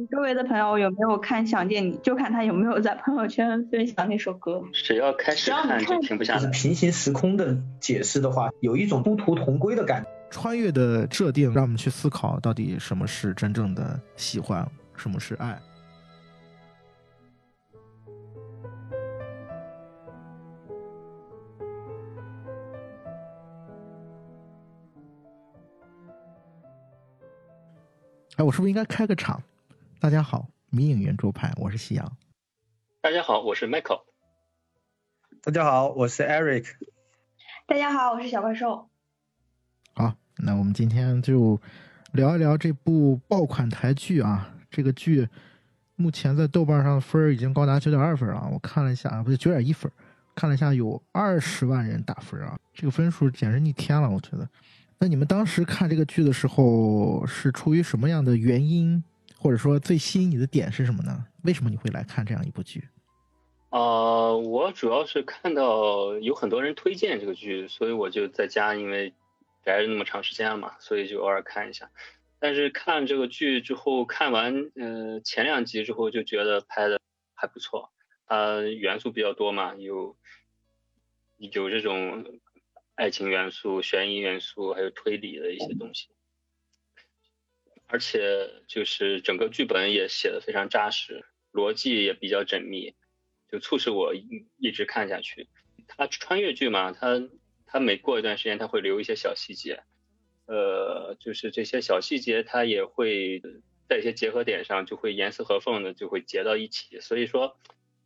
你周围的朋友有没有看《想见你》，就看他有没有在朋友圈分享那首歌。只要开始看就停不下来。平行时空的解释的话，有一种殊途同归的感觉。穿越的设定让我们去思考，到底什么是真正的喜欢，什么是爱。哎，我是不是应该开个场？大家好，迷影圆桌派，我是夕阳。大家好，我是 Michael。大家好，我是 Eric。大家好，我是小怪兽。好，那我们今天就聊一聊这部爆款台剧啊。这个剧目前在豆瓣上的分已经高达九点二分啊，我看了一下，不是，九点一分，看了一下有二十万人打分啊，这个分数简直逆天了，我觉得。那你们当时看这个剧的时候是出于什么样的原因，或者说最吸引你的点是什么呢？为什么你会来看这样一部剧？呃，我主要是看到有很多人推荐这个剧，所以我就在家，因为宅了那么长时间嘛，所以就偶尔看一下。但是看这个剧之后，看完呃前两集之后，就觉得拍的还不错，它元素比较多嘛，有有这种。爱情元素、悬疑元素，还有推理的一些东西，而且就是整个剧本也写的非常扎实，逻辑也比较缜密，就促使我一直看下去。它穿越剧嘛，它它每过一段时间，它会留一些小细节，呃，就是这些小细节，它也会在一些结合点上就会严丝合缝的就会结到一起，所以说，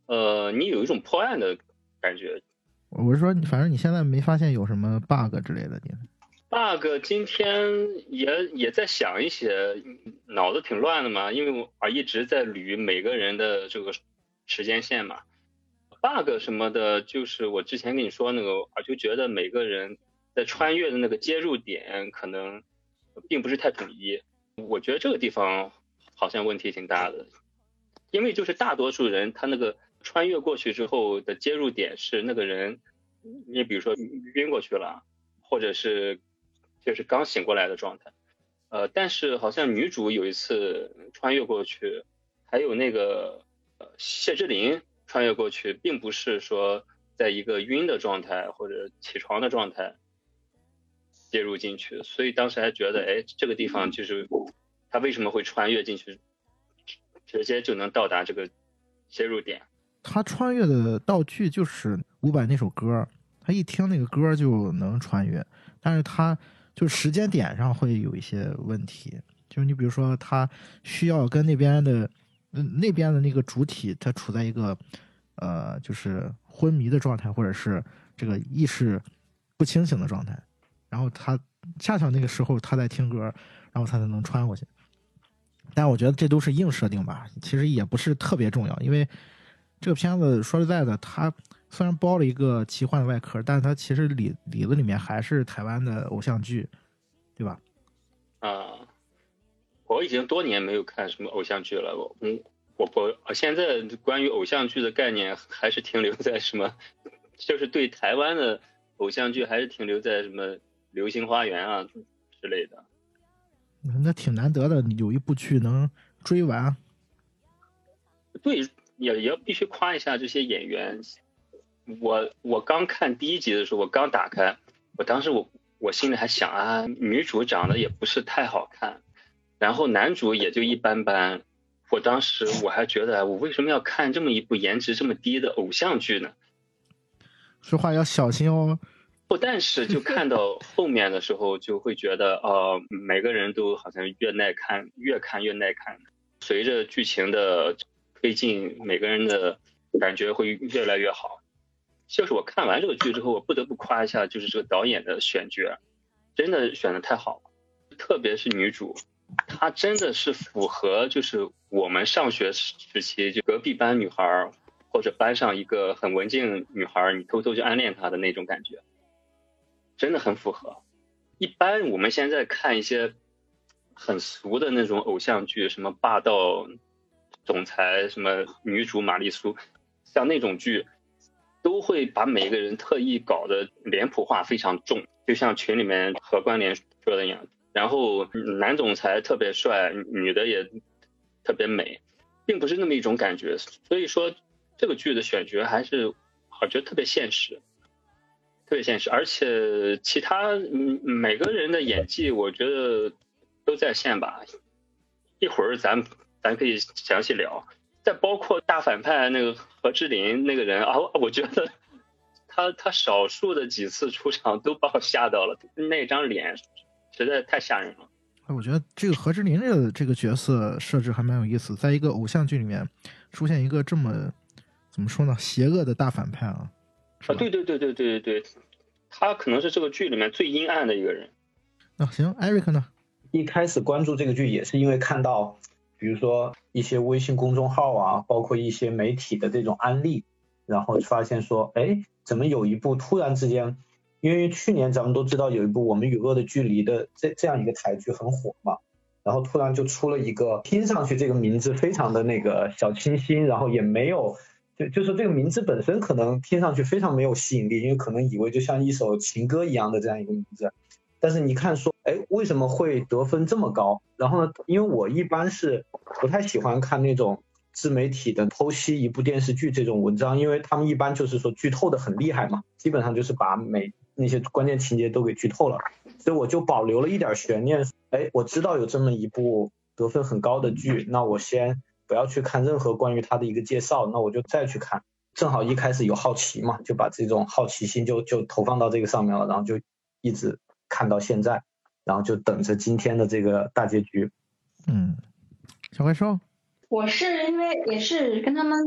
呃，你有一种破案的感觉。我是说，反正你现在没发现有什么 bug 之类的，你 bug 今天也也在想一些，脑子挺乱的嘛，因为我啊一直在捋每个人的这个时间线嘛。bug 什么的，就是我之前跟你说那个，我就觉得每个人在穿越的那个接入点可能并不是太统一，我觉得这个地方好像问题挺大的，因为就是大多数人他那个。穿越过去之后的接入点是那个人，你比如说晕过去了，或者是就是刚醒过来的状态，呃，但是好像女主有一次穿越过去，还有那个呃谢之琳穿越过去，并不是说在一个晕的状态或者起床的状态接入进去，所以当时还觉得，哎，这个地方就是他为什么会穿越进去，直接就能到达这个接入点。他穿越的道具就是伍佰那首歌，他一听那个歌就能穿越，但是他就时间点上会有一些问题，就是你比如说他需要跟那边的那边的那个主体，他处在一个呃就是昏迷的状态，或者是这个意识不清醒的状态，然后他恰巧那个时候他在听歌，然后他才能穿过去。但我觉得这都是硬设定吧，其实也不是特别重要，因为。这个片子说实在的，它虽然包了一个奇幻的外壳，但是它其实里里子里面还是台湾的偶像剧，对吧？啊，我已经多年没有看什么偶像剧了。我嗯，我我现在关于偶像剧的概念还是停留在什么，就是对台湾的偶像剧还是停留在什么《流星花园》啊之类的。那挺难得的，有一部剧能追完。对。也也要必须夸一下这些演员。我我刚看第一集的时候，我刚打开，我当时我我心里还想啊，女主长得也不是太好看，然后男主也就一般般。我当时我还觉得，我为什么要看这么一部颜值这么低的偶像剧呢？说话要小心哦。不但是就看到后面的时候，就会觉得呃，每个人都好像越耐看，越看越耐看。随着剧情的。推进每个人的感觉会越来越好。就是我看完这个剧之后，我不得不夸一下，就是这个导演的选角，真的选的太好了。特别是女主，她真的是符合就是我们上学时期就隔壁班女孩或者班上一个很文静女孩，你偷偷去暗恋她的那种感觉，真的很符合。一般我们现在看一些很俗的那种偶像剧，什么霸道。总裁什么女主玛丽苏，像那种剧，都会把每个人特意搞得脸谱化非常重，就像群里面何关联说的一样。然后男总裁特别帅，女的也特别美，并不是那么一种感觉。所以说这个剧的选角还是我觉得特别现实，特别现实，而且其他每个人的演技我觉得都在线吧。一会儿咱咱可以详细聊。再包括大反派那个何志林那个人啊，我觉得他他少数的几次出场都把我吓到了，那张脸实在太吓人了。哎，我觉得这个何志林这个这个角色设置还蛮有意思，在一个偶像剧里面出现一个这么怎么说呢，邪恶的大反派啊。啊，对对对对对对对，他可能是这个剧里面最阴暗的一个人。那行，艾瑞克呢？一开始关注这个剧也是因为看到。比如说一些微信公众号啊，包括一些媒体的这种案例，然后发现说，哎，怎么有一部突然之间，因为去年咱们都知道有一部《我们与恶的距离》的这这样一个台剧很火嘛，然后突然就出了一个，听上去这个名字非常的那个小清新，然后也没有，就就是这个名字本身可能听上去非常没有吸引力，因为可能以为就像一首情歌一样的这样一个名字。但是你看，说，哎，为什么会得分这么高？然后呢，因为我一般是不太喜欢看那种自媒体的剖析一部电视剧这种文章，因为他们一般就是说剧透的很厉害嘛，基本上就是把每那些关键情节都给剧透了，所以我就保留了一点悬念。哎，我知道有这么一部得分很高的剧，那我先不要去看任何关于它的一个介绍，那我就再去看。正好一开始有好奇嘛，就把这种好奇心就就投放到这个上面了，然后就一直。看到现在，然后就等着今天的这个大结局。嗯，小怪兽，我是因为也是跟他们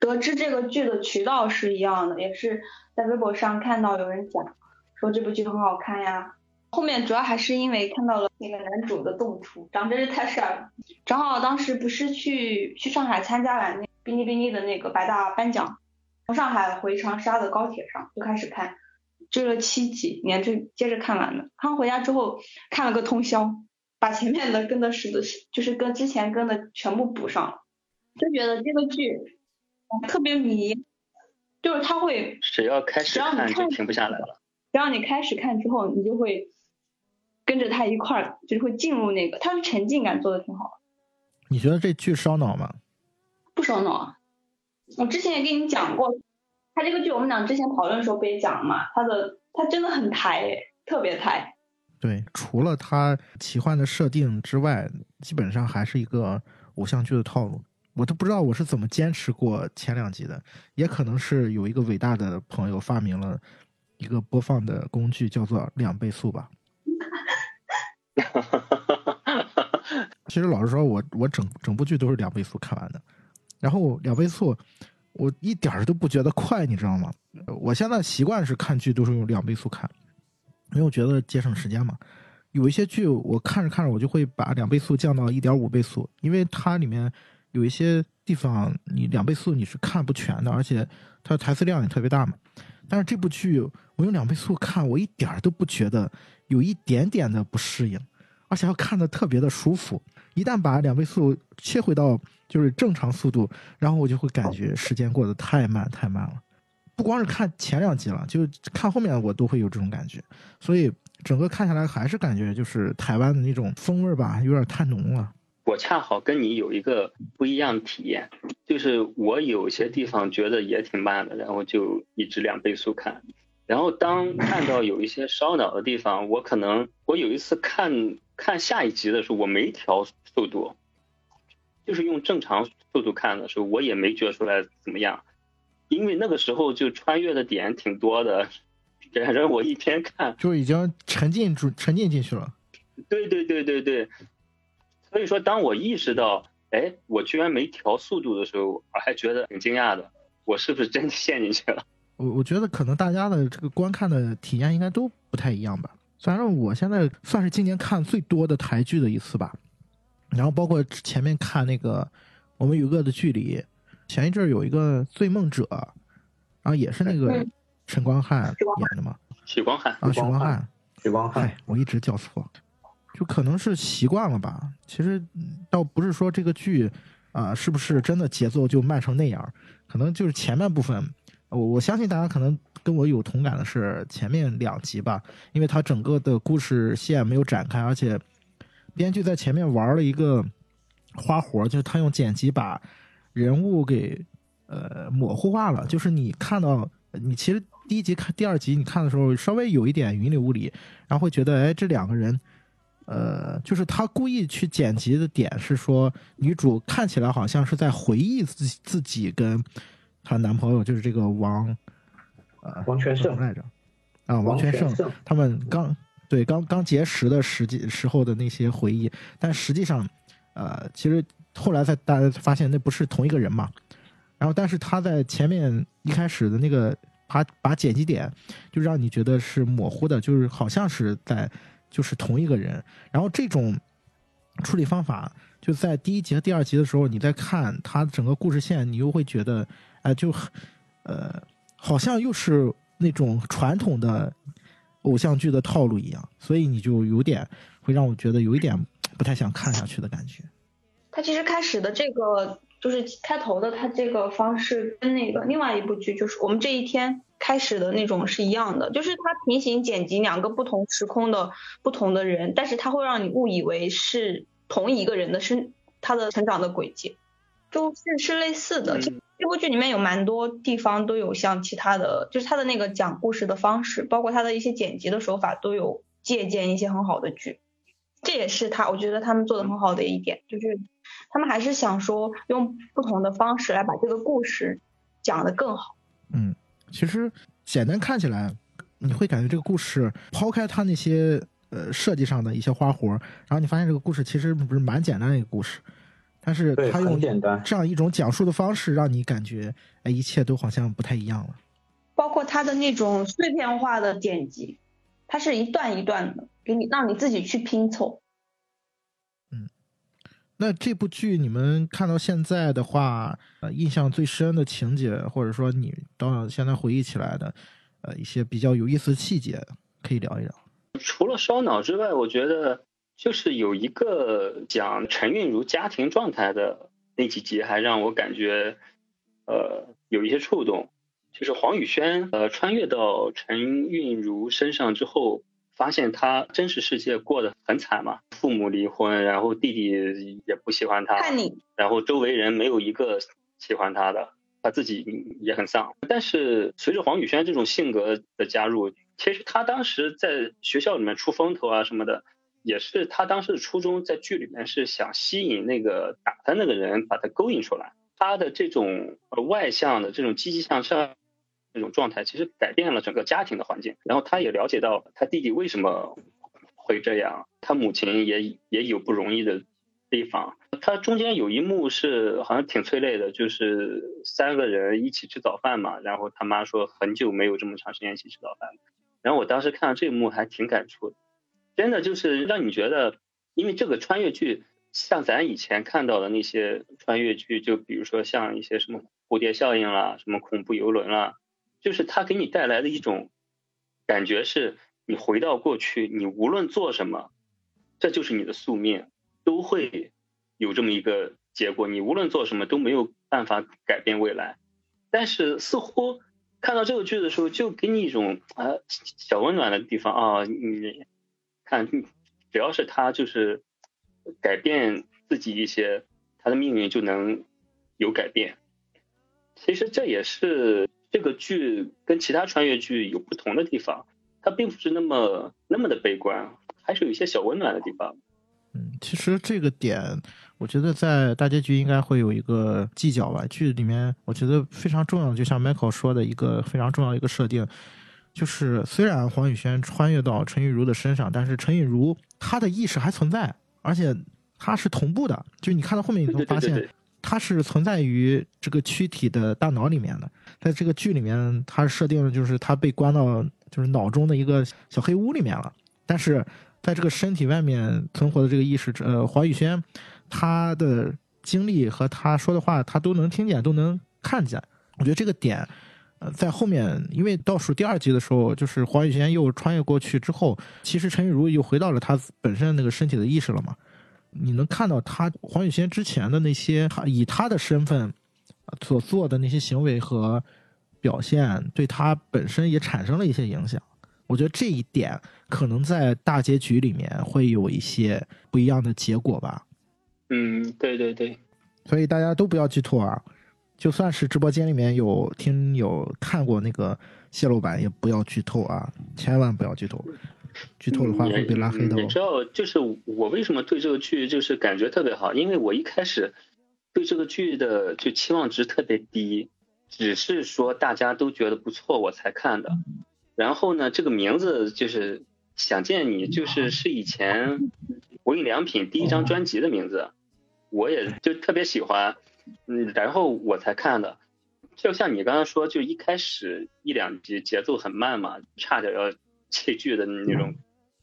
得知这个剧的渠道是一样的，也是在微博上看到有人讲说这部剧很好看呀。后面主要还是因为看到了那个男主的动图，长真是太帅了。正好当时不是去去上海参加完那哔哩哔哩的那个百大颁奖，从上海回长沙的高铁上就开始看。追了七集，连着接着看完的。看回家之后看了个通宵，把前面的跟的是的，就是跟之前跟的全部补上了。就觉得这个剧特别迷，就是他会只要开始看就停不下来了。只要你开始看之后，你就会跟着他一块儿，就是会进入那个，他的沉浸感做的挺好。你觉得这剧烧脑吗？不烧脑啊，我之前也跟你讲过。他这个剧我们俩之前讨论的时候不也讲了嘛？他的他真的很台，特别抬。对，除了他奇幻的设定之外，基本上还是一个偶像剧的套路。我都不知道我是怎么坚持过前两集的，也可能是有一个伟大的朋友发明了一个播放的工具，叫做两倍速吧。其实老实说，我我整整部剧都是两倍速看完的，然后两倍速。我一点儿都不觉得快，你知道吗？我现在习惯是看剧都是用两倍速看，因为我觉得节省时间嘛。有一些剧我看着看着，我就会把两倍速降到一点五倍速，因为它里面有一些地方你两倍速你是看不全的，而且它的台词量也特别大嘛。但是这部剧我用两倍速看，我一点儿都不觉得有一点点的不适应，而且要看的特别的舒服。一旦把两倍速切回到就是正常速度，然后我就会感觉时间过得太慢太慢了。不光是看前两集了，就看后面我都会有这种感觉。所以整个看下来还是感觉就是台湾的那种风味吧，有点太浓了。我恰好跟你有一个不一样的体验，就是我有些地方觉得也挺慢的，然后就一直两倍速看。然后当看到有一些烧脑的地方，我可能我有一次看看下一集的时候，我没调速度。就是用正常速度看的时候，我也没觉出来怎么样，因为那个时候就穿越的点挺多的，反正我一边看就已经沉浸住沉浸进去了。对对对对对，所以说当我意识到，哎，我居然没调速度的时候，我还觉得挺惊讶的，我是不是真的陷进去了？我我觉得可能大家的这个观看的体验应该都不太一样吧。反正我现在算是今年看最多的台剧的一次吧。然后包括前面看那个《我们与恶的距离》，前一阵有一个《醉梦者》，然后也是那个陈光汉演的嘛。许光汉啊，许光汉，许光汉，我一直叫错，就可能是习惯了吧。其实倒不是说这个剧啊是不是真的节奏就慢成那样，可能就是前半部分，我我相信大家可能跟我有同感的是前面两集吧，因为它整个的故事线没有展开，而且。编剧在前面玩了一个花活，就是他用剪辑把人物给呃模糊化了，就是你看到你其实第一集看第二集你看的时候稍微有一点云里雾里，然后会觉得哎这两个人。呃，就是他故意去剪辑的点是说，女主看起来好像是在回忆自己自己跟她男朋友，就是这个王，呃，王全胜来着，啊，王全胜，他们刚对刚刚结识的时际时候的那些回忆，但实际上，呃，其实后来才大家发现那不是同一个人嘛，然后但是他在前面一开始的那个把把剪辑点就让你觉得是模糊的，就是好像是在。就是同一个人，然后这种处理方法就在第一集和第二集的时候，你在看他整个故事线，你又会觉得，哎，就呃，好像又是那种传统的偶像剧的套路一样，所以你就有点会让我觉得有一点不太想看下去的感觉。他其实开始的这个就是开头的他这个方式跟那个另外一部剧就是我们这一天。开始的那种是一样的，就是他平行剪辑两个不同时空的不同的人，但是他会让你误以为是同一个人的生他的成长的轨迹，就是是类似的。这部剧里面有蛮多地方都有像其他的，就是他的那个讲故事的方式，包括他的一些剪辑的手法都有借鉴一些很好的剧，这也是他我觉得他们做的很好的一点，就是他们还是想说用不同的方式来把这个故事讲得更好。嗯。其实简单看起来，你会感觉这个故事抛开它那些呃设计上的一些花活，然后你发现这个故事其实不是蛮简单的一个故事，但是他用这样一种讲述的方式，让你感觉哎一切都好像不太一样了。包括他的那种碎片化的剪辑，它是一段一段的，给你让你自己去拼凑。嗯那这部剧你们看到现在的话，呃，印象最深的情节，或者说你到现在回忆起来的，呃，一些比较有意思的细节，可以聊一聊。除了烧脑之外，我觉得就是有一个讲陈韵如家庭状态的那几集，还让我感觉，呃，有一些触动。就是黄宇轩，呃，穿越到陈韵如身上之后。发现他真实世界过得很惨嘛，父母离婚，然后弟弟也不喜欢他，然后周围人没有一个喜欢他的，他自己也很丧。但是随着黄宇轩这种性格的加入，其实他当时在学校里面出风头啊什么的，也是他当时的初衷，在剧里面是想吸引那个打他那个人，把他勾引出来。他的这种外向的这种积极向上。那种状态其实改变了整个家庭的环境，然后他也了解到他弟弟为什么会这样，他母亲也也有不容易的地方。他中间有一幕是好像挺催泪的，就是三个人一起吃早饭嘛，然后他妈说很久没有这么长时间一起吃早饭。然后我当时看到这一幕还挺感触的，真的就是让你觉得，因为这个穿越剧像咱以前看到的那些穿越剧，就比如说像一些什么蝴蝶效应啦，什么恐怖游轮啦。就是它给你带来的一种感觉，是你回到过去，你无论做什么，这就是你的宿命，都会有这么一个结果。你无论做什么都没有办法改变未来。但是似乎看到这个剧的时候，就给你一种啊小温暖的地方啊。你看，只要是他就是改变自己一些，他的命运就能有改变。其实这也是。这个剧跟其他穿越剧有不同的地方，它并不是那么那么的悲观，还是有一些小温暖的地方。嗯，其实这个点，我觉得在大结局应该会有一个计较吧。剧里面我觉得非常重要，就像 Michael 说的一个非常重要一个设定，就是虽然黄宇轩穿越到陈雨茹的身上，但是陈雨茹她的意识还存在，而且她是同步的。就你看到后面，你会发现。她是存在于这个躯体的大脑里面的，在这个剧里面，它设定的就是她被关到就是脑中的一个小黑屋里面了。但是在这个身体外面存活的这个意识，呃，黄宇轩，他的经历和他说的话，他都能听见，都能看见。我觉得这个点，呃，在后面，因为倒数第二集的时候，就是黄宇轩又穿越过去之后，其实陈雨茹又回到了她本身那个身体的意识了嘛。你能看到他黄宇轩之前的那些，他以她的身份所做的那些行为和表现，对她本身也产生了一些影响。我觉得这一点可能在大结局里面会有一些不一样的结果吧。嗯，对对对，所以大家都不要剧透啊！就算是直播间里面有听友看过那个泄露版，也不要剧透啊！千万不要剧透，剧透的话会被拉黑的。你知道，就是我为什么对这个剧就是感觉特别好，因为我一开始对这个剧的就期望值特别低，只是说大家都觉得不错我才看的。然后呢，这个名字就是想见你，就是是以前无印良品第一张专辑的名字，我也就特别喜欢。嗯，然后我才看的，就像你刚刚说，就一开始一两集节奏很慢嘛，差点要弃剧的那种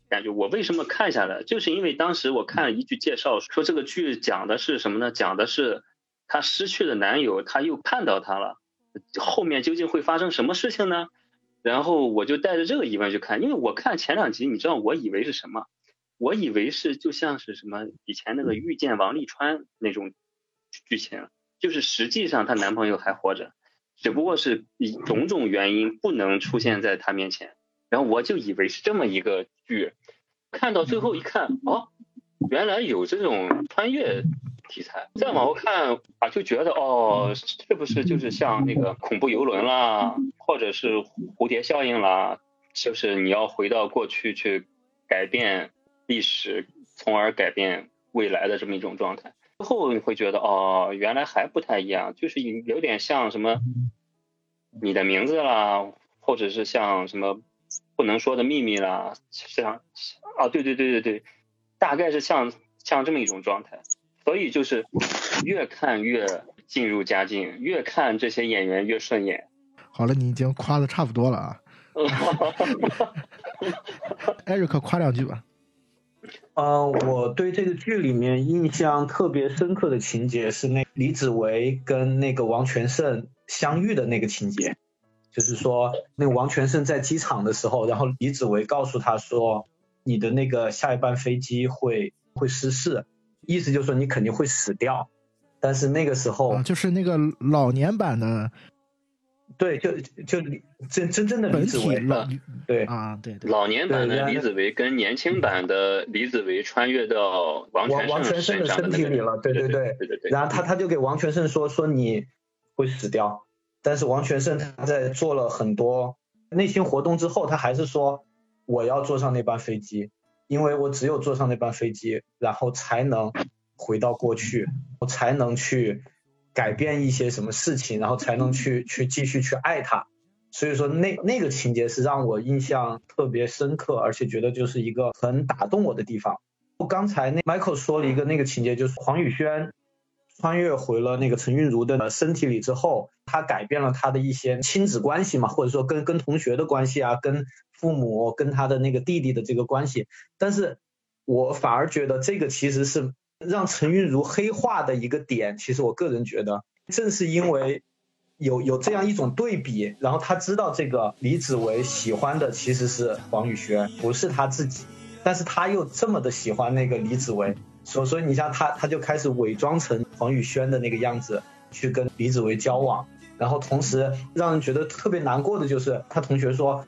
感觉。我为什么看下来，就是因为当时我看了一句介绍，说这个剧讲的是什么呢？讲的是她失去的男友，她又看到他了，后面究竟会发生什么事情呢？然后我就带着这个疑问去看，因为我看前两集，你知道我以为是什么？我以为是就像是什么以前那个遇见王沥川那种。剧情就是实际上她男朋友还活着，只不过是以种种原因不能出现在她面前。然后我就以为是这么一个剧，看到最后一看，哦，原来有这种穿越题材。再往后看啊，就觉得哦，是不是就是像那个恐怖游轮啦，或者是蝴蝶效应啦，就是你要回到过去去改变历史，从而改变未来的这么一种状态。之后你会觉得哦，原来还不太一样，就是有点像什么你的名字啦，或者是像什么不能说的秘密啦，像啊，对对对对对，大概是像像这么一种状态。所以就是越看越进入佳境，越看这些演员越顺眼。好了，你已经夸的差不多了啊。艾瑞克夸两句吧。嗯，我对这个剧里面印象特别深刻的情节是那李子维跟那个王全胜相遇的那个情节，就是说那个王全胜在机场的时候，然后李子维告诉他说，你的那个下一班飞机会会失事，意思就是说你肯定会死掉，但是那个时候就是那个老年版的。对，就就真真正的李子维了，对啊，对对。老年版的李子维跟年轻版的李子维穿越到王王全胜的身体里了，对对对对对。然后他他就给王全胜说说你会死掉，但是王全胜他在做了很多内心活动之后，他还是说我要坐上那班飞机，因为我只有坐上那班飞机，然后才能回到过去，我才能去。改变一些什么事情，然后才能去 去继续去爱他，所以说那那个情节是让我印象特别深刻，而且觉得就是一个很打动我的地方。我刚才那 Michael 说了一个那个情节，就是黄宇轩穿越回了那个陈韵如的身体里之后，他改变了他的一些亲子关系嘛，或者说跟跟同学的关系啊，跟父母跟他的那个弟弟的这个关系，但是我反而觉得这个其实是。让陈韵如黑化的一个点，其实我个人觉得，正是因为有有这样一种对比，然后他知道这个李子维喜欢的其实是黄宇轩，不是他自己，但是他又这么的喜欢那个李子维，所所以你像他，他就开始伪装成黄宇轩的那个样子去跟李子维交往，然后同时让人觉得特别难过的就是他同学说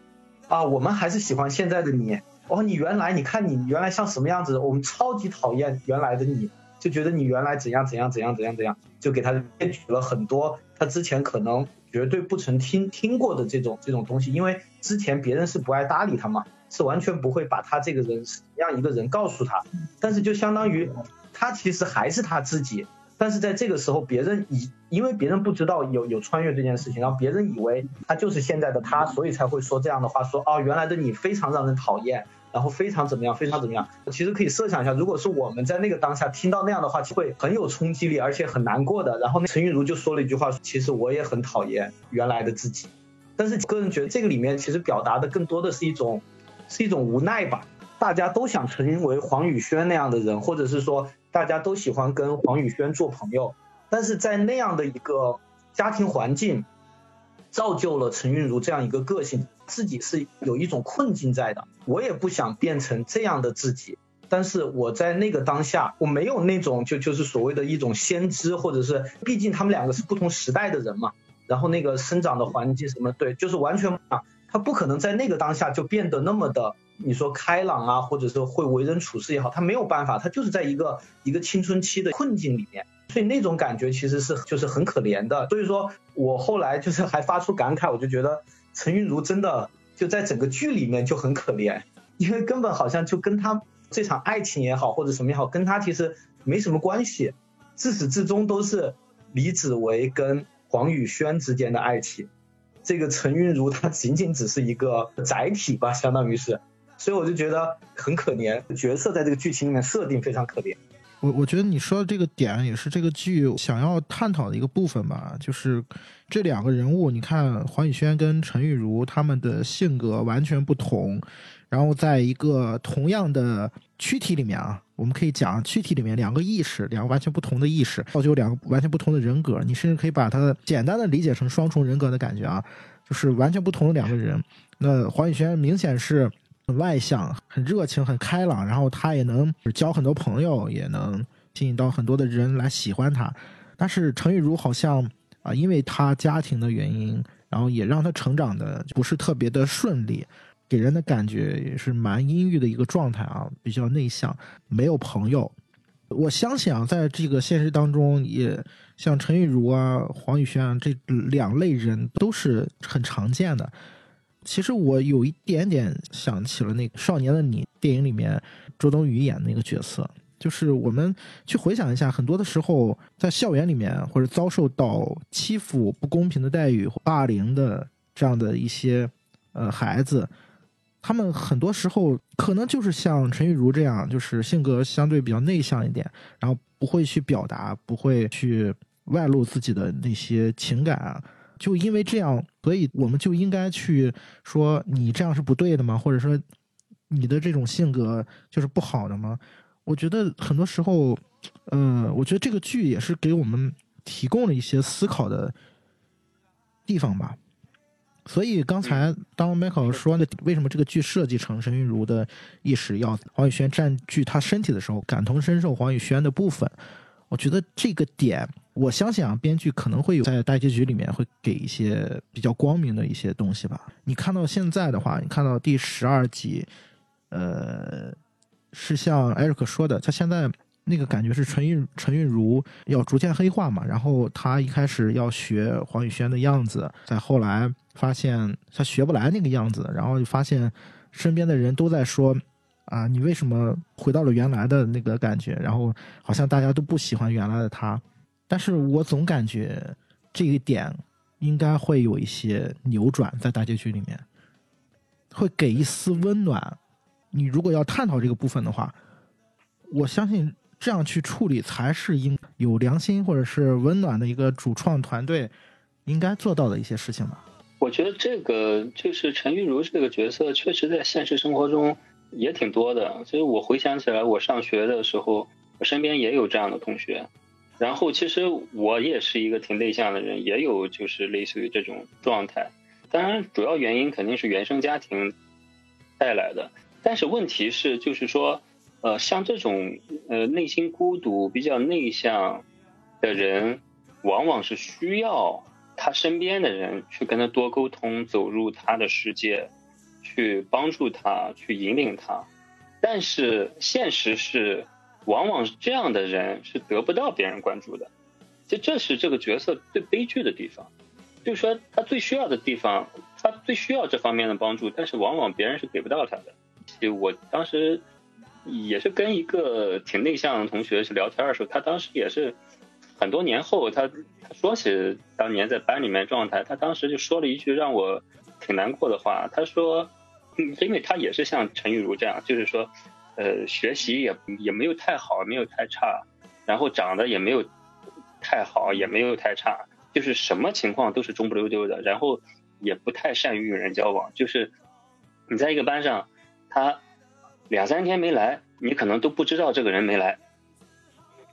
啊，我们还是喜欢现在的你。哦，你原来你看你原来像什么样子？我们超级讨厌原来的你，就觉得你原来怎样怎样怎样怎样怎样，就给他列举了很多他之前可能绝对不曾听听过的这种这种东西，因为之前别人是不爱搭理他嘛，是完全不会把他这个人是怎样一个人告诉他，但是就相当于他其实还是他自己。但是在这个时候，别人以因为别人不知道有有穿越这件事情，然后别人以为他就是现在的他，所以才会说这样的话，说哦原来的你非常让人讨厌，然后非常怎么样，非常怎么样。其实可以设想一下，如果是我们在那个当下听到那样的话，会很有冲击力，而且很难过的。然后陈韵如就说了一句话，其实我也很讨厌原来的自己。但是个人觉得这个里面其实表达的更多的是一种是一种无奈吧。大家都想成为黄宇轩那样的人，或者是说。大家都喜欢跟黄宇轩做朋友，但是在那样的一个家庭环境，造就了陈韵如这样一个个性，自己是有一种困境在的。我也不想变成这样的自己，但是我在那个当下，我没有那种就就是所谓的一种先知，或者是毕竟他们两个是不同时代的人嘛，然后那个生长的环境什么，对，就是完全啊，他不可能在那个当下就变得那么的，你说开朗啊，或者是会为人处事也好，他没有办法，他就是在一个一个青春期的困境里面，所以那种感觉其实是就是很可怜的。所以说我后来就是还发出感慨，我就觉得陈韵如真的就在整个剧里面就很可怜，因为根本好像就跟他这场爱情也好或者什么也好，跟他其实没什么关系，自始至终都是李子维跟。黄宇轩之间的爱情，这个陈韵如她仅仅只是一个载体吧，相当于是，所以我就觉得很可怜，角色在这个剧情里面设定非常可怜。我我觉得你说的这个点也是这个剧想要探讨的一个部分吧，就是这两个人物，你看黄宇轩跟陈玉如他们的性格完全不同，然后在一个同样的躯体里面啊。我们可以讲躯体里面两个意识，两个完全不同的意识，造就两个完全不同的人格。你甚至可以把它简单的理解成双重人格的感觉啊，就是完全不同的两个人。那黄宇轩明显是很外向、很热情、很开朗，然后他也能交很多朋友，也能吸引到很多的人来喜欢他。但是陈玉茹好像啊，因为他家庭的原因，然后也让他成长的不是特别的顺利。给人的感觉也是蛮阴郁的一个状态啊，比较内向，没有朋友。我相信啊，在这个现实当中，也像陈玉茹啊、黄宇轩啊这两类人都是很常见的。其实我有一点点想起了那个《少年的你》电影里面周冬雨演的那个角色，就是我们去回想一下，很多的时候在校园里面或者遭受到欺负、不公平的待遇、霸凌的这样的一些呃孩子。他们很多时候可能就是像陈玉茹这样，就是性格相对比较内向一点，然后不会去表达，不会去外露自己的那些情感啊。就因为这样，所以我们就应该去说你这样是不对的吗？或者说你的这种性格就是不好的吗？我觉得很多时候，呃，我觉得这个剧也是给我们提供了一些思考的地方吧。所以刚才当 Michael 说的为什么这个剧设计成沈韵如的意识要黄宇轩占据他身体的时候，感同身受黄宇轩的部分，我觉得这个点，我相信啊，编剧可能会有在大结局里面会给一些比较光明的一些东西吧。你看到现在的话，你看到第十二集，呃，是像 Eric 说的，他现在。那个感觉是陈韵陈韵如要逐渐黑化嘛，然后他一开始要学黄宇轩的样子，再后来发现他学不来那个样子，然后就发现身边的人都在说啊，你为什么回到了原来的那个感觉？然后好像大家都不喜欢原来的他，但是我总感觉这一点应该会有一些扭转，在大结局里面会给一丝温暖。你如果要探讨这个部分的话，我相信。这样去处理才是应有良心或者是温暖的一个主创团队应该做到的一些事情吧。我觉得这个就是陈玉茹这个角色，确实在现实生活中也挺多的。所以我回想起来，我上学的时候，我身边也有这样的同学。然后其实我也是一个挺内向的人，也有就是类似于这种状态。当然，主要原因肯定是原生家庭带来的。但是问题是，就是说。呃，像这种呃内心孤独、比较内向的人，往往是需要他身边的人去跟他多沟通，走入他的世界，去帮助他，去引领他。但是现实是，往往是这样的人是得不到别人关注的。就这是这个角色最悲剧的地方，就是说他最需要的地方，他最需要这方面的帮助，但是往往别人是给不到他的。其实我当时。也是跟一个挺内向的同学是聊天的时候，他当时也是很多年后，他他说起当年在班里面状态，他当时就说了一句让我挺难过的话。他说，嗯因为他也是像陈玉茹这样，就是说，呃，学习也也没有太好，没有太差，然后长得也没有太好，也没有太差，就是什么情况都是中不溜丢的，然后也不太善于与人交往，就是你在一个班上，他。两三天没来，你可能都不知道这个人没来，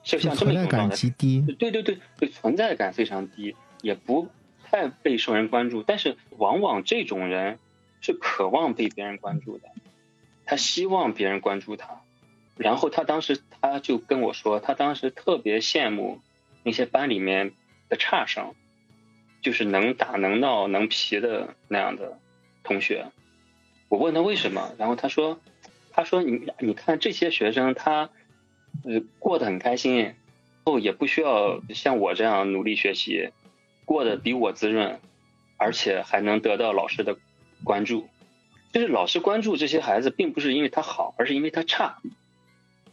就像这么一种状态。极低。对对对，对存在感非常低，也不太被受人关注。但是往往这种人是渴望被别人关注的，他希望别人关注他。然后他当时他就跟我说，他当时特别羡慕那些班里面的差生，就是能打能闹能皮的那样的同学。我问他为什么，然后他说，他说你你看这些学生他呃过得很开心，后也不需要像我这样努力学习，过得比我滋润，而且还能得到老师的关注。就是老师关注这些孩子，并不是因为他好，而是因为他差。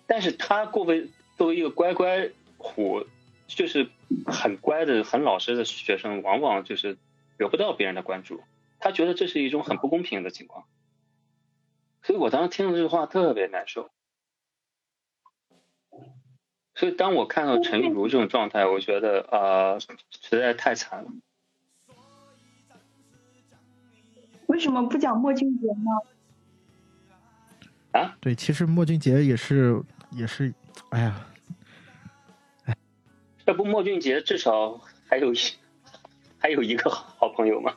但是他作为作为一个乖乖虎，就是很乖的、很老实的学生，往往就是得不到别人的关注。他觉得这是一种很不公平的情况。所以我当时听了这句话特别难受。所以当我看到陈玉茹这种状态，我觉得啊，实在太惨了。为什么不讲莫俊杰呢？啊？对，其实莫俊杰也是，也是，哎呀，哎，这不莫俊杰至少还有一还有一个好朋友吗？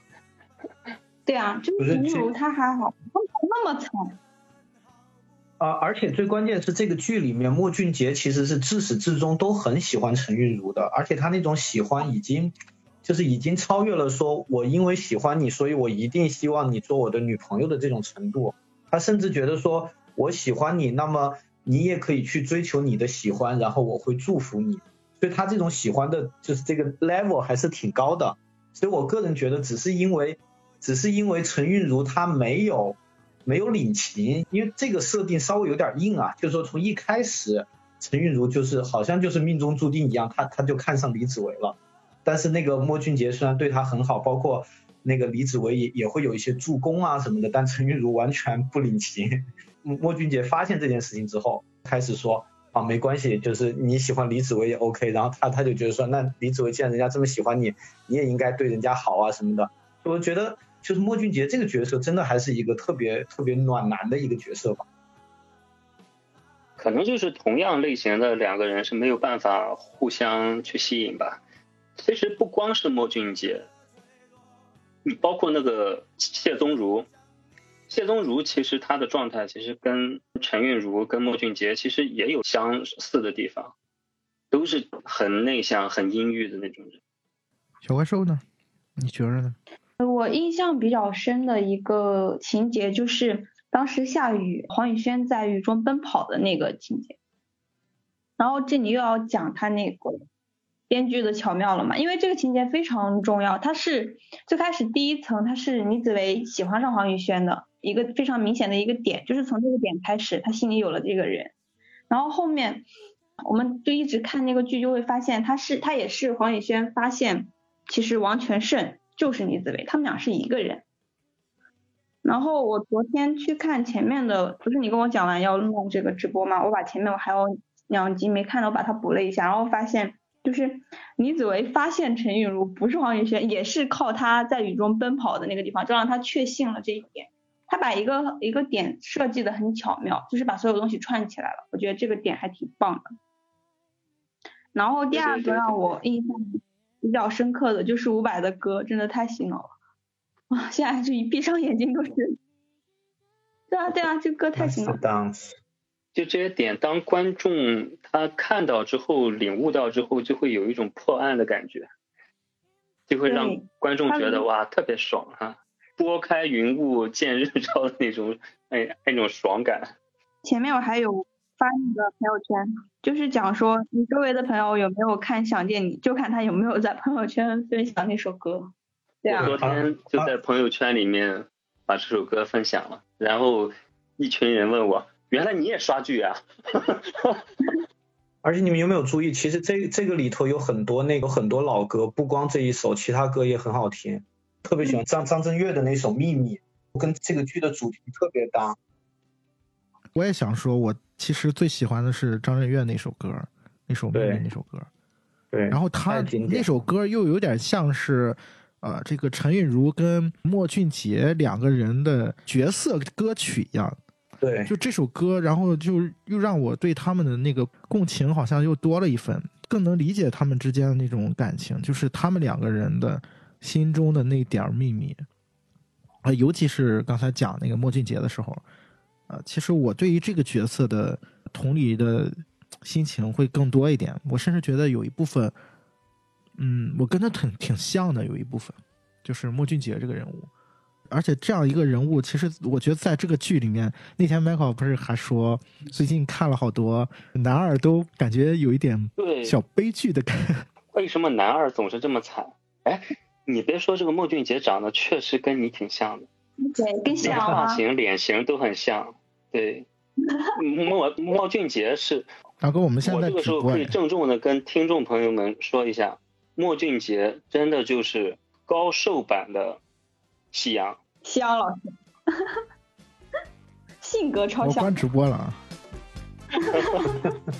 对啊，就是陈如他还好，他那么惨。啊，而且最关键是这个剧里面莫俊杰其实是自始至终都很喜欢陈韵如的，而且他那种喜欢已经。就是已经超越了说，我因为喜欢你，所以我一定希望你做我的女朋友的这种程度。他甚至觉得说，我喜欢你，那么你也可以去追求你的喜欢，然后我会祝福你。所以他这种喜欢的，就是这个 level 还是挺高的。所以我个人觉得，只是因为，只是因为陈韵如她没有没有领情，因为这个设定稍微有点硬啊。就是说从一开始，陈韵如就是好像就是命中注定一样，他他就看上李子维了。但是那个莫俊杰虽然对他很好，包括那个李子维也也会有一些助攻啊什么的，但陈韵如完全不领情。莫俊杰发现这件事情之后，开始说啊没关系，就是你喜欢李子维也 OK。然后他他就觉得说，那李子维既然人家这么喜欢你，你也应该对人家好啊什么的。我觉得就是莫俊杰这个角色真的还是一个特别特别暖男的一个角色吧。可能就是同样类型的两个人是没有办法互相去吸引吧。其实不光是莫俊杰，你包括那个谢宗儒，谢宗儒其实他的状态其实跟陈韵如、跟莫俊杰其实也有相似的地方，都是很内向、很阴郁的那种人。小怪兽呢？你觉着呢？我印象比较深的一个情节就是当时下雨，黄宇轩在雨中奔跑的那个情节。然后这里又要讲他那个。编剧的巧妙了嘛？因为这个情节非常重要，它是最开始第一层，它是倪子维喜欢上黄宇轩的一个非常明显的一个点，就是从这个点开始，他心里有了这个人。然后后面我们就一直看那个剧，就会发现他是他也是黄宇轩发现，其实王全胜就是倪子维，他们俩是一个人。然后我昨天去看前面的，不是你跟我讲完要弄这个直播吗？我把前面我还有两集没看的，我把它补了一下，然后发现。就是李子维发现陈韵如不是黄雨萱，也是靠他在雨中奔跑的那个地方，就让他确信了这一点。他把一个一个点设计的很巧妙，就是把所有东西串起来了。我觉得这个点还挺棒的。然后第二个让我印象比较深刻的就是伍佰的歌，真的太洗脑了。啊，现在就一闭上眼睛都是。对啊对啊，这歌太洗脑。就这些点，当观众他看到之后、领悟到之后，就会有一种破案的感觉，就会让观众觉得哇，特别爽哈！拨开云雾见日照的那种，哎，那种爽感。前面我还有发那个朋友圈，就是讲说你周围的朋友有没有看《想见你》，就看他有没有在朋友圈分享那首歌。对啊。昨天就在朋友圈里面把这首歌分享了，然后一群人问我。原来你也刷剧啊！而且你们有没有注意，其实这这个里头有很多那个很多老歌，不光这一首，其他歌也很好听。特别喜欢张张震岳的那首《秘密》，跟这个剧的主题特别搭。我也想说，我其实最喜欢的是张震岳那首歌，那首《秘密》那首歌。对。然后他那首歌又有点像是，呃，这个陈韵如跟莫俊杰两个人的角色歌曲一样。对，就这首歌，然后就又让我对他们的那个共情好像又多了一份，更能理解他们之间的那种感情，就是他们两个人的心中的那点秘密。啊，尤其是刚才讲那个莫俊杰的时候，啊，其实我对于这个角色的同理的心情会更多一点。我甚至觉得有一部分，嗯，我跟他挺挺像的，有一部分就是莫俊杰这个人物。而且这样一个人物，其实我觉得在这个剧里面，那天 Michael 不是还说，最近看了好多男二，都感觉有一点对小悲剧的感觉。为什么男二总是这么惨？哎，你别说这个莫俊杰长得确实跟你挺像的，对，跟连像啊，发型、脸型都很像。对，莫莫俊杰是大哥，我们现在这个时候可以，郑重的跟听众朋友们说一下，莫俊杰真的就是高瘦版的夕阳。夕阳老师，性格超像我关。直播了。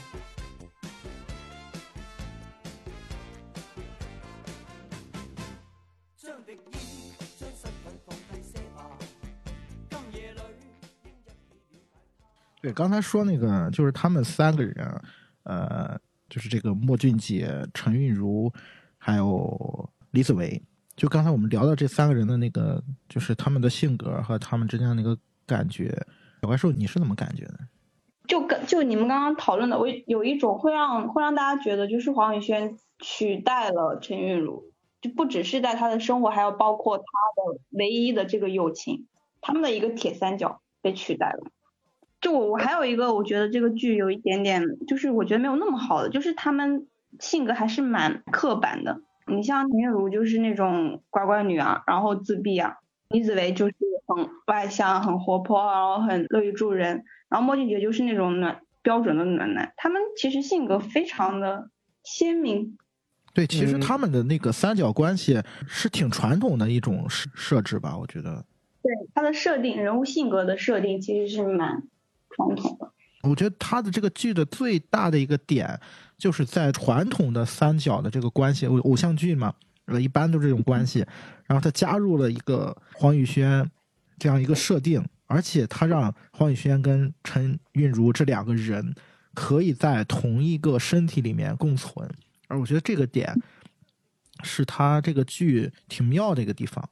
对，刚才说那个就是他们三个人，呃，就是这个莫俊杰、陈韵如，还有李子維。就刚才我们聊到这三个人的那个，就是他们的性格和他们之间的那个感觉。小怪兽，你是怎么感觉的？就跟就你们刚刚讨论的，我有一种会让会让大家觉得，就是黄宇轩取代了陈韵如，就不只是在他的生活，还有包括他的唯一的这个友情，他们的一个铁三角被取代了。就我我还有一个，我觉得这个剧有一点点，就是我觉得没有那么好的，就是他们性格还是蛮刻板的。你像林月如就是那种乖乖女啊，然后自闭啊，李子维就是很外向、很活泼，然后很乐于助人。然后莫俊杰就是那种暖标准的暖男，他们其实性格非常的鲜明。对，其實嗯他们的那个三角关系是挺传统的一种设设置吧，我觉得。对他的设定，人物性格的设定其实是蛮传统的。我觉得他的这个剧的最大的一个点，就是在传统的三角的这个关系，偶偶像剧嘛，呃，一般都这种关系。然后他加入了一个黄宇轩这样一个设定，而且他让黄宇轩跟陈韵如这两个人可以在同一个身体里面共存，而我觉得这个点是他这个剧挺妙的一个地方。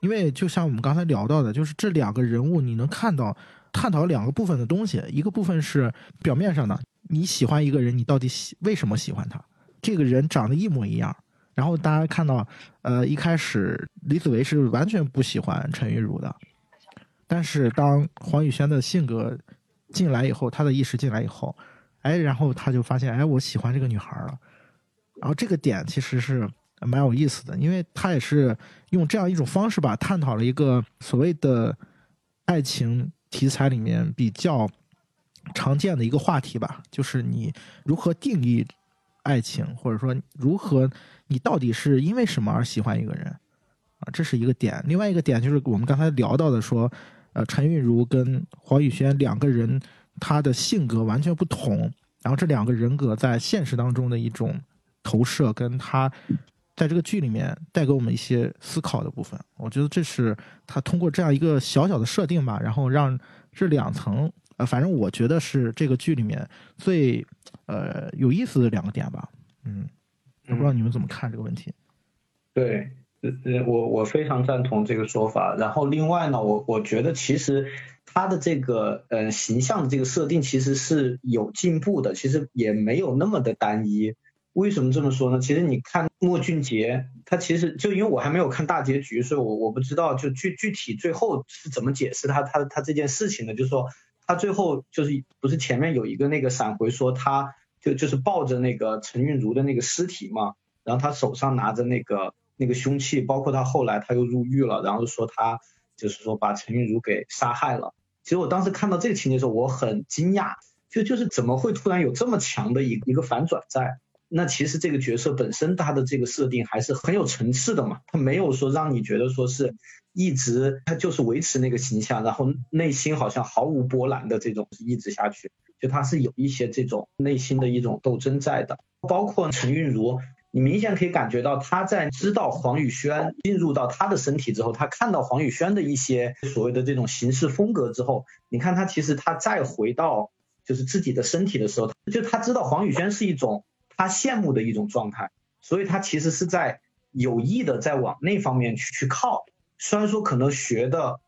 因为就像我们刚才聊到的，就是这两个人物，你能看到探讨两个部分的东西，一个部分是表面上的，你喜欢一个人，你到底喜为什么喜欢他？这个人长得一模一样，然后大家看到，呃，一开始李子维是完全不喜欢陈玉茹的，但是当黄宇轩的性格进来以后，他的意识进来以后，哎，然后他就发现，哎，我喜欢这个女孩了，然后这个点其实是蛮有意思的，因为他也是用这样一种方式吧，探讨了一个所谓的爱情题材里面比较常见的一个话题吧，就是你如何定义爱情，或者说如何你到底是因为什么而喜欢一个人啊，这是一个点。另外一个点就是我们刚才聊到的说，呃，陈韵如跟黄宇轩两个人他的性格完全不同，然后这两个人格在现实当中的一种投射，跟他在这个剧里面带给我们一些思考的部分，我觉得这是他通过这样一个小小的设定吧，然后让这两层，呃，反正我觉得是这个剧里面最呃有意思的两个点吧。嗯，我不知道你们怎么看这个问题。对，呃呃，我我非常赞同这个说法。然后另外呢，我我觉得其实他的这个呃形象的这个设定其实是有进步的，其实也没有那么的单一。为什么这么说呢？其实你看莫俊杰，他其实就因为我还没有看大结局，所以我我不知道就具具体最后是怎么解释他他他这件事情的。就是说他最后就是不是前面有一个那个闪回说他就就是抱着那个陈韵如的那个尸体嘛，然后他手上拿着那个那个凶器，包括他后来他又入狱了，然后说他就是说把陈韵如给杀害了。其实我当时看到这个情节的时候，我很惊讶，就就是怎么会突然有这么强的一一个反转在？那其实这个角色本身他的这个设定还是很有层次的嘛，他没有说让你觉得说是一直他就是维持那个形象，然后内心好像毫无波澜的这种一直下去，就他是有一些这种内心的一种斗争在的，包括陈韵如。你明显可以感觉到他在知道黄宇轩进入到他的身体之后，他看到黄宇轩的一些所谓的这种行事风格之后，你看他其实他再回到就是自己的身体的时候，就他知道黄宇轩是一种他羡慕的一种状态，所以他其实是在有意的在往那方面去去靠。虽然说可能学的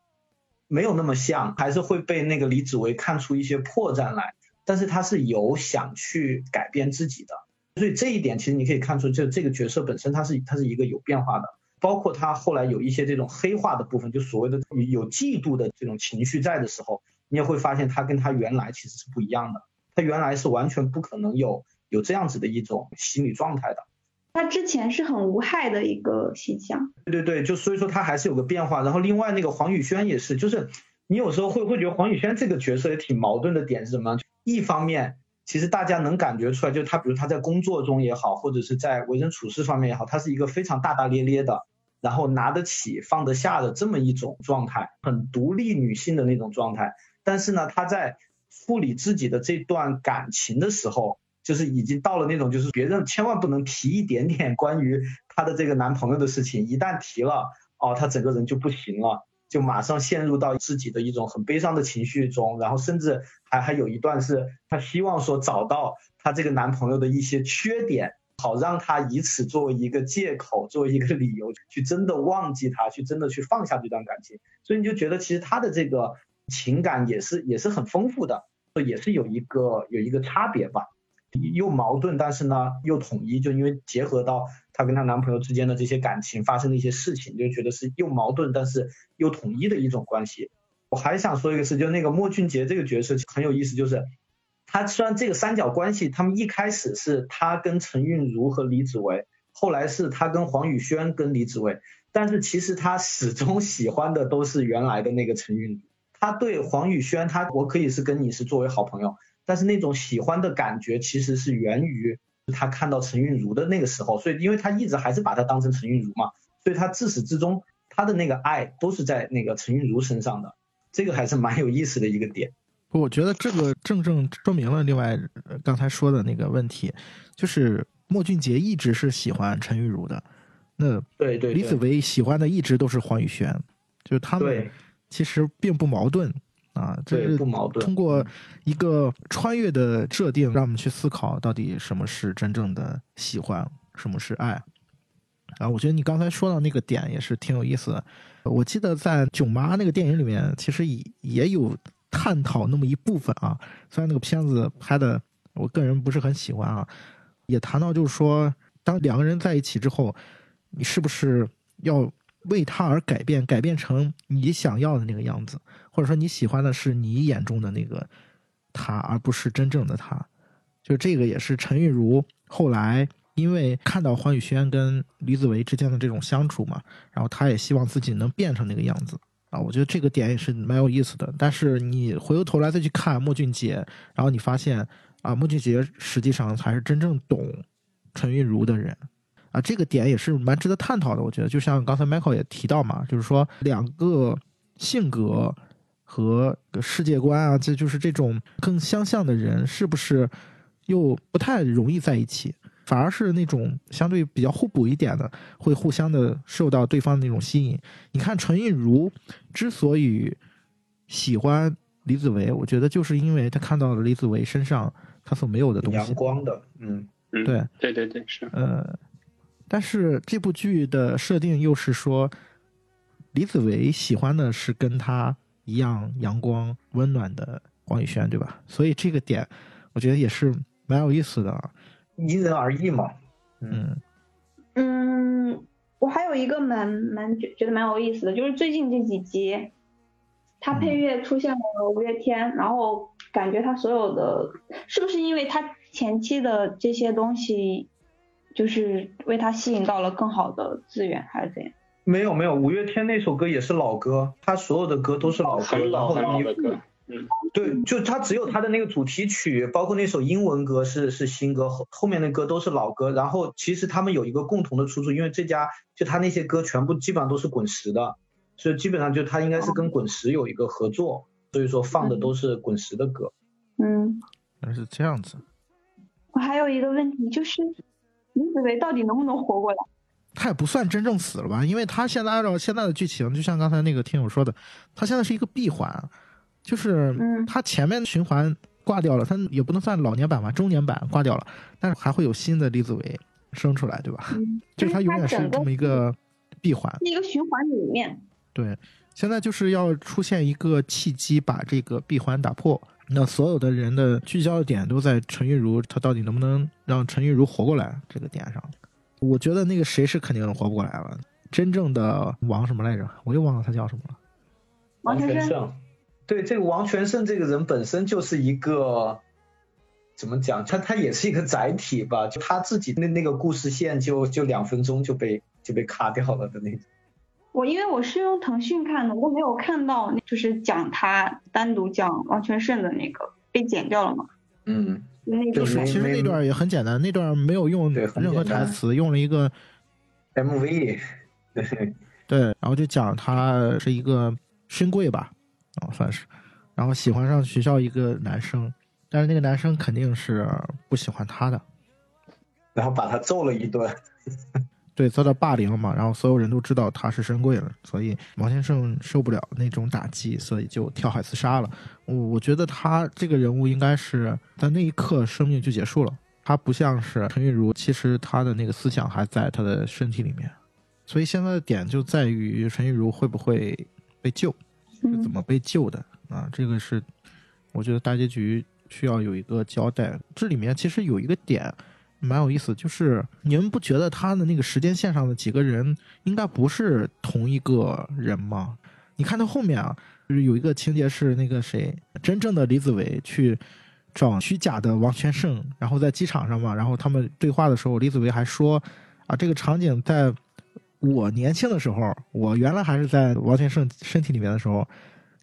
没有那么像，还是会被那个李子维看出一些破绽来，但是他是有想去改变自己的。所以这一点其实你可以看出，这这个角色本身他是他是一个有变化的，包括他后来有一些这种黑化的部分，就所谓的有嫉妒的这种情绪在的时候，你也会发现他跟他原来其实是不一样的，他原来是完全不可能有有这样子的一种心理状态的。他之前是很无害的一个形象。对对对，就所以说他还是有个变化。然后另外那个黄宇轩也是，就是你有时候会会觉得黄宇轩这个角色也挺矛盾的点是什么？一方面，其实大家能感觉出来，就他比如他在工作中也好，或者是在为人处事方面也好，他是一个非常大大咧咧的，然后拿得起放得下的这么一种状态，很独立女性的那种状态。但是呢，他在处理自己的这段感情的时候，就是已经到了那种，就是别人千万不能提一点点关于她的这个男朋友的事情，一旦提了，哦，她整个人就不行了，就马上陷入到自己的一种很悲伤的情绪中，然后甚至还还有一段是她希望说找到她这个男朋友的一些缺点，好让她以此作为一个借口，作为一个理由去真的忘记他，去真的去放下这段感情，所以你就觉得其实她的这个情感也是也是很丰富的，也是有一个有一个差别吧。又矛盾，但是呢又统一，就因为结合到她跟她男朋友之间的这些感情发生的一些事情，就觉得是又矛盾但是又统一的一种关系。我还想说一个事，就那个莫俊杰这个角色很有意思，就是他虽然这个三角关系，他们一开始是他跟陈韵如和李子维，后来是他跟黄宇轩跟李子维，但是其实他始终喜欢的都是原来的那个陈韵如。他对黄宇轩，他我可以是跟你是作为好朋友。但是那种喜欢的感觉其实是源于他看到陈韵如的那个时候，所以因为他一直还是把她当成陈韵如嘛，所以他自始至终他的那个爱都是在那个陈韵如身上的，这个还是蛮有意思的一个点。我觉得这个正正说明了另外呃刚才说的那个问题，就是莫俊杰一直是喜欢陈韵如的，那对对李子维喜欢的一直都是黄宇轩，就是他们对其实并不矛盾啊，这对是不矛盾通过一个穿越的设定，让我们去思考到底什么是真正的喜欢，什么是爱。啊，我觉得你刚才说到那个点也是挺有意思的。我记得在《囧妈》那个电影里面，其实也也有探讨那么一部分啊。虽然那个片子拍的我个人不是很喜欢啊，也谈到就是说，当两个人在一起之后，你是不是要为他而改变，改变成你想要的那个样子，或者说你喜欢的是你眼中的那个他，而不是真正的他。就这个也是陈韵如后来因为看到黄宇轩跟李子维之间的这种相处嘛，然后他也希望自己能变成那个样子啊。我觉得这个点也是蛮有意思的。但是你回过头来再去看莫俊杰，然后你发现啊，莫俊杰实际上才是真正懂陈韵如的人。啊，这个点也是蛮值得探讨的。我觉得，就像刚才 Michael 也提到嘛，就是说两个性格和世界观啊，这就是这种更相像的人，是不是又不太容易在一起？反而是那种相对比较互补一点的，会互相的受到对方的那种吸引。你看陈韵如之所以喜欢李子维，我觉得就是因为他看到了李子维身上他所没有的东西阳。光的，嗯，嗯，对对对对是，呃，但是这部剧的设定又是说，李子维喜欢的是跟他一样阳光温暖的黄宇轩，对吧？所以这个点，我觉得也是蛮有意思的啊。因人而异嘛。嗯嗯，我还有一个蛮蛮觉觉得蛮有意思的，就是最近这几集，他配乐出现了五月天，然后感觉他所有的是不是因为他前期的这些东西，就是为他吸引到了更好的资源，还是怎样？没有没有，五月天那首歌也是老歌，他所有的歌都是老歌，然很老很后你嗯，对，就他只有他的那个主题曲，包括那首英文歌是是新歌，后后面的歌都是老歌。然后其实他们有一个共同的出处，因为这家就他那些歌全部基本上都是滚石的，所以基本上就他应该是跟滚石有一个合作，所以说放的都是滚石的歌。嗯，原来是这样子。我还有一个问题就是，李子维到底能不能活过来？他也不算真正死了吧，因为他现在按照现在的剧情，就像刚才那个听友说的，他现在是一个闭环，就是嗯他前面循环挂掉了，他也不能算老年版吧，中年版挂掉了，但是还会有新的李子维生出来，对吧？嗯，就是他永远是这么一个闭环。是一个循环里面。对，现在就是要出现一个契机，把这个闭环打破，那所有的人的聚焦点都在陈玉如，他到底能不能让陈玉如活过来这个点上？我觉得那个谁是肯定活不过来了，真正的王什么来着？我又忘了他叫什么了。王全胜，对这个王全胜这个人本身就是一个怎么讲？他他也是一个载体吧，就他自己那那个故事线就就两分钟就被就被卡掉了的那种。我因为我是用腾讯看的，我没有看到就是讲他单独讲王全胜的那个被剪掉了嘛，嗯，那个就是其实那段也很简单，那段没有用任何台词，用了一个，MV，对，对，然后就讲他是一个勋贵吧，啊、算是，然后喜欢上学校一个男生，但是那个男生肯定是不喜欢他的，然后把他揍了一顿。对，遭到霸凌了嘛，然后所有人都知道他是深贵了，所以王先生受不了那种打击，所以就跳海自杀了。我我觉得他这个人物应该是在那一刻生命就结束了，他不像是陈玉如，其实他的那个思想还在他的身体里面，所以现在的点就在于陈玉如会不会被救，是怎么被救的啊？这个是我觉得大结局需要有一个交代。这里面其实有一个点。蛮有意思，就是你们不觉得他的那个时间线上的几个人应该不是同一个人吗？你看他后面啊，就是有一个情节是那个谁，真正的李子维去找虚假的王全胜，然后在机场上嘛，然后他们对话的时候，李子维还说啊，这个场景在我年轻的时候，我原来还是在王全胜身体里面的时候，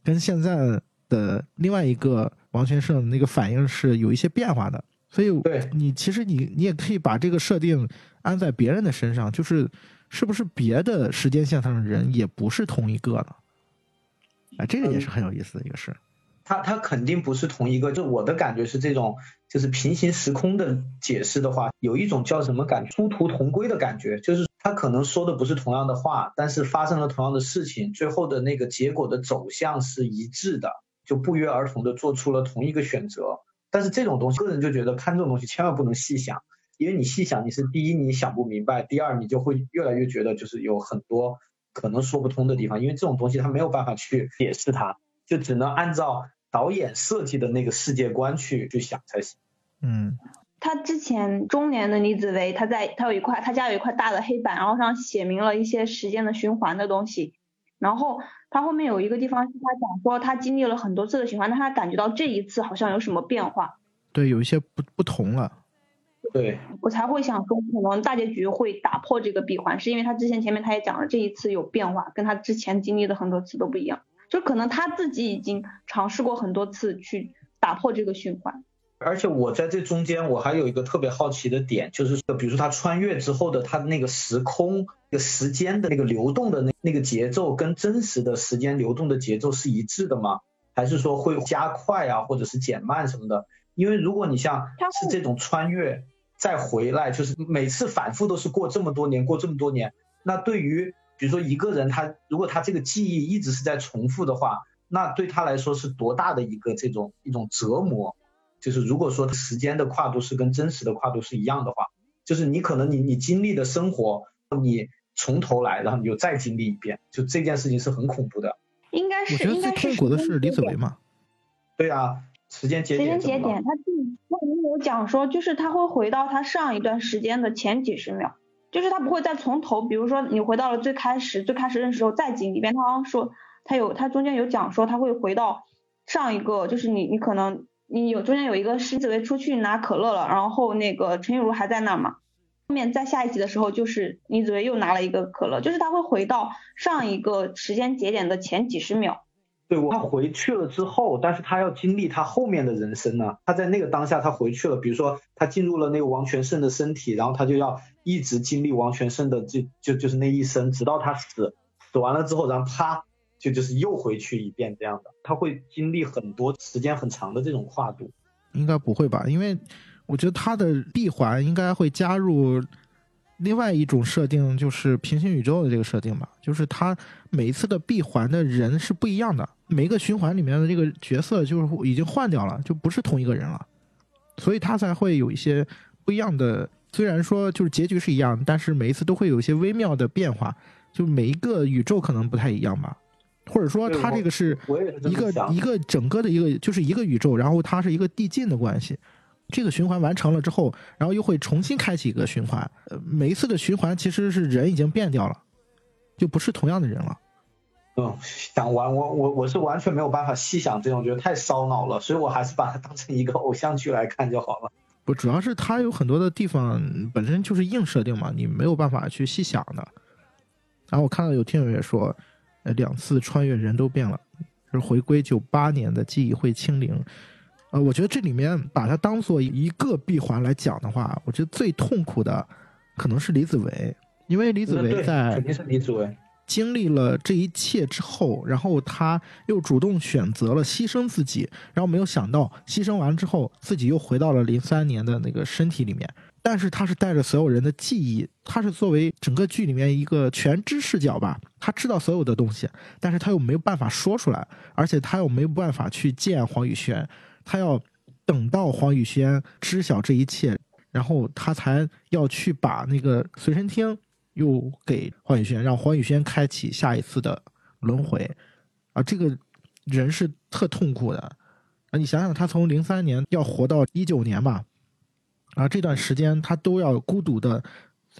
跟现在的另外一个王全胜那个反应是有一些变化的。所以对你其实你你也可以把这个设定安在别人的身上，就是是不是别的时间线上的人也不是同一个呢？啊，这个也是很有意思的一个事。他他肯定不是同一个，就我的感觉是这种，就是平行时空的解释的话，有一种叫什么感觉，殊途同归的感觉，就是他可能说的不是同样的话，但是发生了同样的事情，最后的那个结果的走向是一致的，就不约而同的做出了同一个选择。但是这种东西，个人就觉得看这种东西千万不能细想，因为你细想，你是第一你想不明白，第二你就会越来越觉得就是有很多可能说不通的地方，因为这种东西它没有办法去解释它，就只能按照导演设计的那个世界观去去想才行。嗯，他之前中年的李子维，他在他有一块他家有一块大的黑板，然后上写明了一些时间的循环的东西。然后他后面有一个地方是他讲说他经历了很多次的循环，但他感觉到这一次好像有什么变化，对，有一些不不同了。对，我才会想说可能大结局会打破这个闭环，是因为他之前前面他也讲了这一次有变化，跟他之前经历的很多次都不一样，就可能他自己已经尝试过很多次去打破这个循环。而且我在这中间，我还有一个特别好奇的点，就是说比如说他穿越之后的他的那个时空、那个时间的那个流动的那那个节奏，跟真实的时间流动的节奏是一致的吗？还是说会加快啊，或者是减慢什么的？因为如果你像是这种穿越再回来，就是每次反复都是过这么多年，过这么多年，那对于比如说一个人他如果他这个记忆一直是在重复的话，那对他来说是多大的一个这种一种折磨？就是如果说时间的跨度是跟真实的跨度是一样的话，就是你可能你你经历的生活，你从头来，然后你又再经历一遍，就这件事情是很恐怖的。应该我觉得最是应该痛苦的是李子维嘛。对啊，时间节时间节点他自己那里面有讲说，就是他会回到他上一段时间的前几十秒，就是他不会再从头，比如说你回到了最开始，最开始认识的时候再经历一遍。他好像说他有他中间有讲说他会回到上一个，就是你你可能你你有中间有一个狮子维出去拿可乐了，然后那个陈玉茹还在那儿嘛。后面在下一集的时候，就是李子维又拿了一个可乐，就是他会回到上一个时间节点的前几十秒。对，他回去了之后，但是他要经历他后面的人生呢。他在那个当下他回去了，比如说他进入了那个王全胜的身体，然后他就要一直经历王全胜的这就就是那一生，直到他死，死完了之后，然后啪就就是又回去一遍这样的。他会经历很多时间很长的这种跨度。应该不会吧？因为我觉得他的闭环应该会加入另外一种设定，就是平行宇宙的这个设定吧。就是他每一次的闭环的人是不一样的，每一个循环里面的这个角色就是已经换掉了，就不是同一个人了，所以他才会有一些不一样的。虽然说就是结局是一样，但是每一次都会有一些微妙的变化，就每一个宇宙可能不太一样吧。或者说它这个是一个一个整个的一个就是一个宇宙，然后它是一个递进的关系。这个循环完成了之后，然后又会重新开启一个循环。呃，每一次的循环其实是人已经变掉了，就不是同样的人了。嗯，想完我我我是完全没有办法细想这种，觉得太烧脑了，所以我还是把它当成一个偶像剧来看就好了。不，主要是它有很多的地方本身就是硬设定嘛，你没有办法去细想的。然后我看到有听友也说，呃，两次穿越人都变了，就是回归九八年的记忆会清零。呃，我觉得这里面把它当做一个闭环来讲的话，我觉得最痛苦的可能是李子维，因为李子维在肯定是李子维，经历了这一切之后，然后他又主动选择了牺牲自己，然后没有想到牺牲完之后，自己又回到了零三年的那个身体里面。但是他是带着所有人的记忆，他是作为整个剧里面一个全知视角吧，他知道所有的东西，但是他又没有办法说出来，而且他又没有办法去见黄宇轩，他要等到黄宇轩知晓这一切，然后他才要去把那个随身听又给黄宇轩，让黄宇轩开启下一次的轮回，啊，这个人是特痛苦的，啊，你想想，他从零三年要活到一九年吧，啊，这段时间他都要孤独的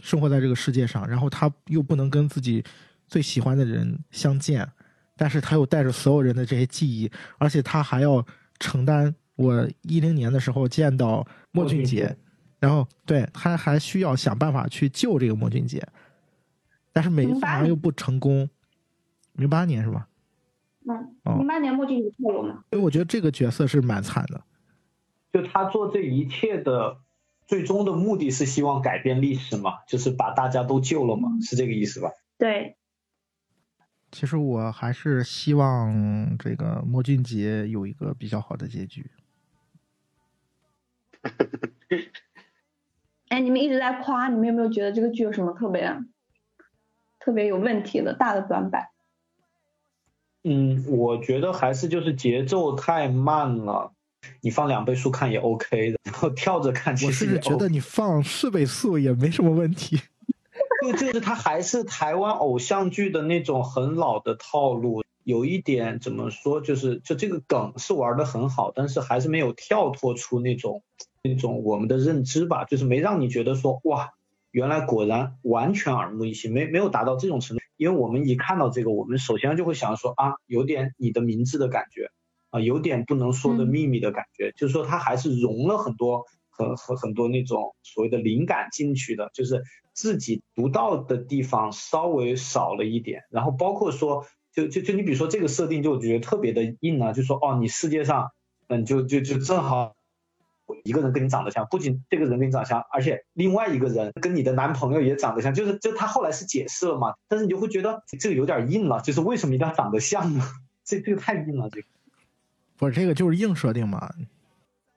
生活在这个世界上，然后他又不能跟自己最喜欢的人相见，但是他又带着所有人的这些记忆，而且他还要承担我一零年的时候见到莫俊杰然后对他还需要想办法去救这个莫俊杰，但是每一次好像又不成功。零八年是吧？嗯，哦零八年莫俊杰跳了嘛。所以我觉得这个角色是蛮惨的。就他做这一切的最终的目的是希望改变历史嘛，就是把大家都救了嘛，是这个意思吧？对，其实我还是希望这个莫俊杰有一个比较好的结局。哎，你们一直在夸，你们有没有觉得这个剧有什么特别特别有问题的大的短板？嗯，我觉得还是就是节奏太慢了，你放两倍速看也 OK 的，然后跳着看其我实也甚至觉得你放四倍速也没什么问题。就就是它还是台湾偶像剧的那种很老的套路，有一点怎么说，就是就这个梗是玩的很好，但是还是没有跳脱出那种那种我们的认知吧，就是没让你觉得说哇，原来果然完全耳目一新，没没有达到这种程度。因为我们一看到这个，我们首先就会想说啊，有点你的名字的感觉啊，有点不能说的秘密的感觉，就是说它还是融了很多很很很多那种所谓的灵感进去的，就是自己独到的地方稍微少了一点，然后包括说，就就就你比如说这个设定，就我觉得特别的硬啊，就说哦，你世界上，嗯，就就就正好一个人跟你长得像，不仅这个人跟你长得像，而且另外一个人跟你的男朋友也长得像，就是就他后来是解释了嘛，但是你就会觉得这个有点硬了，就是为什么一定要长得像呢？这这个太硬了，这个。不是这个就是硬设定嘛？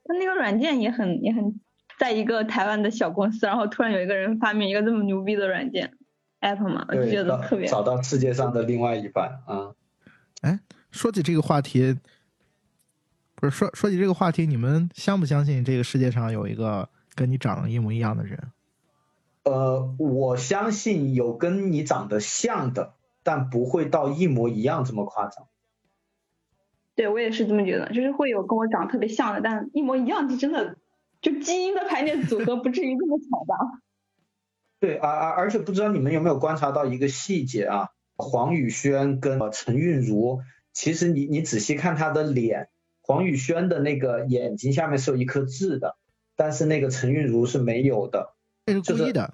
他那个软件也很也很，在一个台湾的小公司，然后突然有一个人发明一个这么牛逼的软件 app 嘛，我就觉得特别找到世界上的另外一半啊。哎说起这个话题，不是说说起这个话题，你们相不相信这个世界上有一个跟你长得一模一样的人？呃，我相信有跟你长得像的，但不会到一模一样这么夸张。对我也是这么觉得，就是会有跟我长得特别像的，但一模一样，就真的就基因的排列组合不至于这么巧吧？对，而而而且不知道你们有没有观察到一个细节啊？黄宇轩跟呃陈韵如，其实你你仔细看他的脸，黄宇轩的那个眼睛下面是有一颗痣的，但是那个陈韵如是没有的。这是故就是意的。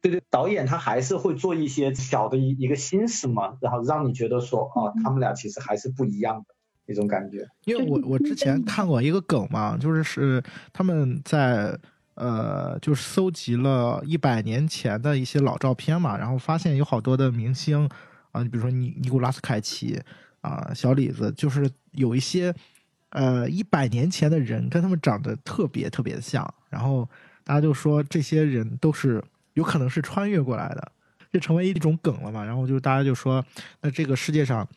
对对，导演他还是会做一些小的一一个心思嘛，然后让你觉得说，啊，他们俩其实还是不一样的那种感觉。因为我我之前看过一个梗嘛，就是是他们在呃，就是搜集了一百年前的一些老照片嘛，然后发现有好多的明星啊，你比如说尼尼古拉斯凯奇啊、小李子，就是有一些呃一百年前的人跟他们长得特别特别像，然后大家就说这些人都是有可能是穿越过来的，就成为一种梗了嘛，然后就大家就说，那这个世界上。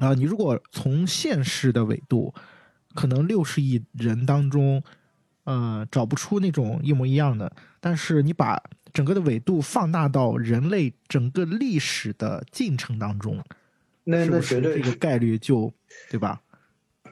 啊、你如果从现实的纬度，可能六十亿人当中，呃，找不出那种一模一样的，但是你把整个的纬度放大到人类整个历史的进程当中，那那绝对这个概率就对吧？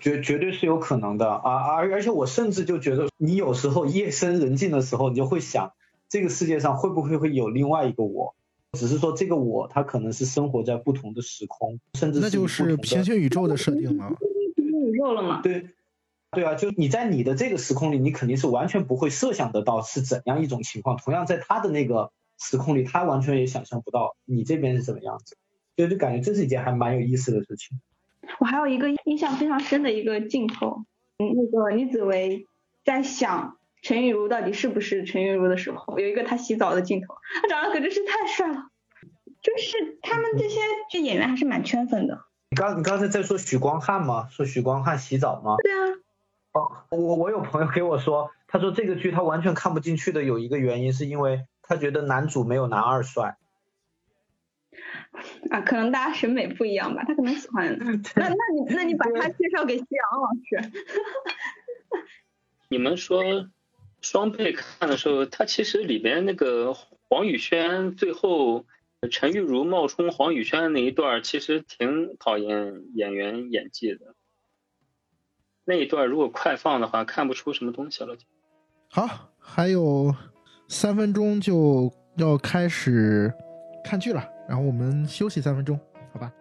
绝绝对是有可能的啊！而而且我甚至就觉得，你有时候夜深人静的时候，你就会想，这个世界上会不会会有另外一个我？只是说这个我，他可能是生活在不同的时空，甚至那就以不同的是平行宇宙的设定了。平行宇宙了嘛？对，对啊，就你在你的这个时空里，你肯定是完全不会设想得到是怎样一种情况。同样在他的那个时空里，他完全也想象不到你这边是什么样子。所以就感觉这是一件还蛮有意思的事情。我还有一个印象非常深的一个镜头，嗯，那个李子维在想陈玉茹到底是不是陈玉茹的时候，有一个他洗澡的镜头，他长得可真是太帅了。就是他们这些这演员还是蛮圈粉的。你刚你刚才在说许光汉吗？说许光汉洗澡吗？对啊，哦，我我有朋友给我说，他说这个剧他完全看不进去的有一个原因是因为他觉得男主没有男二帅。啊，可能大家审美不一样吧，他可能喜欢。那那你那你把他介绍给夕阳老师。你们说双倍看的时候，他其实里边那个黄宇轩最后陈玉茹冒充黄宇轩那一段，其实挺考验演员演技的。那一段如果快放的话，看不出什么东西了。好，还有三分钟就要开始看剧了，然后我们休息三分钟，好吧？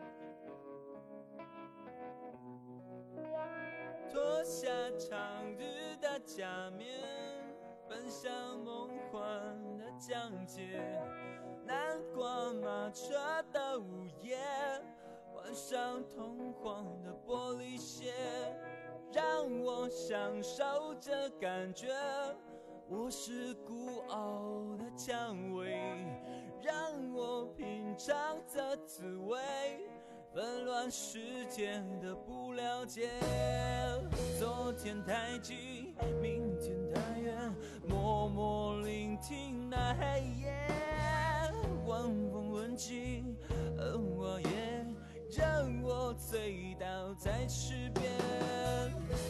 车的午夜，换上通黄的玻璃鞋，让我享受这感觉。我是孤傲的蔷薇，让我品尝这滋味。纷乱世界的不了解，昨天太近，明天太远，默默聆听那黑夜，晚风吻尽而我也让我醉倒在池边，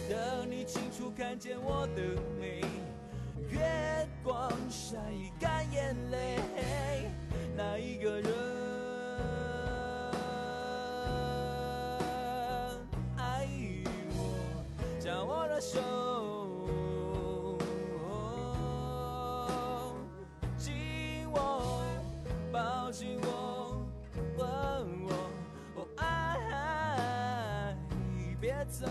等你清楚看见我的美，月光晒干眼泪，那一个人。爱我，将我的手走。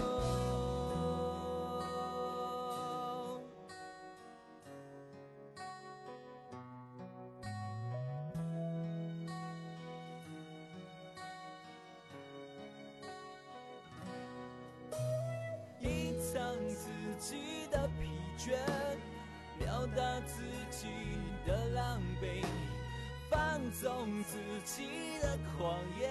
隐藏自己的疲倦，表达自己的狼狈，放纵自己的狂野，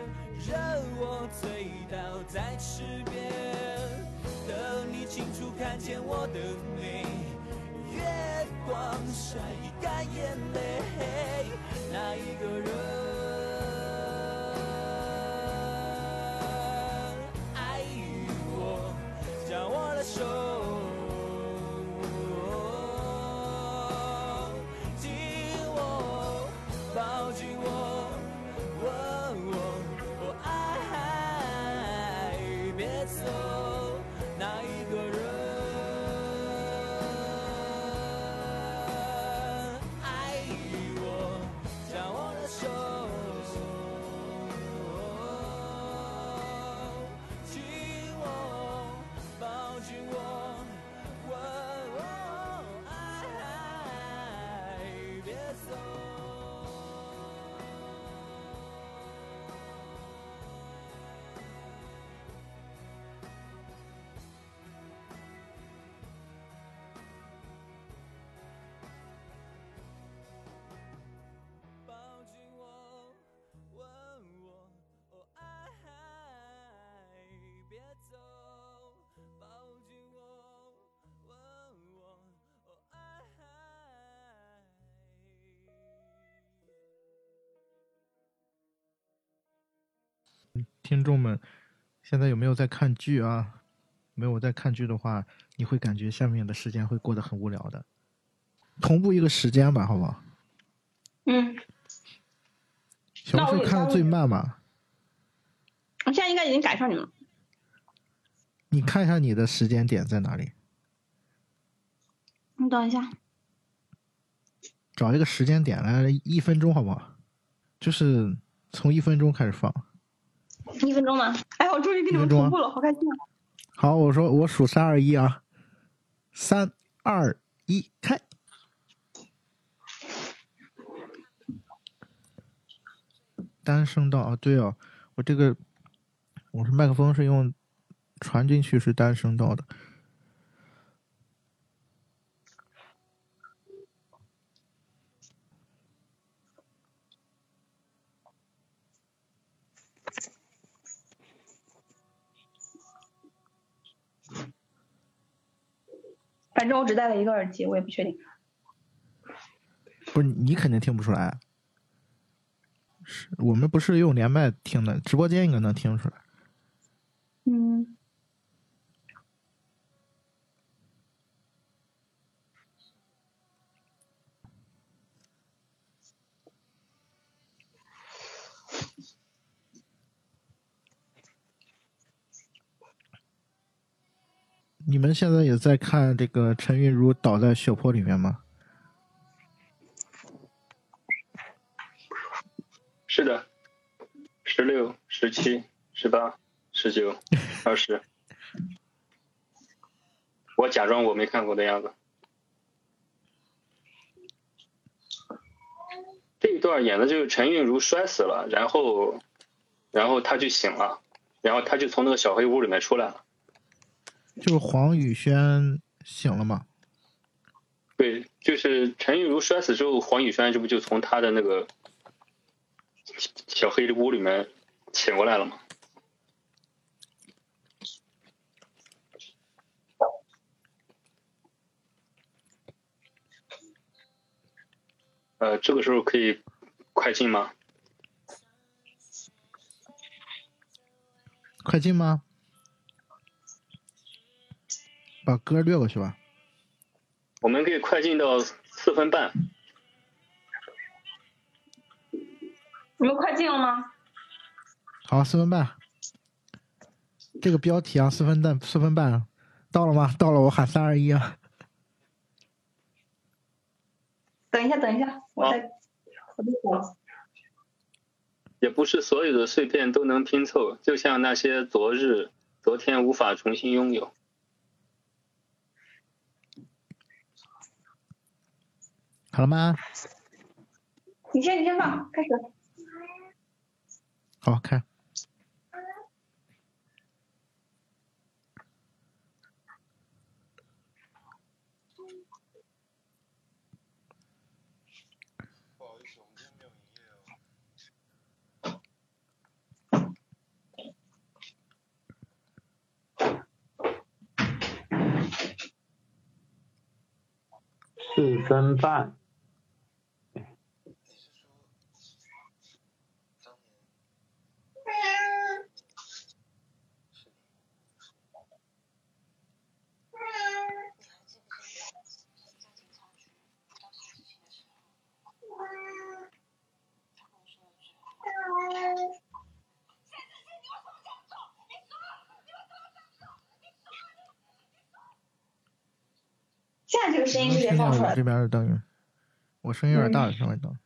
任我醉倒在池边，等你清楚看见我的美。月光晒干眼泪，那一个人爱我，将我的手紧握，抱紧我，听众们现在有没有在看剧啊？没有在看剧的话，你会感觉下面的时间会过得很无聊的。同步一个时间吧，好不好？嗯，小红书看的最慢嘛？我现在应该已经赶上你们了。你看一下你的时间点在哪里？你等一下，找一个时间点来，一分钟好不好？就是从一分钟开始放。一分钟吗？哎，我终于给你们同步了，好开心啊！好，我说我数三二一啊，三二一，开。单声道啊，对哦，我这个我是麦克风是用传进去是单声道的。反正我只带了一个耳机，我也不确定。不是你肯定听不出来，是我们不是用连麦听的，直播间应该能听出来。嗯。你们现在也在看这个陈韵如倒在血泊里面吗？是的，十六、十七、十八、十九、二十。我假装我没看过的样子。这一段演的就是陈韵如摔死了，然后，然后他就醒了，然后他就从那个小黑屋里面出来了。就是黄宇轩醒了吗？对，就是陈玉茹摔死之后，黄宇轩这不就从他的那个小黑屋里面醒过来了吗？呃，这个时候可以快进吗？快进吗？把歌略过去吧。我们可以快进到四分半。你们快进了吗？好，四分半。这个标题啊，四分半，四分半，到了吗？到了，我喊三二一啊。等一下，等一下，我在，我在说。也不是所有的碎片都能拼凑，就像那些昨日、昨天无法重新拥有。好了吗？你先，你先放，开始。好，看。四分半。在这个声音是谁放出来。这边的灯，我声音有点大，稍微等。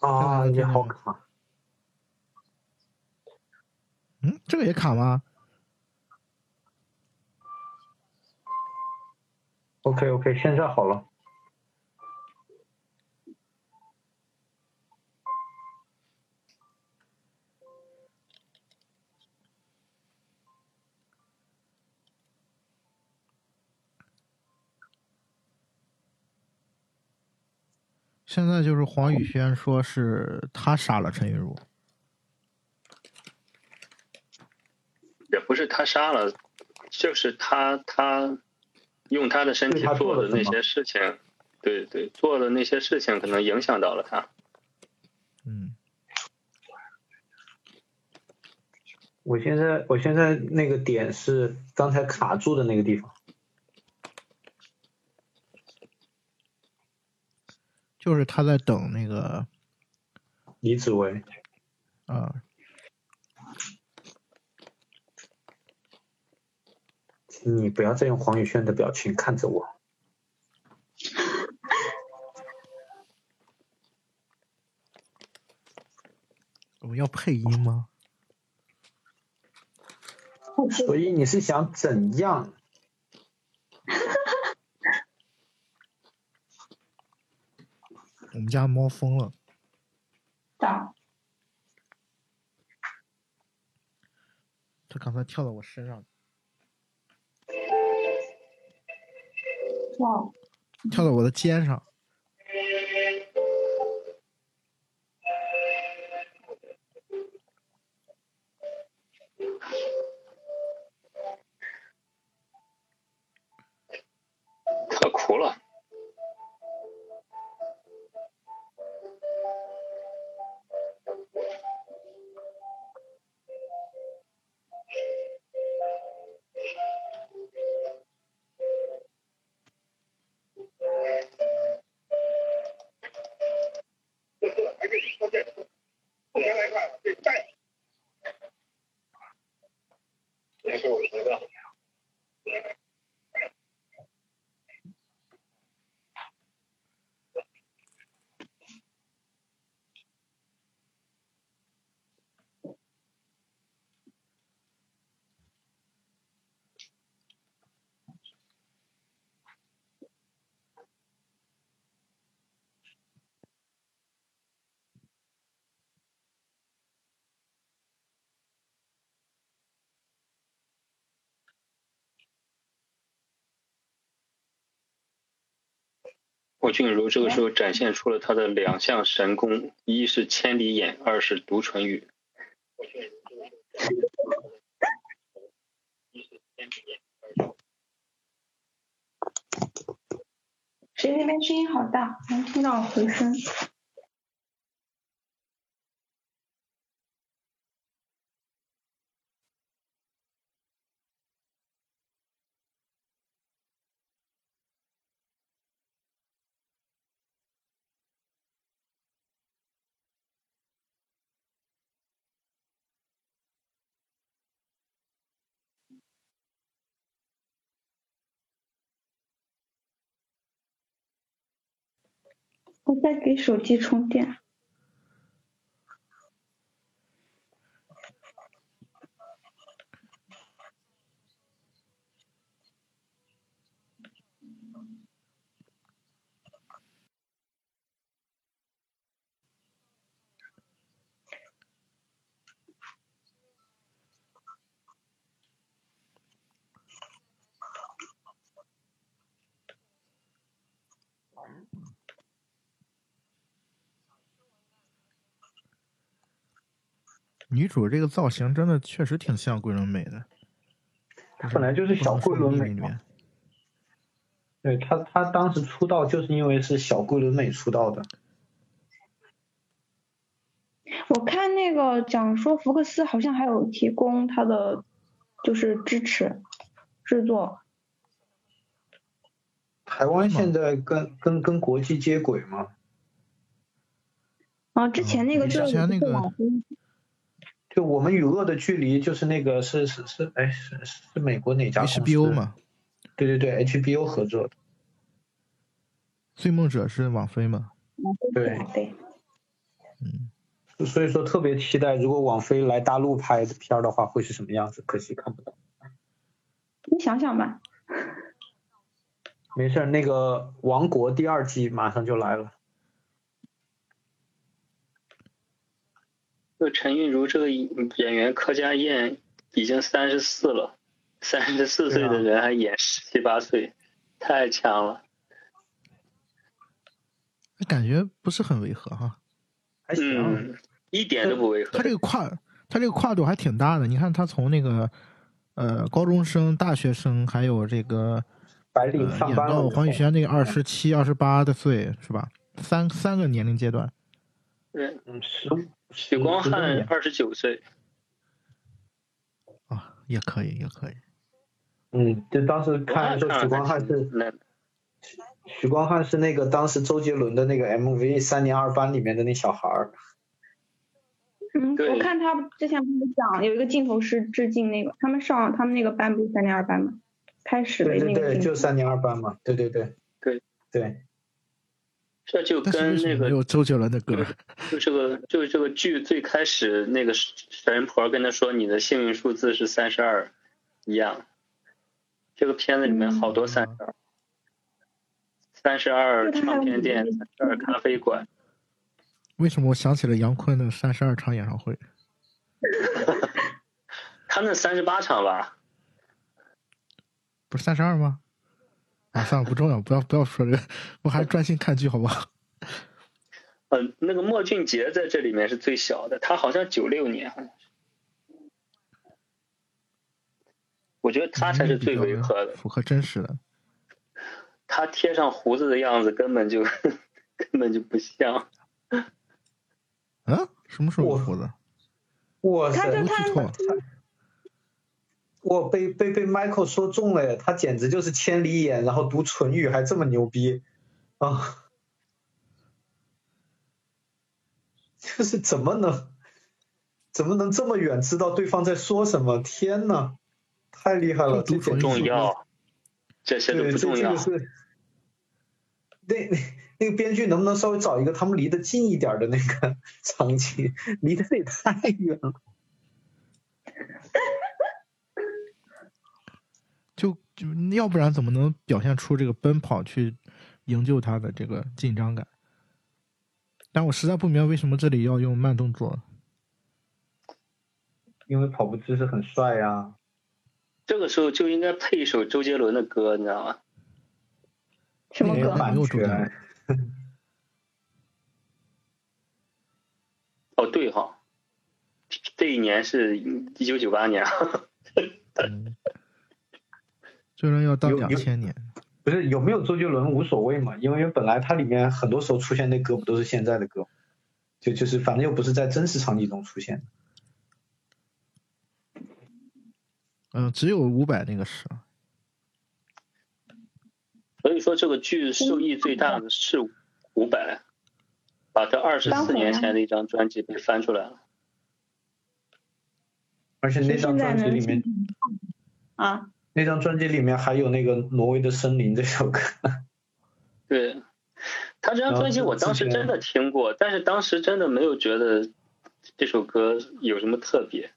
啊，你好卡。嗯，这个也卡吗？OK OK，现在好了。现在就是黄宇轩说是他杀了陈玉茹，也不是他杀了，就是他他用他的身体做的那些事情，对对，做的那些事情可能影响到了他。嗯。我现在我现在那个点是刚才卡住的那个地方。就是他在等那个李子维。啊，请你不要再用黄宇轩的表情看着我。我们要配音吗？所以你是想怎样？我们家猫疯了，大它刚才跳到我身上，哇，跳到我的肩上。霍俊如这个时候展现出了他的两项神功，一是千里眼，二是独唇语。谁那边声音好大，能听到回声。我在给手机充电。女主这个造型真的确实挺像桂纶镁的，她本来就是小桂纶镁嘛里面。对她，她当时出道就是因为是小桂纶镁出道的。我看那个讲说福克斯好像还有提供他的就是支持制作，台湾现在跟跟跟国际接轨吗，啊，之前那个嗯就是之前那个网红就我们与恶的距离就是那个是是是哎是是美国哪家公司 HBO 嘛，对对对，HBO 合作的。追梦者是网飞吗？对对，嗯，所以说特别期待，如果网飞来大陆拍的片儿的话，会是什么样子？可惜看不到。你想想吧，没事儿，那个《王国》第二季马上就来了。这个陈韵如这个演员柯佳燕已经三十四了，三十四岁的人还演十七八岁，太强了。感觉不是很违和哈。还行，嗯，一点都不违和他。这个跨，他这个跨度还挺大的。你看他从那个呃高中生、大学生，还有这个白领呃演。到黄宇轩那个二十七、二十八的岁是吧？三三个年龄阶段。对，嗯，十五。许光汉二十九岁，啊也可以，也可以。嗯，就当时看的时候，许光汉是那许光汉是那个当时周杰伦的那个 MV《三年二班》里面的那小孩儿。嗯，我看他之前不是讲有一个镜头是致敬那个，他们上他们那个班不是三年二班吗？开始的对对对，那个镜头。就三年二班嘛。对对对。对对，这就跟那个有周杰伦的歌？就这个就这个剧最开始那个神婆跟他说你的幸运数字是三十二一样，这个片子里面好多三十二，三十二唱片店，那个三十二咖啡馆，为什么我想起了杨坤的三十二场演唱会？他那三十八场吧，不是三十二吗？啊，算了，不重要，不要不要说这个，我还是专心看剧好不好？嗯、那个莫俊杰在这里面是最小的，他好像九六年，好像是，我觉得他才是最违和的，符合真实的。他贴上胡子的样子根本就根本就不像。嗯，什么时候我胡子？哇塞他他记错。我被被被 Michael 说中了耶，他简直就是千里眼，然后读唇语还这么牛逼啊！就是怎么能怎么能这么远知道对方在说什么？天呐，太厉害了！读唇语简直是重要，这些都，不重要这这个。是那那那个编剧能不能稍微找一个他们离得近一点的那个 场景？离得也太远了。就就要不然怎么能表现出这个奔跑去营救他的这个紧张感？但我实在不明白为什么这里要用慢动作。因为跑步姿势很帅呀、这个时候就应该配一首周杰伦的歌，你知道吗？什么歌？没有版没有周杰权伦。哦，对哈，这一年是一九九八年。嗯，周杰伦要到两千年。不是有没有周杰伦无所谓嘛，因为本来它里面很多时候出现那歌不都是现在的歌，就就是反正又不是在真实场景中出现的。嗯，只有伍佰那个是。所以说这个剧受益最大的是伍佰，把他二十四年前的一张专辑被翻出来了。而且那张专辑里面，啊，那张专辑里面还有那个《挪威的森林》这首歌。对，他这张专辑我当时真的听过，但是当时真的没有觉得这首歌有什么特别。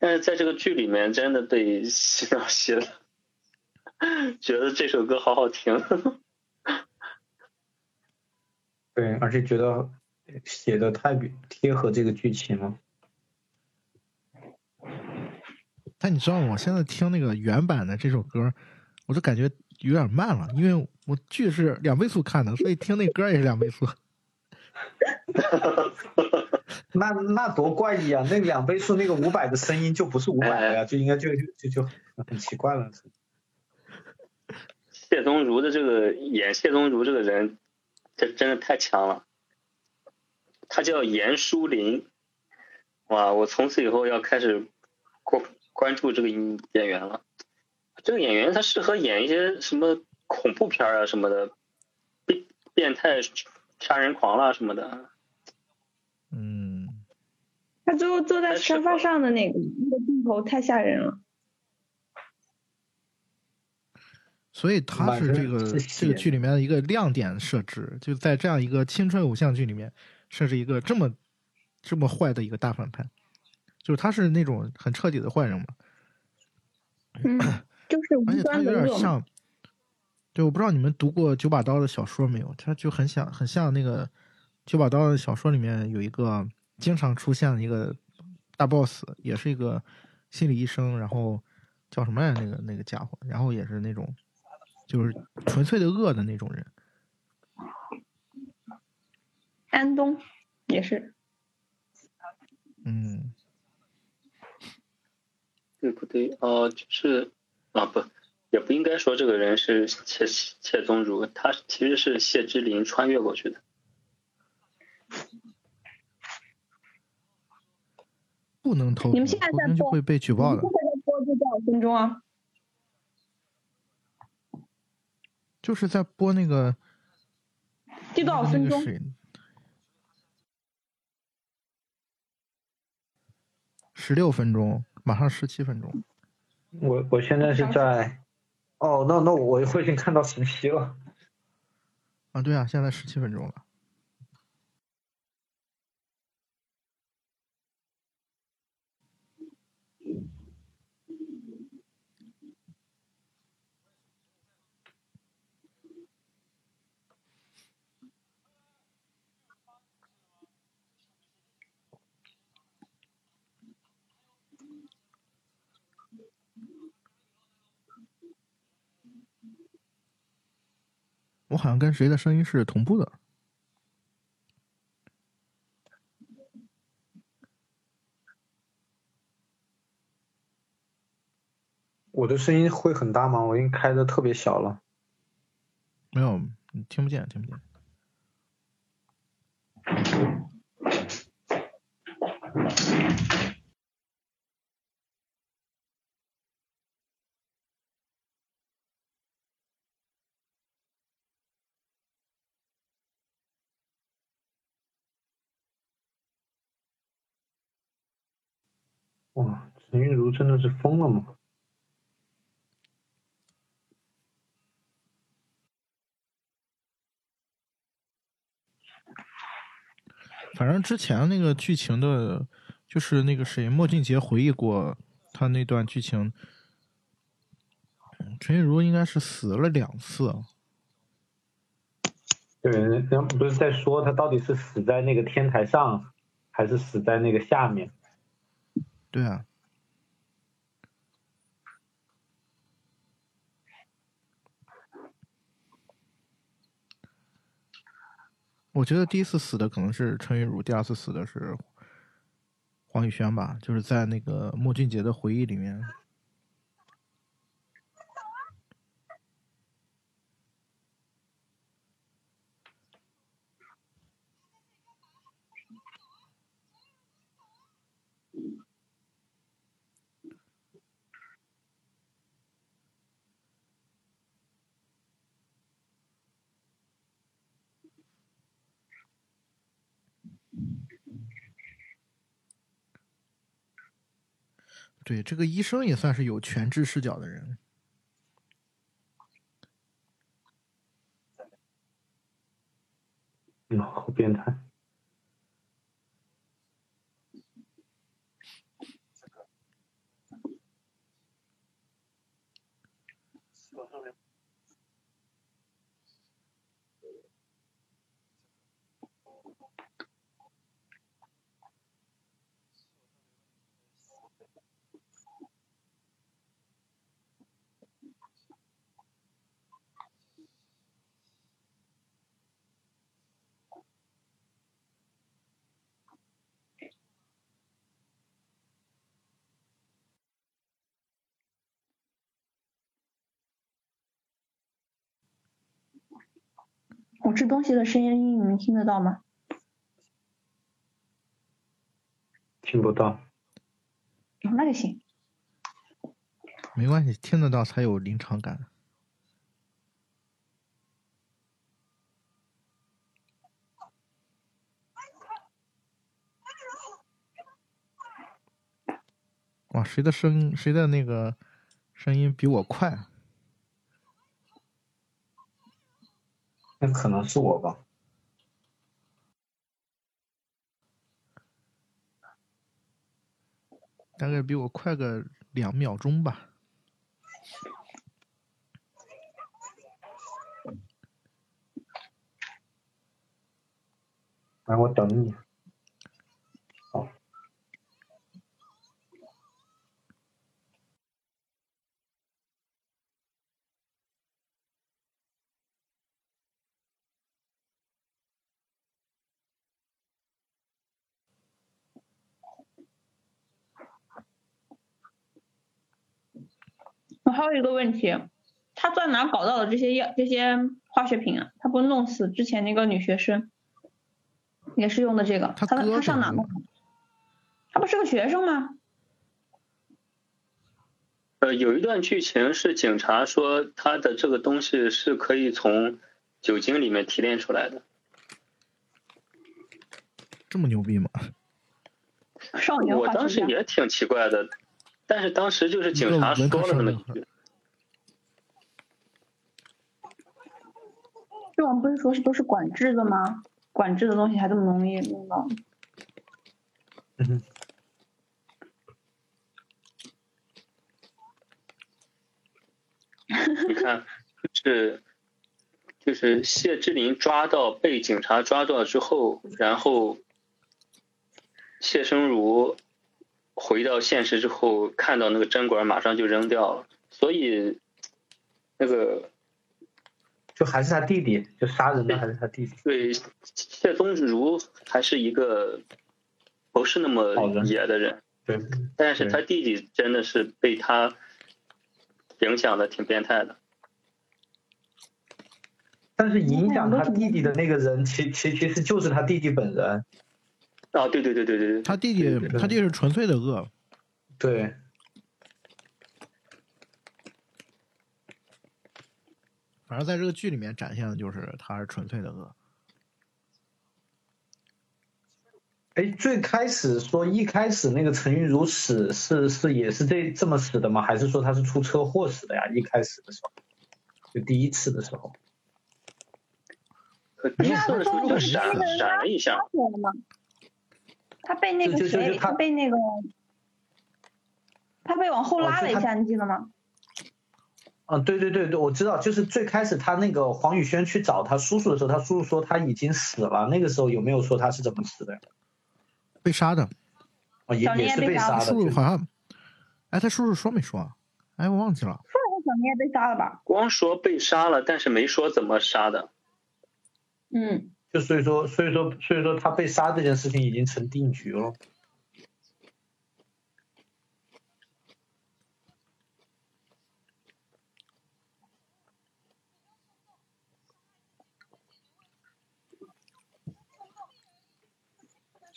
但是在这个剧里面真的被洗脑洗了，觉得这首歌好好听。对，而且觉得写的太比贴合这个剧情了。但你知道吗？我现在听那个原版的这首歌，我就感觉有点慢了，因为我剧是两倍速看的，所以听那歌也是两倍速。那那多怪异啊！那两倍速那个五百的声音就不是五百了呀，就应该就就就很奇怪了。谢宗儒的这个演谢宗儒这个人，这真的太强了。他叫严书林，哇！我从此以后要开始关关注这个演员了。这个演员他适合演一些什么恐怖片啊什么的，变变态杀人狂啦、什么的。嗯，他最后坐在沙发上的那个那个镜头太吓人了。所以他是这个这个剧里面的一个亮点设置，就在这样一个青春偶像剧里面设置一个这么这么坏的一个大反派，就是他是那种很彻底的坏人嘛，嗯，就是无而且他有。点像，对，我不知道你们读过九把刀的小说没有？他就很像很像那个九把刀的小说里面有一个经常出现的一个大 boss，也是一个心理医生，然后叫什么来着？那个那个家伙，然后也是那种就是纯粹的恶的那种人。安东也是，嗯，对不对？哦、就是啊不，也不应该说这个人是谢谢宗儒，他其实是谢之琳穿越过去的。不能偷偷，你们现在在播会被举报的现。在在播就多少分钟啊？就是在播那个这多少分钟？十六分钟，马上十七分钟。我我现在是在，哦，那那我我已经看到十七了。啊，对啊，现在十七分钟了。我好像跟谁的声音是同步的。我的声音会很大吗？我已经开的特别小了。没有，你听不见，听不见。哇，陈韵如真的是疯了吗？反正之前那个剧情的，就是那个谁，莫俊杰回忆过他那段剧情，陈韵如应该是死了两次。对，人家不是在说他到底是死在那个天台上，还是死在那个下面？对啊，我觉得第一次死的可能是陈韵如，第二次死的是黄宇轩吧，就是在那个莫俊杰的回忆里面。对，这个医生也算是有全知视角的人。好变态。我吃东西的声音你们听得到吗？听不到。哦那就行。没关系，听得到才有临场感。哇，谁的声音谁的那个声音比我快？啊那可能是我吧。大概比我快个两秒钟吧。来，我等你。好。个问题，他在哪搞到的这些药这些化学品啊？他不弄死之前那个女学生，也是用的这个。他他他上哪弄？他不是个学生吗？呃，有一段剧情是警察说他的这个东西是可以从酒精里面提炼出来的。这么牛逼吗？少年我当。时也挺奇怪的，但是当时就是警察说了那么一句，这种不是说是都是管制的吗？管制的东西还这么容易弄到？嗯，你看，就是就是谢志林抓到被警察抓到之后，然后谢生如回到现实之后，看到那个针管，马上就扔掉了。所以那个就还是他弟弟，就杀人的还是他弟弟。对谢宗儒还是一个不是那么野的人，对，但是他弟弟真的是被他影响的挺变态的。但是影响他弟弟的那个人，其其其实就是他弟弟本人。啊，对对对对对对，他弟弟对对对他弟弟是纯粹的恶，对，反正在这个剧里面展现的就是他是纯粹的恶。哎，最开始说一开始那个陈玉如死是是也是这这么死的吗？还是说他是出车祸死的呀？一开始的时候，就第一次的时候。可第一次的时候就闪了闪了一下，了吗？他被那个谁，他他被那个，他被往后拉了一下，你记得吗？嗯，对对对对，我知道，就是最开始他那个黄宇轩去找他叔叔的时候，他叔叔说他已经死了，那个时候有没有说他是怎么死的呀？被杀的，哦，也也是被杀的，叔叔好像，哎，他叔叔说没说？哎，我忘记了。说好像小年也被杀了吧？光说被杀了，但是没说怎么杀的。嗯，就所以说所以说所以说他被杀这件事情已经成定局了。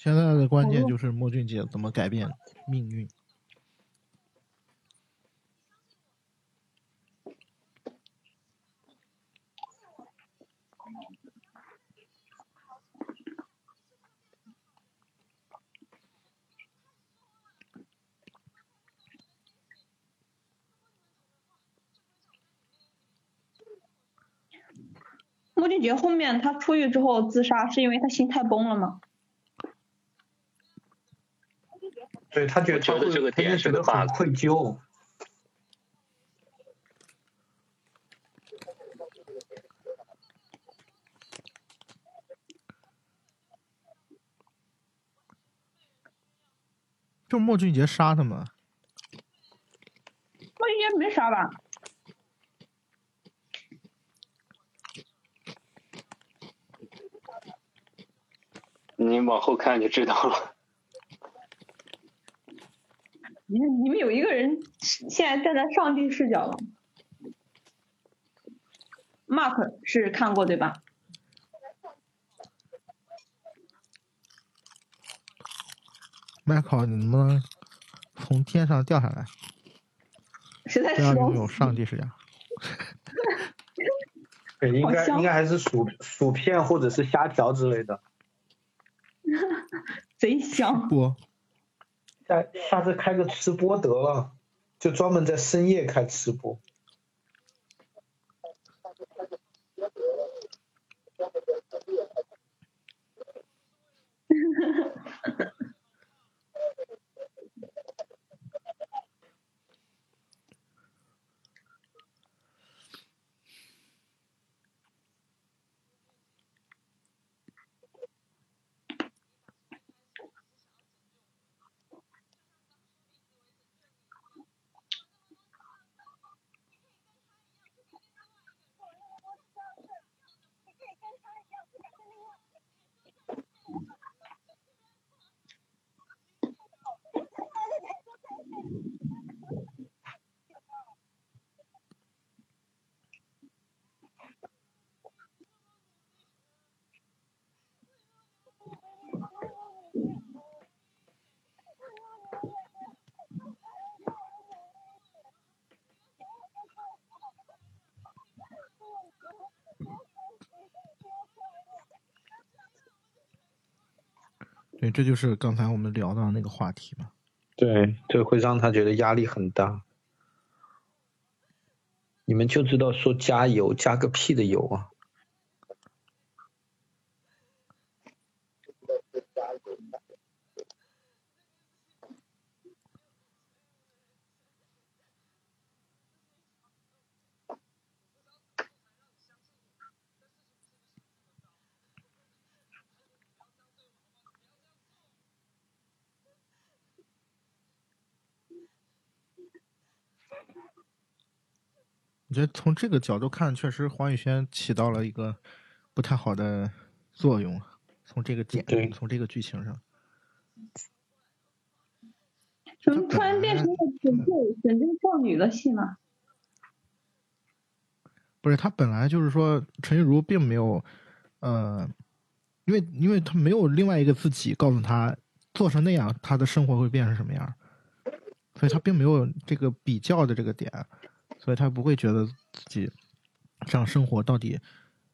现在的关键就是莫俊杰怎么改变命运。莫俊杰后面他出狱之后自杀，是因为他心态崩了吗？对他觉得这个点他就是觉个得很 bug 愧疚。就莫俊杰杀他嘛，莫俊杰没杀吧？你往后看就知道了。你看你们有一个人现在站在上帝视角了。Mark 是看过对吧？麦考，你能不能从天上掉下来，谁在不要说拥有上帝视角？对，应该应该还是薯薯片或者是虾条之类的。贼香。不，下下次开个吃播得了，就专门在深夜开吃播。对，这就是刚才我们聊到那个话题嘛。对，这会让他觉得压力很大。你们就知道说加油，加个屁的油啊！我觉得从这个角度看，确实黄宇轩起到了一个不太好的作用。从这个点对，从这个剧情上，怎么突然变成了拯救拯救少女的戏呢？不是他本来就是说陈玉茹并没有，呃，因为因为他没有另外一个自己告诉他做成那样，他的生活会变成什么样，所以他并没有这个比较的这个点，所以他不会觉得自己这样生活到底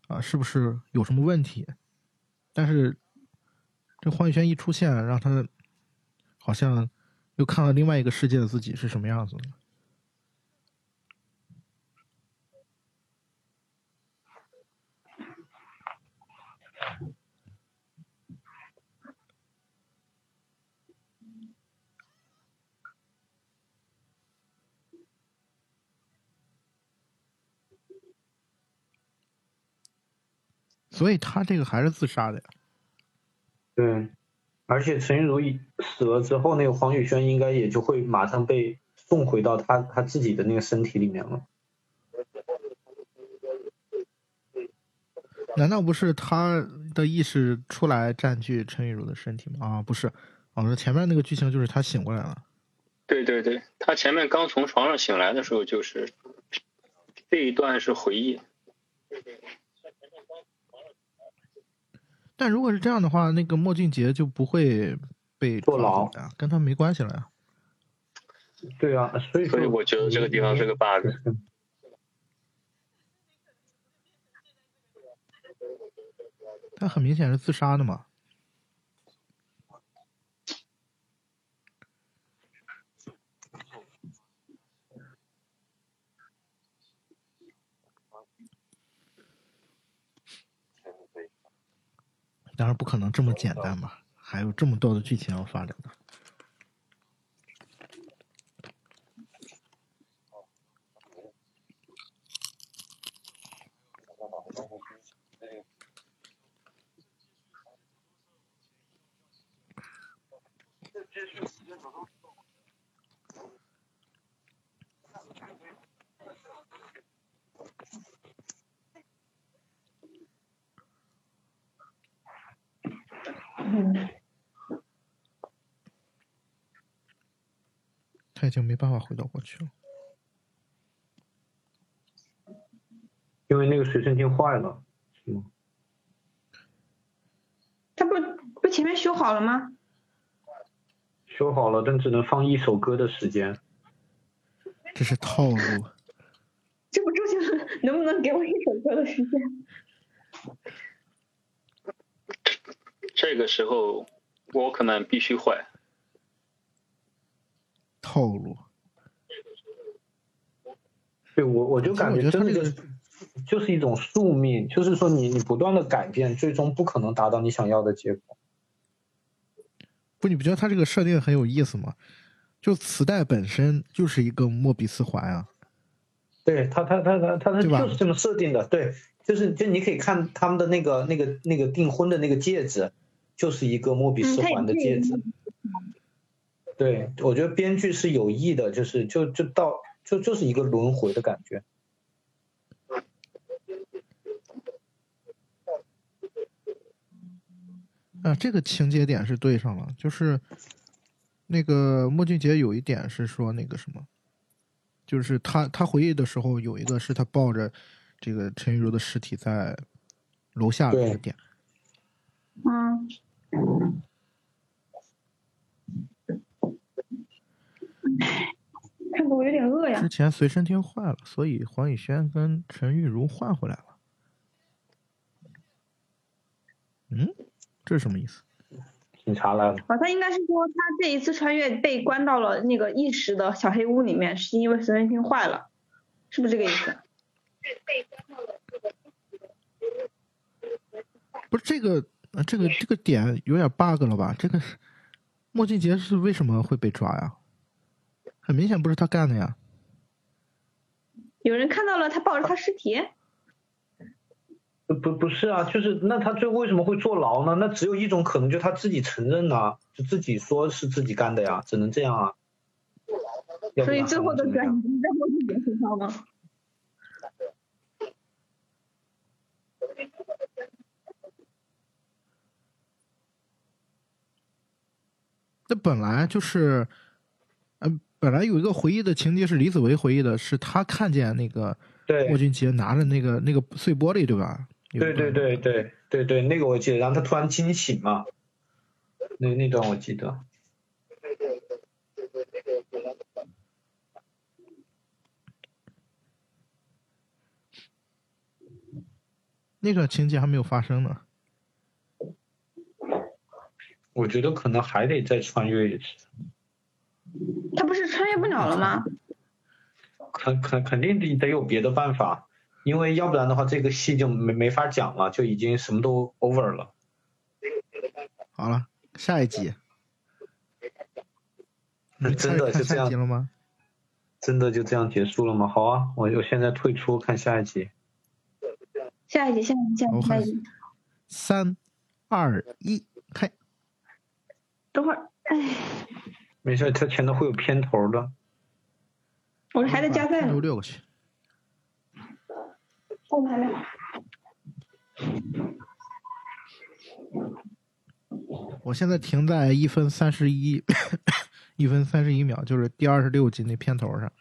啊、是不是有什么问题。但是这黄宇轩一出现，让他好像又看了另外一个世界的自己是什么样子的。所以他这个还是自杀的呀。对，而且陈玉茹一死了之后，那个黄宇轩应该也就会马上被送回到他他自己的那个身体里面了。难道不是他的意识出来占据陈玉茹的身体吗？啊，不是，哦，那前面那个剧情就是他醒过来了。对对对，他前面刚从床上醒来的时候，就是这一段是回忆。但如果是这样的话，那个莫俊杰就不会被坐牢跟他没关系了呀。对啊，所以说所以我觉得这个地方是个 bug。他很明显是自杀的嘛。当然不可能这么简单嘛，还有这么多的剧情要发展的。嗯，他已经没办法回到过去了。因为那个随身听坏了，是吗？他不不前面修好了吗？修好了，但只能放一首歌的时间。这是套路。这不就是能不能给我一首歌的时间？这个时候，Walkman 必须坏。套路。对我我就感觉真的就是就是一种宿命，就是说你你不断的改变，最终不可能达到你想要的结果。不，你不觉得他这个设定很有意思吗？就磁带本身就是一个莫比斯环啊。对他他他他他他就是这么设定的，对，就是就你可以看他们的那个那个那个订婚的那个戒指，就是一个莫比斯环的戒指。对，我觉得编剧是有意的，就是就就到就就是一个轮回的感觉。啊，这个情节点是对上了，就是那个莫俊杰有一点是说那个什么，就是他他回忆的时候有一个是他抱着这个陈玉茹的尸体在楼下的那个点，嗯，看得我有点饿呀之。前随身听坏了，所以黄宇轩跟陈玉茹换回来了。嗯，这是什么意思？什警察来了。哦，他应该是说他这一次穿越被关到了那个意识的小黑屋里面，是因为随身听坏了，是不是这个意思？不是这个呃这个这个点有点 bug 了吧？这个莫俊杰是为什么会被抓呀？很明显不是他干的呀。有人看到了他抱着他尸体，不不不是啊，就是那他最后为什么会坐牢呢？那只有一种可能，就他自己承认呐、就自己说是自己干的呀，只能这样啊。所以最后的转还能怎么样移在莫俊杰身上吗？那本来就是，呃，本来有一个回忆的情节是李子维回忆的，是他看见那个对莫俊杰拿着那个那个碎玻璃，对吧？对对对对对对，那个我记得，然后他突然惊醒嘛，那那段我记得。那段情节还没有发生呢。我觉得可能还得再穿越一次，他不是穿越不了了吗？肯肯肯定得得有别的办法，因为要不然的话，这个戏就没没法讲了，就已经什么都 over 了。好了，下一集，那真的就这样，了吗？真的就这样结束了吗？好啊，我我现在退出看下一集。下一集，下一集，下一集。三、二、一，开！等会儿，哎，没事，它前头会有片头的。我还在加载呢留，六个去。我们还没。我现在停在一分三十一，一分三十一秒，就是第二十六集那片头上。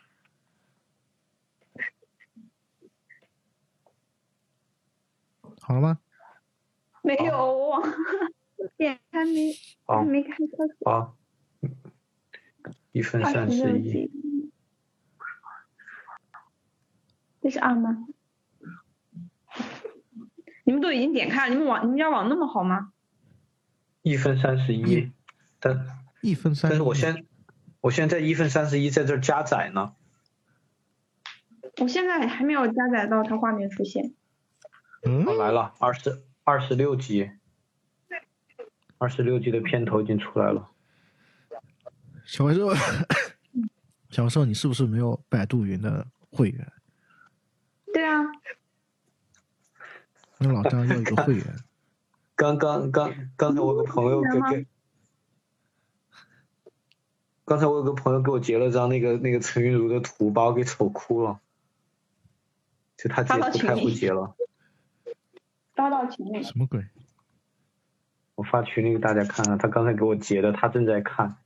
好了吗？没有，我往点还没好还没开厕所。好，一分三十一。这是二吗？你们都已经点开了，你们网你们家网那么好吗？一分三十一一，但一分三十一。但是我现我现在一分三十一在这加载呢。我现在还没有加载到它画面出现。嗯好，来了，二十二十六集，二十六集的片头已经出来了。小怪兽，小怪兽，你是不是没有百度云的会员？对啊，那老张要一个会员。刚刚刚刚才我有个朋友给给，刚才我有个朋友给我截了张那个那个陈韵如的图，把我给丑哭了。就他截图太会截了，发到群里。什么鬼？我发群里给大家看看，他刚才给我截的，他正在看。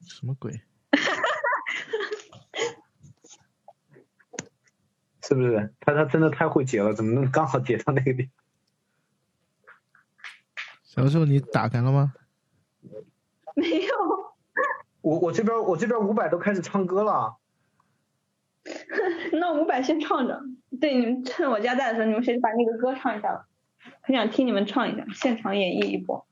什么鬼？是不是？他他真的太会截了，怎么能刚好截到那个地方？小怪兽，你打开了吗？没有，我我这边我这边五百都开始唱歌了。那五百先唱着。对，你们趁我家在的时候，你们谁把那个歌唱一下吧？很想听你们唱一下，现场演绎一波。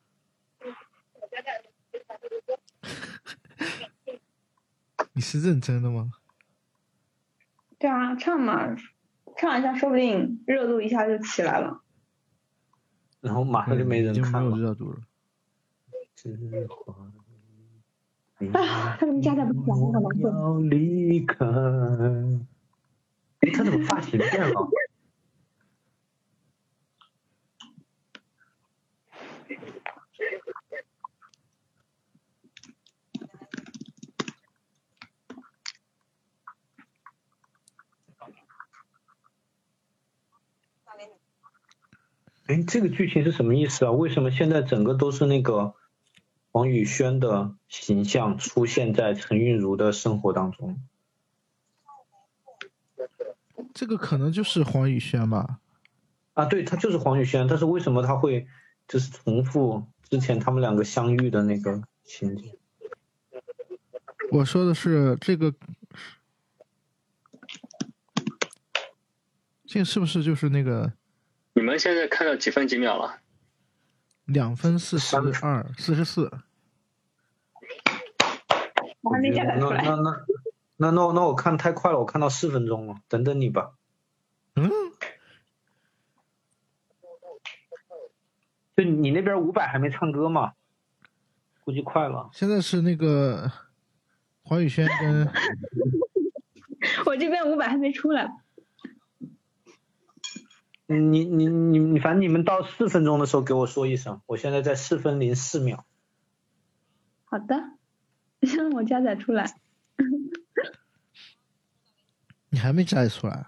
你是认真的吗？对啊，唱嘛，唱一下，说不定热度一下就起来了。然后马上就没人已经没有看了。热度了。知花啊，他们家在不讲，我好难受。要离开。他怎么发型变了？哎，这个剧情是什么意思啊？为什么现在整个都是那个黄宇轩的形象出现在陈韵如的生活当中？这个可能就是黄宇轩吧？啊，对，他就是黄宇轩，但是为什么他会就是重复之前他们两个相遇的那个情景？我说的是这个，这个是不是就是那个你们现在看到几分几秒了？两分四十二，四十四。我还没加载出来。那那那那那那我看太快了，我看到四分钟了，等等你吧。嗯，就你那边五百还没唱歌吗？估计快了。现在是那个黄宇轩跟 我这边五百还没出来。你你你你，反正你们到四分钟的时候给我说一声，我现在在四分零四秒。好的，让 我加载出来。你还没摘出来，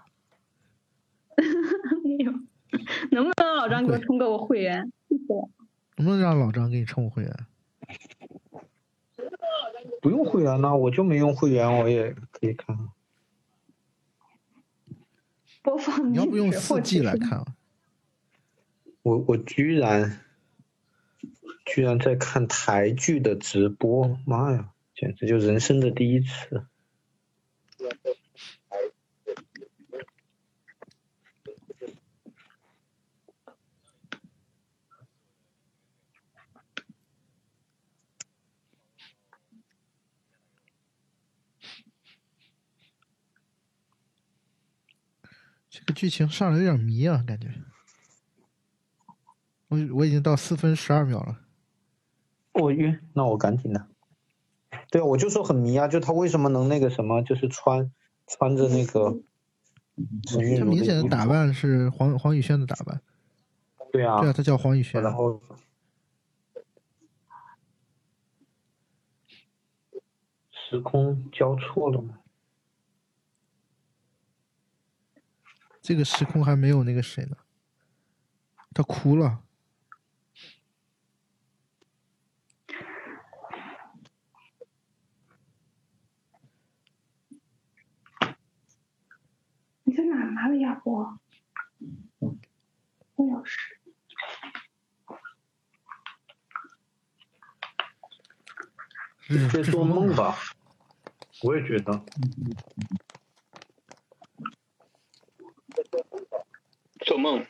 没有，能不能让老张给我充个我会员？谢谢。能不能让老张给你充会员？不用会员呢，我就没用会员，我也可以看。播放你要不用四 G 来看啊？我我居然居然在看台剧的直播，妈呀，简直就人生的第一次。这剧情上来有点迷啊，感觉。我我已经到四分十二秒了，我晕，那我赶紧的。对啊，我就说很迷啊，就他为什么能那个什么，就是穿穿着那个他明显的打扮是黄黄宇轩的打扮。对啊，对啊，他叫黄宇轩。然后时空交错了嘛？这个时空还没有那个谁呢，他哭了。你在哪拿的呀，我？我有事。日在做梦？吧？我也觉得。做梦。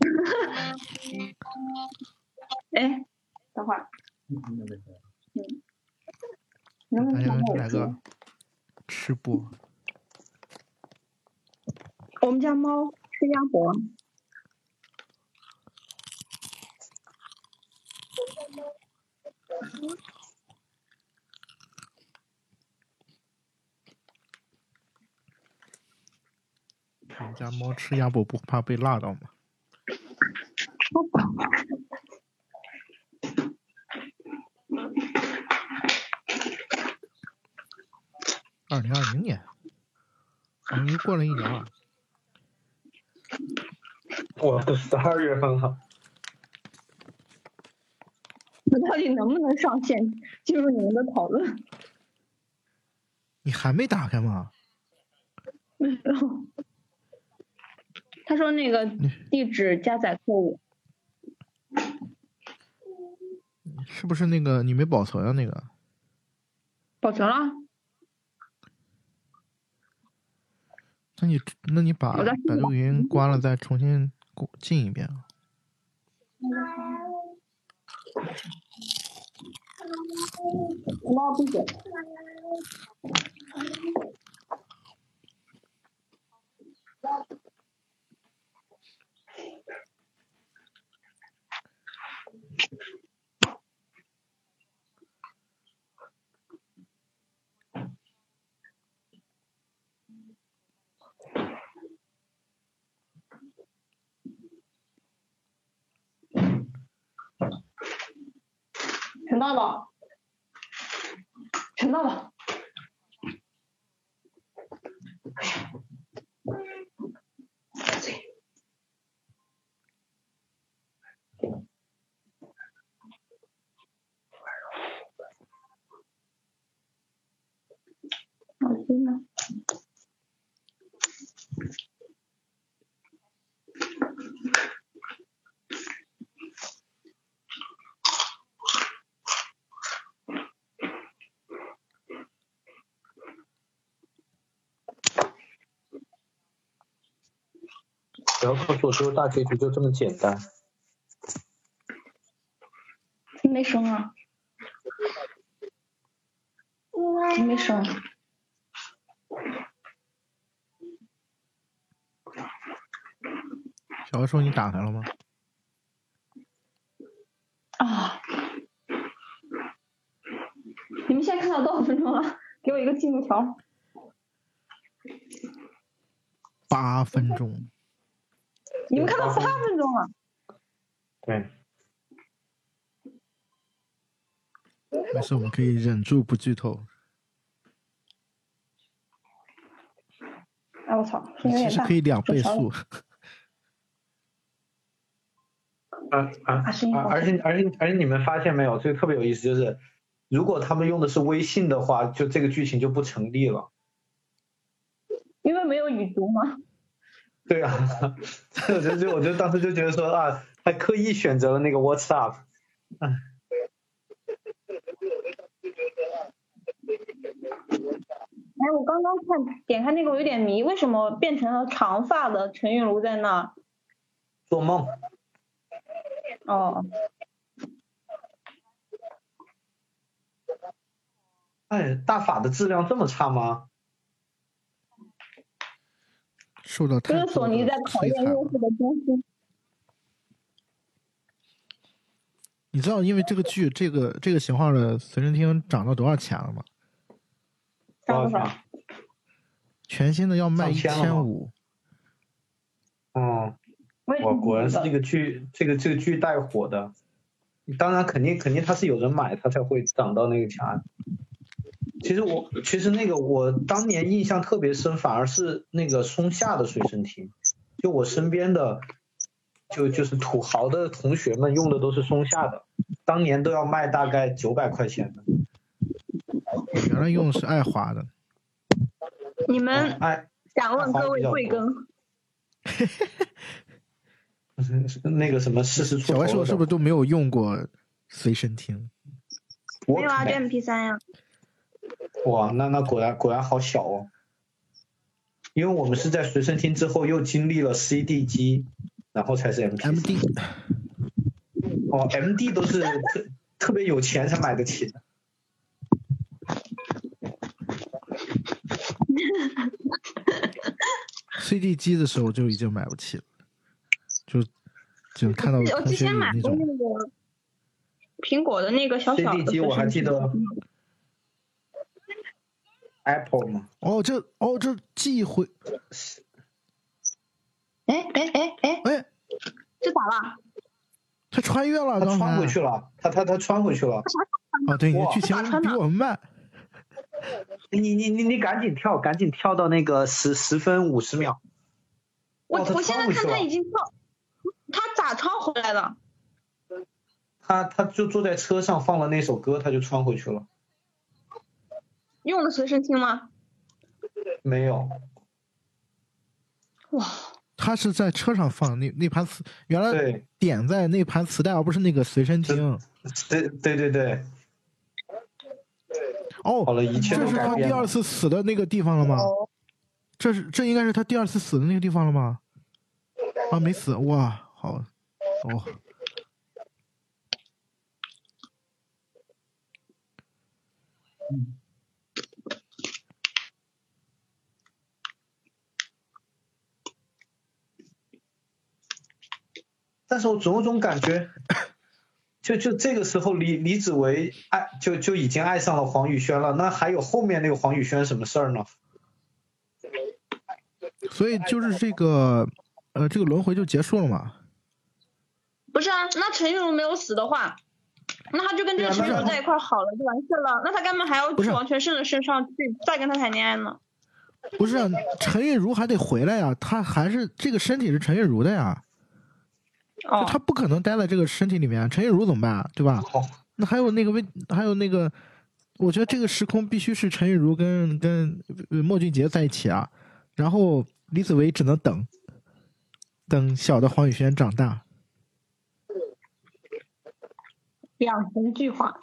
哎，等会儿。嗯。能不大家能帮我来个吃播。我们家猫吃鸭脖。们家猫吃鸭脖不怕被辣到吗？二零二零年，我们又过了一年了。我都十二月份了，我到底能不能上线进入你们的讨论？你还没打开吗？没有。他说那个地址加载错误，是不是那个你没保存啊？那个保存了。那你那你把百度云关了，再重新过进一遍啊。猫闭嘴。陈大宝，陈大宝，耳机呢？诉我最后大结局就这么简单。没声啊，没声。小何说你打开了吗？啊！你们现在看到多少分钟了？给我一个进度条。八分钟。你们看到八分钟了？对。没事，我们可以忍住不剧透。哎我操，声音有点大。其实可以两倍速。啊啊啊！而且而且而且你们发现没有？这个特别有意思，就是如果他们用的是微信的话，就这个剧情就不成立了。因为没有语读吗？对啊，我就就我就当时就觉得说啊，还刻意选择了那个 WhatsApp。嗯。哎，我刚刚看点开那个，我有点迷，为什么变成了长发的陈韵如在那？做梦。哦。哎，大法的质量这么差吗？受到太这是索尼在考验用户的忠心。你知道，因为这个剧，这个这个型号的随身听涨到多少钱了吗？多少？全新的要卖一千五。嗯。我果然是这个剧，这个这个剧带火的。当然，肯定肯定它是有人买，它才会涨到那个钱。其实我其实那个我当年印象特别深，反而是那个松下的随身听。就我身边的，就就是土豪的同学们用的都是松下的，当年都要卖大概九百块钱的。原来用的是爱华的。你们想问各位贵庚？那个什么四十出小白说是不是都没有用过随身听？没有啊，就 M P 三呀。哇，那那果然果然好小哦。因为我们是在随身听之后又经历了 C D 机，然后才是 M M D。哦，M D 都是特特别有钱才买得起的。C D 机的时候就已经买不起了。就就看到我之前买过那个苹果的那个小小的 CD 机，我还记得 Apple 吗？哦，这哦这寄回，哎哎哎哎哎，这咋了？他穿越了，他穿回去了，他他他穿回去了。啊，对，你的剧情比我们慢。你你你你赶紧跳，赶紧跳到那个十十分五十秒。我我现在看他已经跳。他咋穿回来的？他他就坐在车上放了那首歌，他就穿回去了。用了随身听吗？没有。哇！他是在车上放那那盘磁，原来点在那盘磁带，而不是那个随身听。对对对对。哦，好了，一切这是他第二次死的那个地方了吗？这是这应该是他第二次死的那个地方了吗？啊，没死哇！好，哦。嗯。但是我总有种感觉，就就这个时候，李李子维爱就就已经爱上了黄宇轩了，那还有后面那个黄宇轩什么事儿呢？所以就是这个，呃，这个轮回就结束了嘛？不是啊，那陈玉茹没有死的话，那他就跟这个陈玉茹在一块好了就完事了。那他干嘛还要去王全胜的身上去再跟他谈恋爱呢？不是啊，陈玉茹还得回来呀，他还是这个身体是陈玉茹的呀。哦。他不可能待在这个身体里面，陈玉茹怎么办？啊对吧？那还有那个为还有那个，我觉得这个时空必须是陈玉茹跟跟莫俊杰在一起啊，然后李子维只能等，等小的黄宇轩长大。两三句话，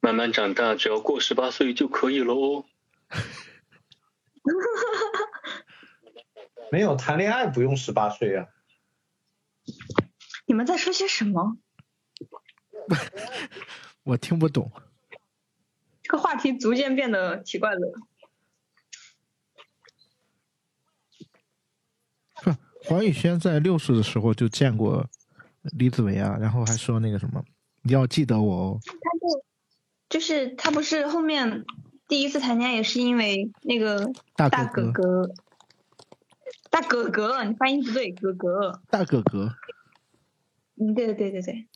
慢慢长大，只要过十八岁就可以喽。没有谈恋爱不用十八岁啊。你们在说些什么？我听不懂。这个话题逐渐变得奇怪了。不，黄宇轩在六岁的时候就见过李子维啊，然后还说那个什么，你要记得我哦。他就就是他不是后面第一次谈恋爱也是因为那个大哥哥，大哥哥，你发音不对，哥哥。大哥哥，嗯，对对对对对。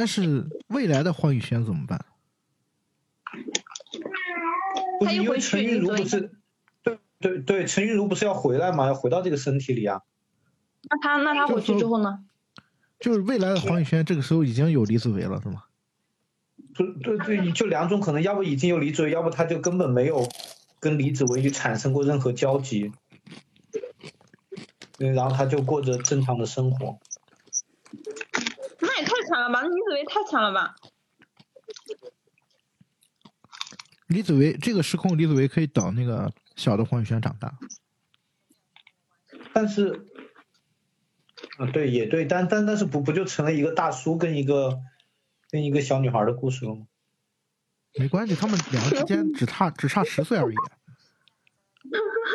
但是未来的黄宇轩怎么办？不是因为他又回去陈韵如不是，对对对，陈玉如不是要回来吗？要回到这个身体里啊。那他那他回去之后呢？就是未来的黄宇轩这个时候已经有李子维了，是吗？就对对，就两种可能，要不已经有李子维，要不他就根本没有跟李子维产生过任何交集。对，然后他就过着正常的生活。李子维太强了吧！李子维这个时空，李子维可以等那个小的黄宇轩长大。但是，啊，对，也对，但但但是不不就成了一个大叔跟一个跟一个小女孩的故事了吗？没关系，他们两个之间只差只差十岁而已。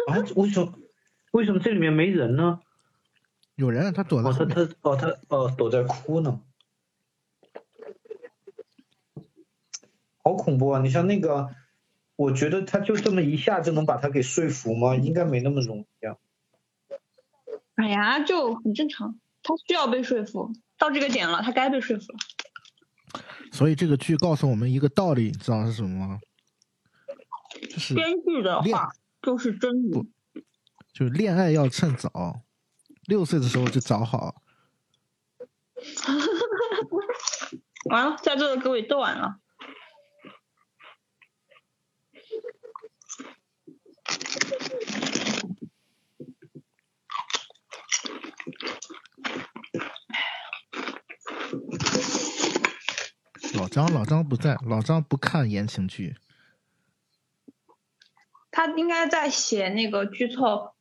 啊，为什么为什么这里面没人呢？有人他躲在哦，他，他哦他哦躲在哭呢，好恐怖啊！你像那个，我觉得他就这么一下就能把他给说服吗？应该没那么容易啊。哎呀，就很正常，他需要被说服，到这个点了，他该被说服了。所以这个剧告诉我们一个道理，你知道是什么吗？就是编剧的恋话就是真理。就是恋爱要趁早，六岁的时候就找好。完了，在座的各位都完了。老张，老张不在，老张不看言情剧。他应该在写那个剧透。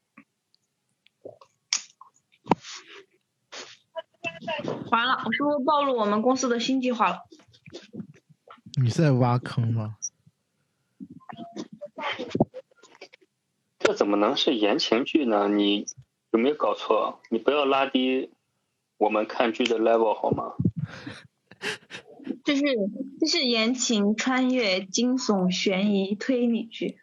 完了，我是不是暴露我们公司的新计划了？你在挖坑吗？这怎么能是言情剧呢？你有没有搞错？你不要拉低我们看剧的 level 好吗？这是这是言情、穿越、惊悚、悬疑、推理剧。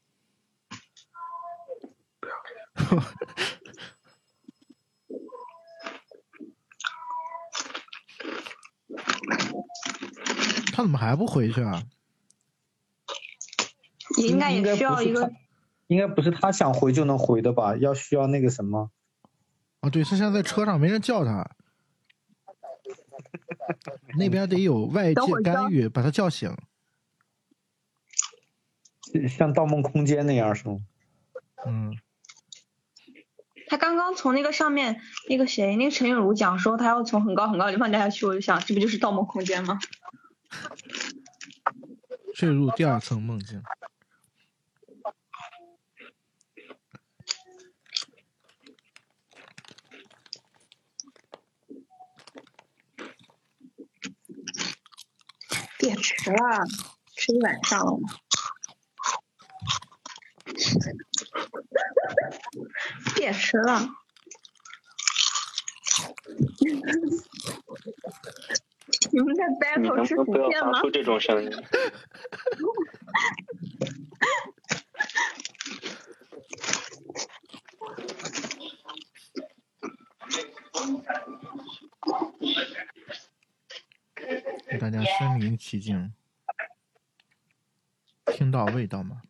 他怎么还不回去啊？应该也需要一个应该不是他想回就能回的吧？要需要那个什么？啊，对，他现在在车上，没人叫他。那边得有外界干预，把他叫醒。像《盗梦空间》那样是吗？嗯，他刚刚从那个上面，那个谁，那个陈韵如讲说他要从很高很高的地方掉下去，我就想，这不就是《盗梦空间》吗？坠入第二层梦境。别吃了，吃一晚上了。别吃了。你们在你 battle 吃能不能不要薯片吗发？出这种声音？大家身临其境，听到味道吗？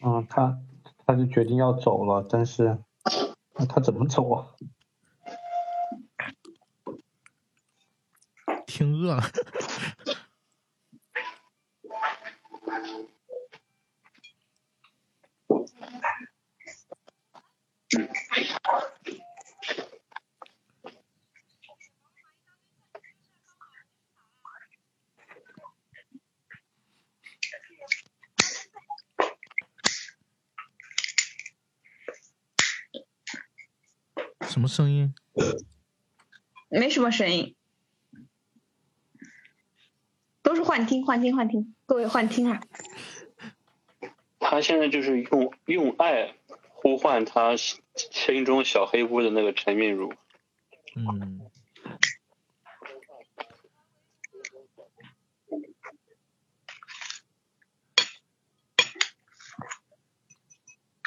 嗯，他他就决定要走了，但是那他怎么走啊？听饿了。什么声音？没什么声音，都是幻听，幻听，幻听，各位幻听啊！他现在就是用用爱呼唤他心中小黑屋的那个陈韵如。嗯，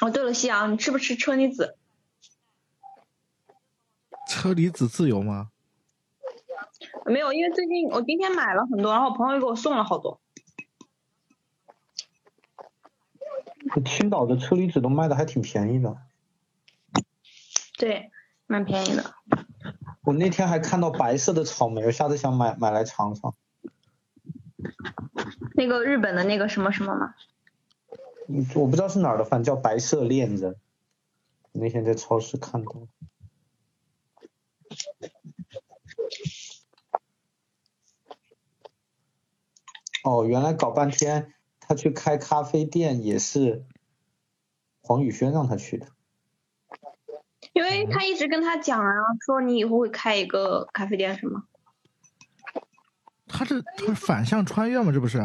哦，对了，夕阳，你吃不吃车厘子？车厘子自由吗？没有，因为最近我今天买了很多，然后朋友又给我送了好多。青岛的车厘子都卖的还挺便宜的，对，蛮便宜的。我那天还看到白色的草莓，我下次想买买来尝尝。那个日本的那个什么什么吗，嗯，我不知道是哪儿的，反正叫白色恋人。那天在超市看到。哦，原来搞半天，他去开咖啡店也是黄宇轩让他去的。因为他一直跟他讲啊，说你以后会开一个咖啡店是吗。他这他反向穿越吗？这不是？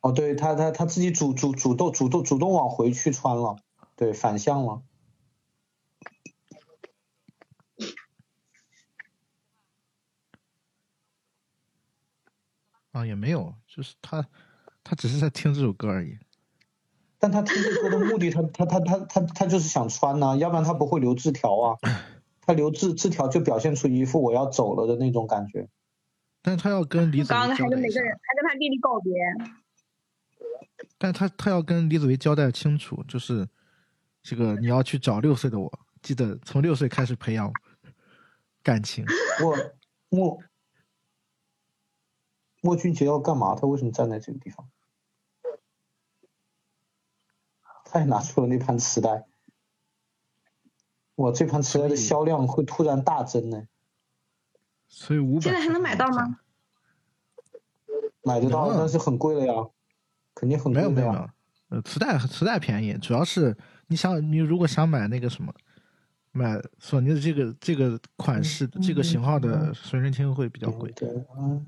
哦，对他他他自己主主主动主动主动往回去穿了，对，反向了。啊，也没有，就是他他只是在听这首歌而已。但他听这首歌的目的，他他他他他他就是想穿呐、要不然他不会留字条啊。他留字字条就表现出一副我要走了的那种感觉。但是他要跟李子刚刚维交代一下还跟每个，人，还跟他弟弟告别。但他他要跟李子维交代清楚，就是这个你要去找六岁的我，记得从六岁开始培养感情。莫莫莫俊杰要干嘛？他为什么站在这个地方？他也拿出了那盘磁带。哇，这盘磁带的销量会突然大增呢，所以五百现在还能买到吗？买得到，但是很贵了呀，肯定很没有贵的呀。没有没有，呃，磁带磁带便宜，主要是你想你如果想买那个什么，买索尼的这个这个款式、这个型号的随身听会比较贵。对，嗯，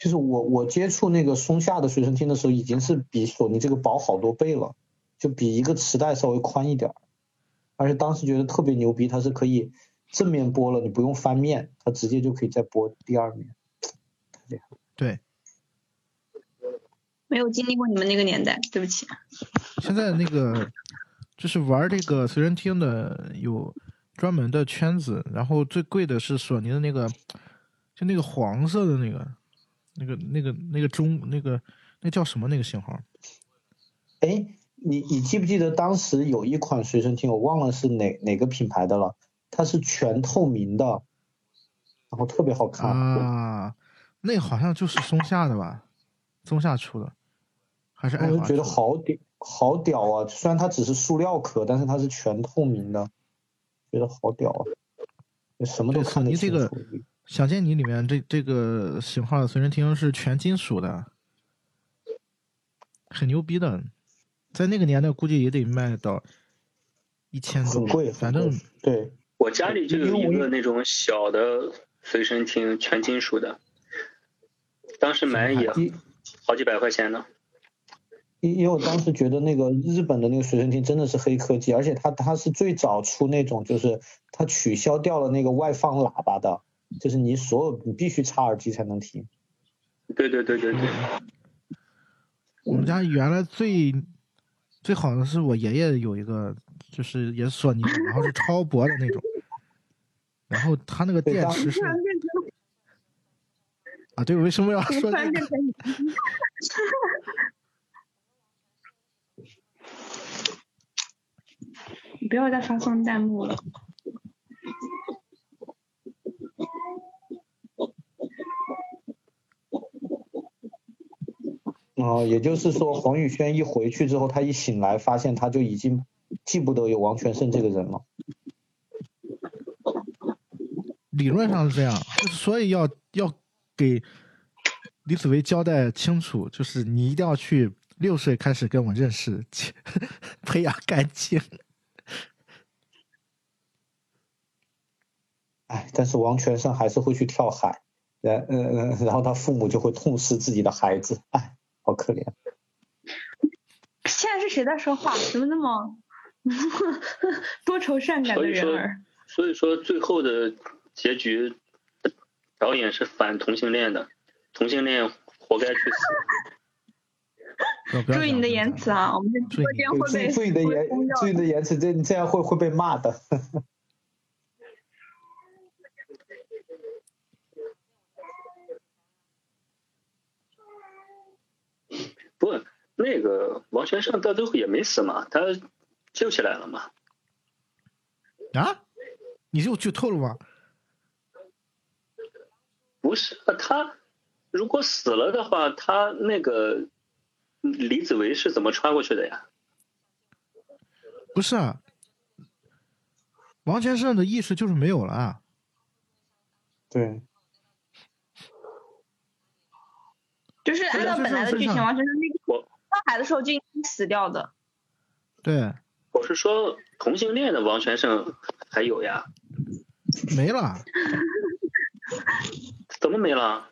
就是我我接触那个松下的随身听的时候，已经是比索尼这个薄好多倍了，就比一个磁带稍微宽一点儿，而且当时觉得特别牛逼，它是可以正面播了，你不用翻面，它直接就可以再播第二面，太厉害了。对，没有经历过你们那个年代，对不起。现在那个就是玩这个随身听的有专门的圈子，然后最贵的是索尼的那个，就那个黄色的那个，那个那个那个中那个那叫什么那个型号？哎，你你记不记得当时有一款随身听，我忘了是哪哪个品牌的了，它是全透明的，然后特别好看。啊，那好像就是松下的吧？松下出的，还是爱我就觉得？好屌，好屌啊！虽然它只是塑料壳，但是它是全透明的，觉得好屌啊！就什么都看得清楚。尼这个想见你里面这这个型号的随身听是全金属的，很牛逼的，在那个年代估计也得卖到一千多很，贵，反正对，我家里就有一个那种小的随身听，全金属的，当时买也因好几百块钱呢。因因为我当时觉得那个日本的那个随身听真的是黑科技，而且它它是最早出那种就是它取消掉了那个外放喇叭的，就是你所有你必须插耳机才能听。对对对对对，我们家原来最最好的是我爷爷有一个就是也是索尼的，然后是超薄的那种，然后他那个电池是啊，对，为什么要说这个 不要再发送弹幕了。哦，也就是说，黄宇轩一回去之后，他一醒来，发现他就已经记不得有王全胜这个人了。理论上是这样，就是所以要要给李子维交代清楚，就是你一定要去六岁开始跟我认识，培养感情。哎，但是王全胜还是会去跳海，然嗯嗯，然后他父母就会痛失自己的孩子，哎，好可怜。现在是谁在说话？怎么那么 多愁善感的所以说人儿？所以说最后的结局，导演是反同性恋的，同性恋活该去死。注意你的言辞啊！我们这直播间会被注意注意你的言注意你的言辞，这你这样会会被骂的。不，那个王全胜到最后也没死嘛，他救起来了嘛。啊？你就剧透了吗？不是啊他，如果死了的话，他那个李子维是怎么穿过去的呀？不是啊，王全胜的意识就是没有了啊。对，就是按照本来的剧情，王全胜那个我上海的时候就应该死掉的。对，我是说同性恋的王全胜还有呀？没了。怎么没了？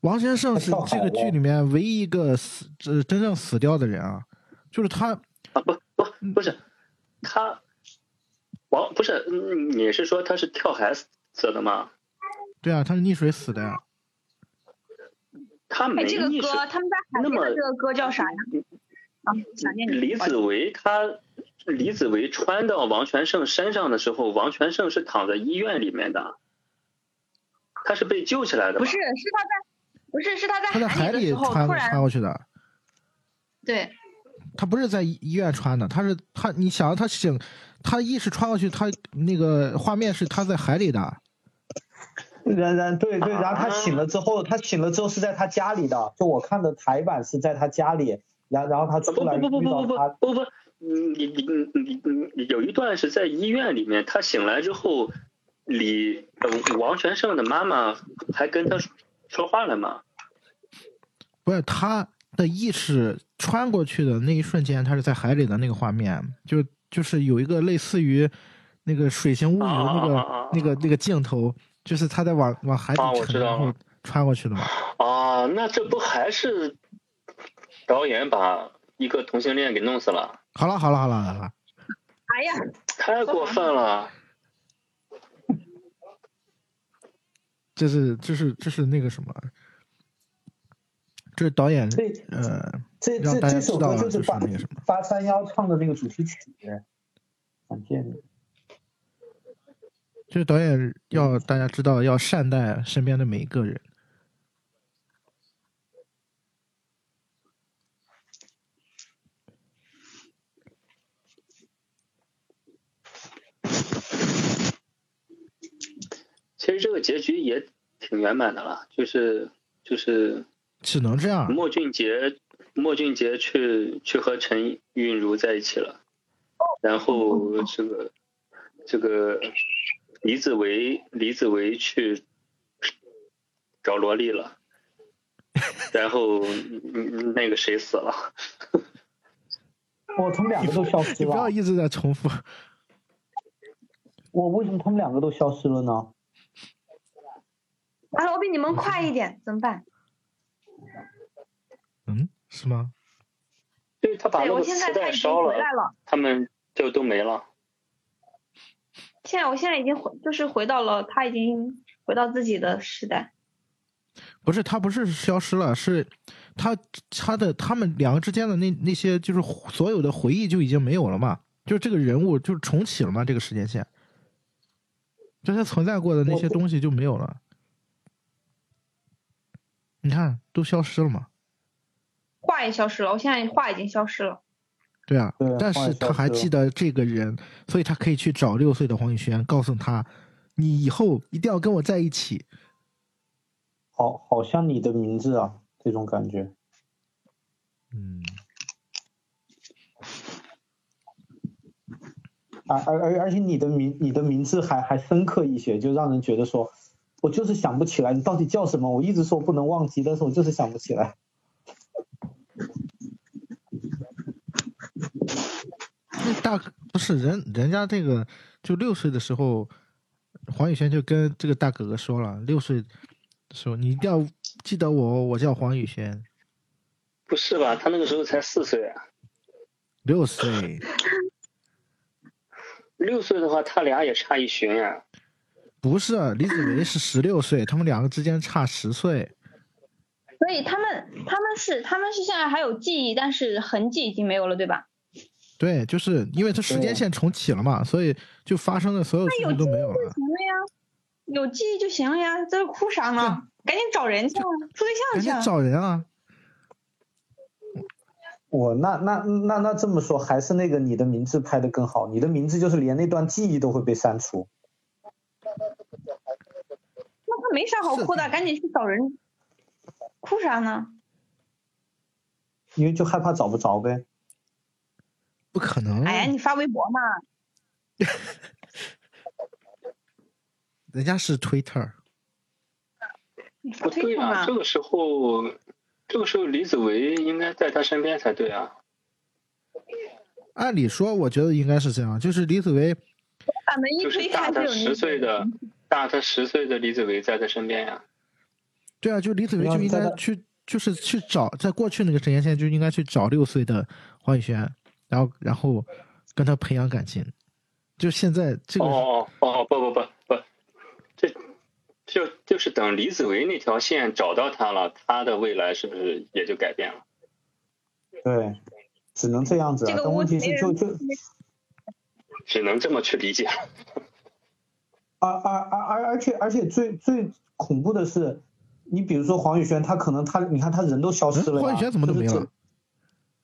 王先生是这个剧里面唯一一个死，呃，真正死掉的人啊，就是他，啊不不不是，他王不是嗯你是说他是跳海死的吗？对啊，他是溺水死的呀。他没哎，这个意识。歌，他们在海那么边的这个歌叫啥呀？啊，想念你。李子维他李子维穿到王全胜身上的时候，王全胜是躺在医院里面的，他是被救起来的。不是，是他在，不是，是他在他在海里里的时候穿穿突然过去的，对，他不是在医医院穿的，他是他，你想他醒，他意识穿过去，他那个画面是他在海里的，然然对对，然后他啊醒了之后，他醒了之后是在他家里的，就我看的台版是在他家里，然然后他不不出来不不不不不遇到他，不不，你你你你你有一段是在医院里面，他醒来之后，李呃王全胜的妈妈还跟他说话了吗？不是他的意识穿过去的那一瞬间，他是在海里的那个画面，就就是有一个类似于那个《水形物语》那个、啊啊啊啊那个那个镜头，就是他在往往海里沉，啊我知道然后穿过去的嘛。啊，那这不还是导演把一个同性恋给弄死了？好了好了好了好了，哎呀，太过分了！这是这是这是那个什么，这是导演这呃这让大家这这首知道了就是歌就是八那个什么八三幺唱的那个主题曲，罕见的。就是导演要大家知道要善待身边的每一个人。其实这个结局也挺圆满的了，就是就是只能这样，莫俊杰莫俊杰去去和陈韵如在一起了，然后这个这个李子维李子维去找萝莉了，然后嗯那个谁死了？我，他们两个都消失你不要，一直在重复。我为什么他们两个都消失了呢？啊，我比你们快一点，怎么办？嗯，是吗？对他把，那个我现在磁带烧了，了。他们就都没了。现在我现在已经回，就是回到了他已经回到自己的时代。不是，他不是消失了，是他他的他们两个之间的那那些就是所有的回忆就已经没有了嘛。就这个人物就重启了嘛，这个时间线，就他存在过的那些东西就没有了。你看，都消失了嘛？画也消失了，我现在画已经消失了。对啊，对但是他还记得这个人，所以他可以去找六岁的黄宇轩，告诉他，你以后一定要跟我在一起。好好像你的名字啊，这种感觉。嗯，而而而而且你的名你的名字还还深刻一些，就让人觉得说，我就是想不起来你到底叫什么。我一直说不能忘记，但是我就是想不起来。大不是人人家这个就六岁的时候，黄宇轩就跟这个大哥哥说了，六岁的时候你一定要记得我，我叫黄宇轩，不是吧？他那个时候才四岁啊，六岁。六岁的话，他俩也差一旬呀。不是，李子维是十六岁，他们两个之间差十岁。所以他们他们是他们是现在还有记忆，但是痕迹已经没有了，对吧？对，就是因为他时间线重启了嘛，所以就发生的所有事情都没有了。行了呀，有记忆就行了呀，这哭啥呢？赶紧找人去啊，处对赶紧象去啊。找人啊！我那那那那这么说，还是那个你的名字拍的更好。你的名字就是连那段记忆都会被删除。那他没啥好哭的，赶紧去找人。哭啥呢？因为就害怕找不着呗。不可能，哎呀，你发微博嘛。人家是 Twitter，不对啊，这。个时候，这个时候李子维应该在他身边才对啊。按理说，我觉得应该是这样，就是李子维，就是推大他十岁的，大他十岁的李子维在他身边呀。对啊，就李子维就应该去，就是去找，在过去那个时间线就应该去找六岁的黄宇轩，然后然后跟他培养感情。就现在这个，哦哦哦，不不不不，这就就是等李子维那条线找到他了，他的未来是不是也就改变了？对，只能这样子啊。这个但问题是就就 只能这么去理解。而而而而而且而且最最恐怖的是，你比如说黄宇轩，他可能他你看他人都消失了黄宇轩怎么都没了就是整？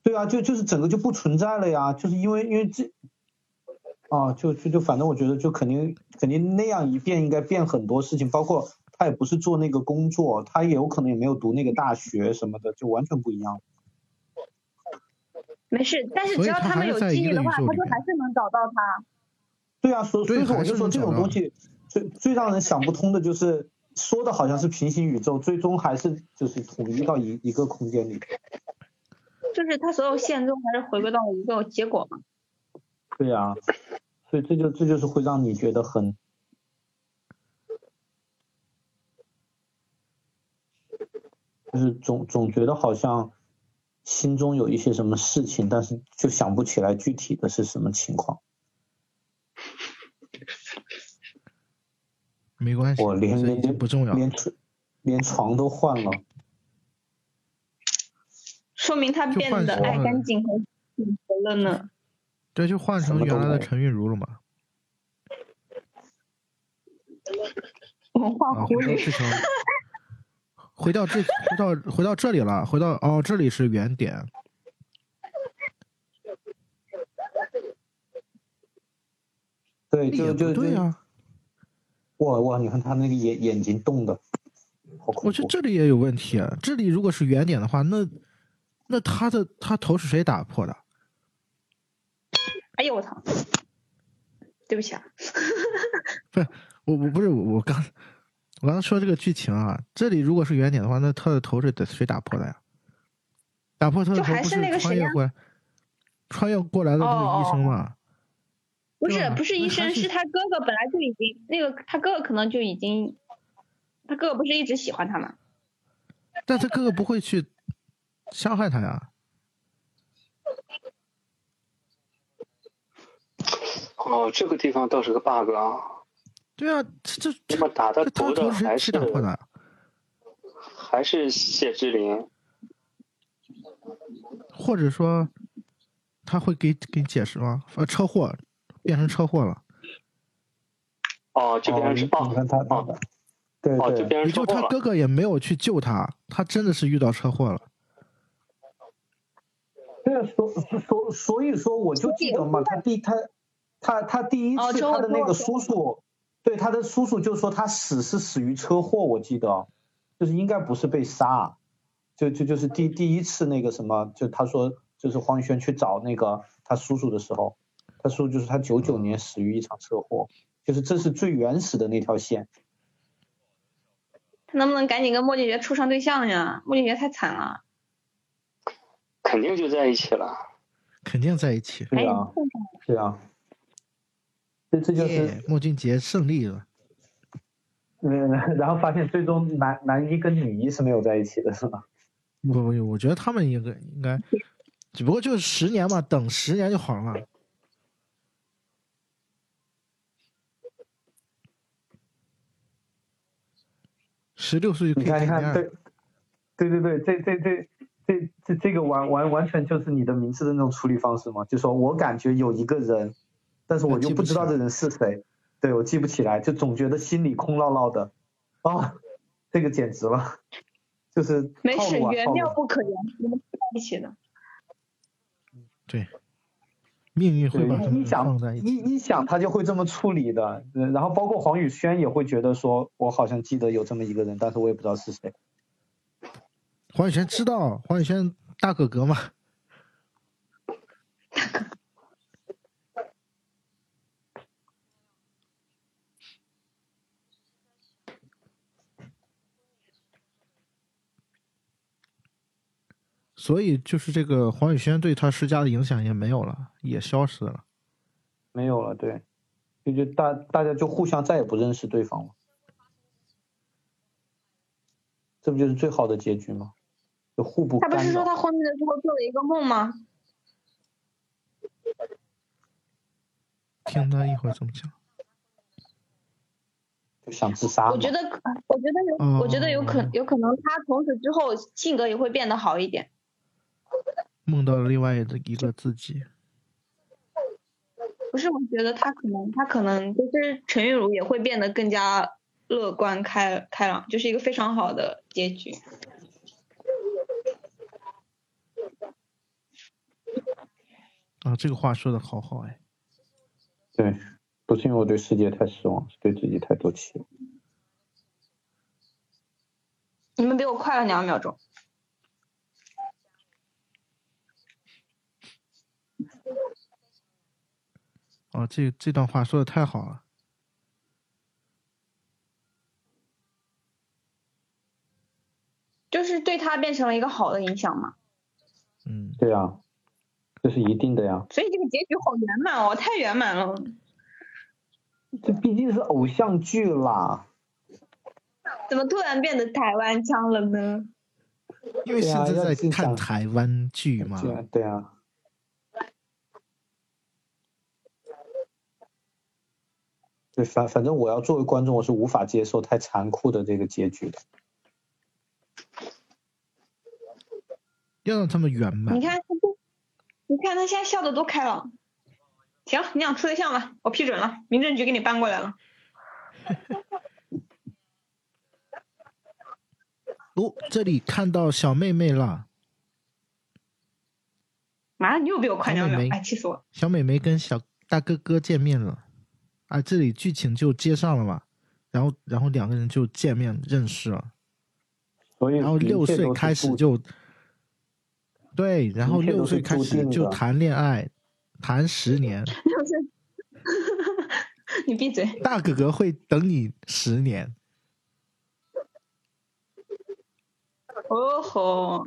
对啊，就就是整个就不存在了呀，就是因为因为这，啊，就就就反正我觉得就肯定肯定那样一变应该变很多事情，包括他也不是做那个工作，他也有可能也没有读那个大学什么的，就完全不一样。没事，但是只要他们有记忆的话，他就还是能找到他。对啊，所所以说我就说这种东西最最让人想不通的就是说的好像是平行宇宙，最终还是就是统一到一一个空间里。就是他所有线最后还是回归到一个结果嘛。对呀、所以这就这就是会让你觉得很，就是总总觉得好像心中有一些什么事情，但是就想不起来具体的是什么情况。没关系，我连连不重要。连连床都换了。说明他变得爱干净和幸福了呢。这就换成原来的陈韵如了嘛？文化啊，狐狸，回到这条，回到这，回到回到这里了，回到哦，这里是原点。对，也不就就就对啊，哇哇！你看他那个眼眼睛动的，好恐我觉得。这里也有问题啊。这里如果是原点的话，那那他的他头是谁打破的？哎呦我操！对不起啊，不是我我不是我我刚我刚才说这个剧情啊，这里如果是原点的话，那他的头是得谁打破的呀？打破他的头不是那个穿越过来，穿越过来的那个医生嘛？不是不是医生，是他哥哥本来就已经那个他哥哥可能就已经，他哥哥不是一直喜欢他吗？但他哥哥不会去伤害他呀。哦，这个地方倒是个 bug 啊！对啊，这这这么打的头是谁还是打破的？还是谢之林？或者说，他会给给你解释吗？呃，车祸变成车祸了，哦，就变成是哦你看他他哦对哦，就对，变成车祸了。也就他哥哥也没有去救他，他真的是遇到车祸了。对啊，所所所以说我就记得嘛，他第他他他第一次他的那个叔叔，对他的叔叔就说他死是死于车祸，我记得就是应该不是被杀，就就就是第第一次那个什么，就他说就是黄宇轩去找那个他叔叔的时候，他叔就是他九九年死于一场车祸，就是这是最原始的那条线。能不能赶紧跟莫俊杰处上对象呀？莫俊杰太惨了，肯定就在一起了。肯定在一起。对啊，对啊，这这就是，莫俊杰胜利了。嗯，然后发现最终男男一跟女一是没有在一起的，是吧？不不，我觉得他们应该应该，只不过就是十年嘛，等十年就好了嘛。十六岁就可你看，你看，对，对对对，这这这这这这个完完完全就是你的名字的那种处理方式嘛，就说我感觉有一个人，但是我又不知道这人是谁，对我记不起来，就总觉得心里空落落的，啊，这个简直了，就是没事，套路啊缘套路妙不可言，你们在一起呢。对，命运会对把他们你想放在一起。你你想他就会这么处理的，嗯然后包括黄宇轩也会觉得说，我好像记得有这么一个人，但是我也不知道是谁。黄宇轩知道，黄宇轩大哥哥嘛。所以就是这个黄宇轩对他施加的影响也没有了，也消失了。没有了，对，就就大大家就互相再也不认识对方了，这不就是最好的结局吗？就互不他不。是说他昏迷的时候做了一个梦吗？听他一会儿怎么讲？就想自杀。我觉得，我觉得有，我觉得有可哦有可能他从此之后性格也会变得好一点。梦到了另外的一个自己。不是，我觉得他可能他可能就是陈玉茹也会变得更加乐观开开朗，就是一个非常好的结局。啊，这个话说的好好哎。对，不是因为我对世界太失望，是对自己太多期望。你们比我快了两秒钟。哦，这这段话说的太好了。就是对他变成了一个好的影响嘛，嗯，对啊，这是一定的呀。所以这个结局好圆满哦，太圆满了。这毕竟是偶像剧啦。怎么突然变得台湾腔了呢？因为现在在看台湾剧嘛。对啊，对啊。对，反反正我要作为观众，我是无法接受太残酷的这个结局的。要让他们圆满你。看，你看他现在笑的多开朗。行，你想处对象了，我批准了，民政局给你搬过来了。哦，这里看到小妹妹了，妈，你又比我快两秒妹，妹哎，气死我了！小美眉跟小大哥哥见面了，啊，这里剧情就接上了嘛，然后然后两个人就见面认识了，所以然后六岁开始就，对，然后六岁开始就谈恋爱，谈十年，你闭嘴。大哥哥会等你十年，哦吼，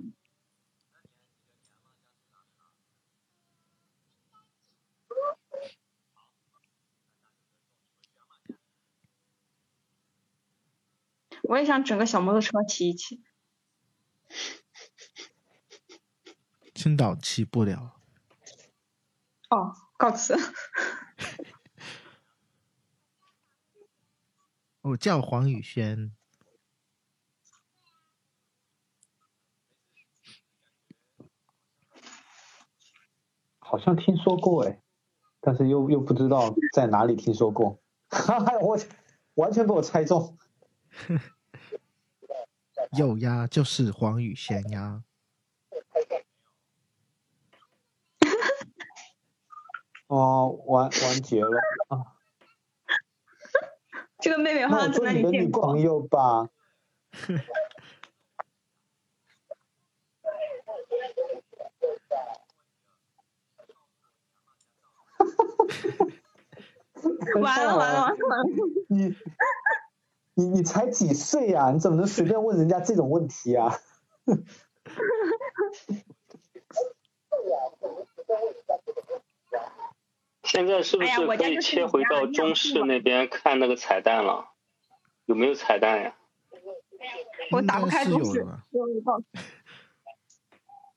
我也想整个小摩托车骑一骑。青岛起不了，哦，告辞。我 叫黄宇轩，好像听说过哎，但是又又不知道在哪里听说过，哈哈，我完全被我猜中。有呀，就是黄宇轩呀。哦，完完结了啊！这个妹妹好像做你的女里见过朋。友吧。完了完了完了完了！你你你才几岁呀、你怎么能随便问人家这种问题啊？现在是不是可以切回到中视那边看那个彩蛋了？有没有彩蛋呀？我打不开中视是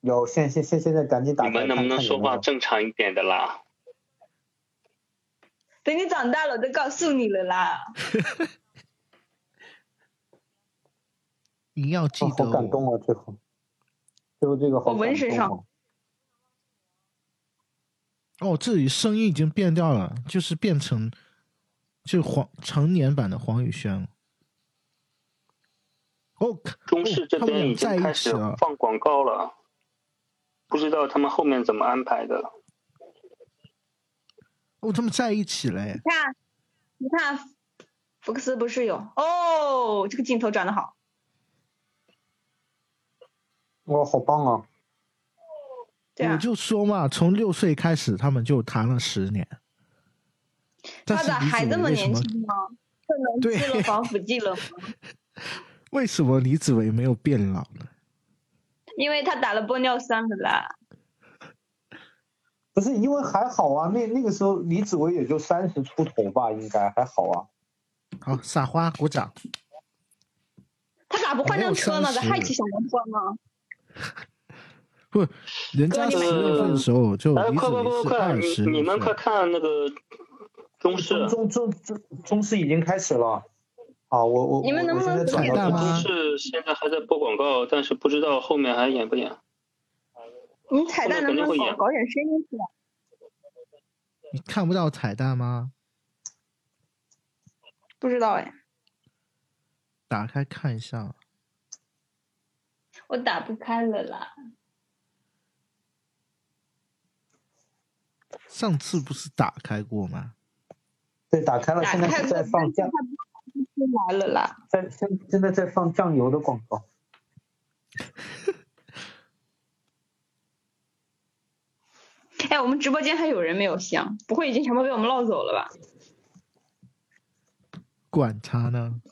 有 现现现现在赶紧打开你们能不能说话正常一点的啦？等你长大了，我就告诉你了啦。你要记哦得好感动啊！最后，最后这个好我文学上哦哦，这里声音已经变掉了，就是变成就黄成年版的黄宇轩了。哦，中视这边已俩在一经开始了。放广告了，不知道他们后面怎么安排的。哦，他们在一起了哎。你看，你看，福克斯不是有哦？这个镜头转的好。哇，好棒啊！对啊，我就说嘛，从六岁开始，他们就谈了十年。他咋还这么年轻呢？这能吃了防腐剂了吗？为什么李子维没有变老呢？因为他打了玻尿酸了啦。不是因为还好啊，那那个时候李子维也就三十出头吧，应该还好啊。好，撒花，鼓掌。他咋不换辆车呢？没有30在嗨起小摩托呢？不，人家十哥你们六岁的时候就哎，李子快快你你们快看那个中视中，中中中中视已经开始了。啊，我我你们能不能转到彩蛋吗中视现在还在播广告，但是不知道后面还演不演。你彩蛋能不能后面肯定会演搞搞点声音出来？你看不到彩蛋吗？不知道哎，打开看一下。我打不开了啦。上次不是打开过吗？对打开了，现在在放酱来了啦。在现现在在放酱油的广告。哎，我们直播间还有人没有香，不会已经全部被我们唠走了吧？管他呢。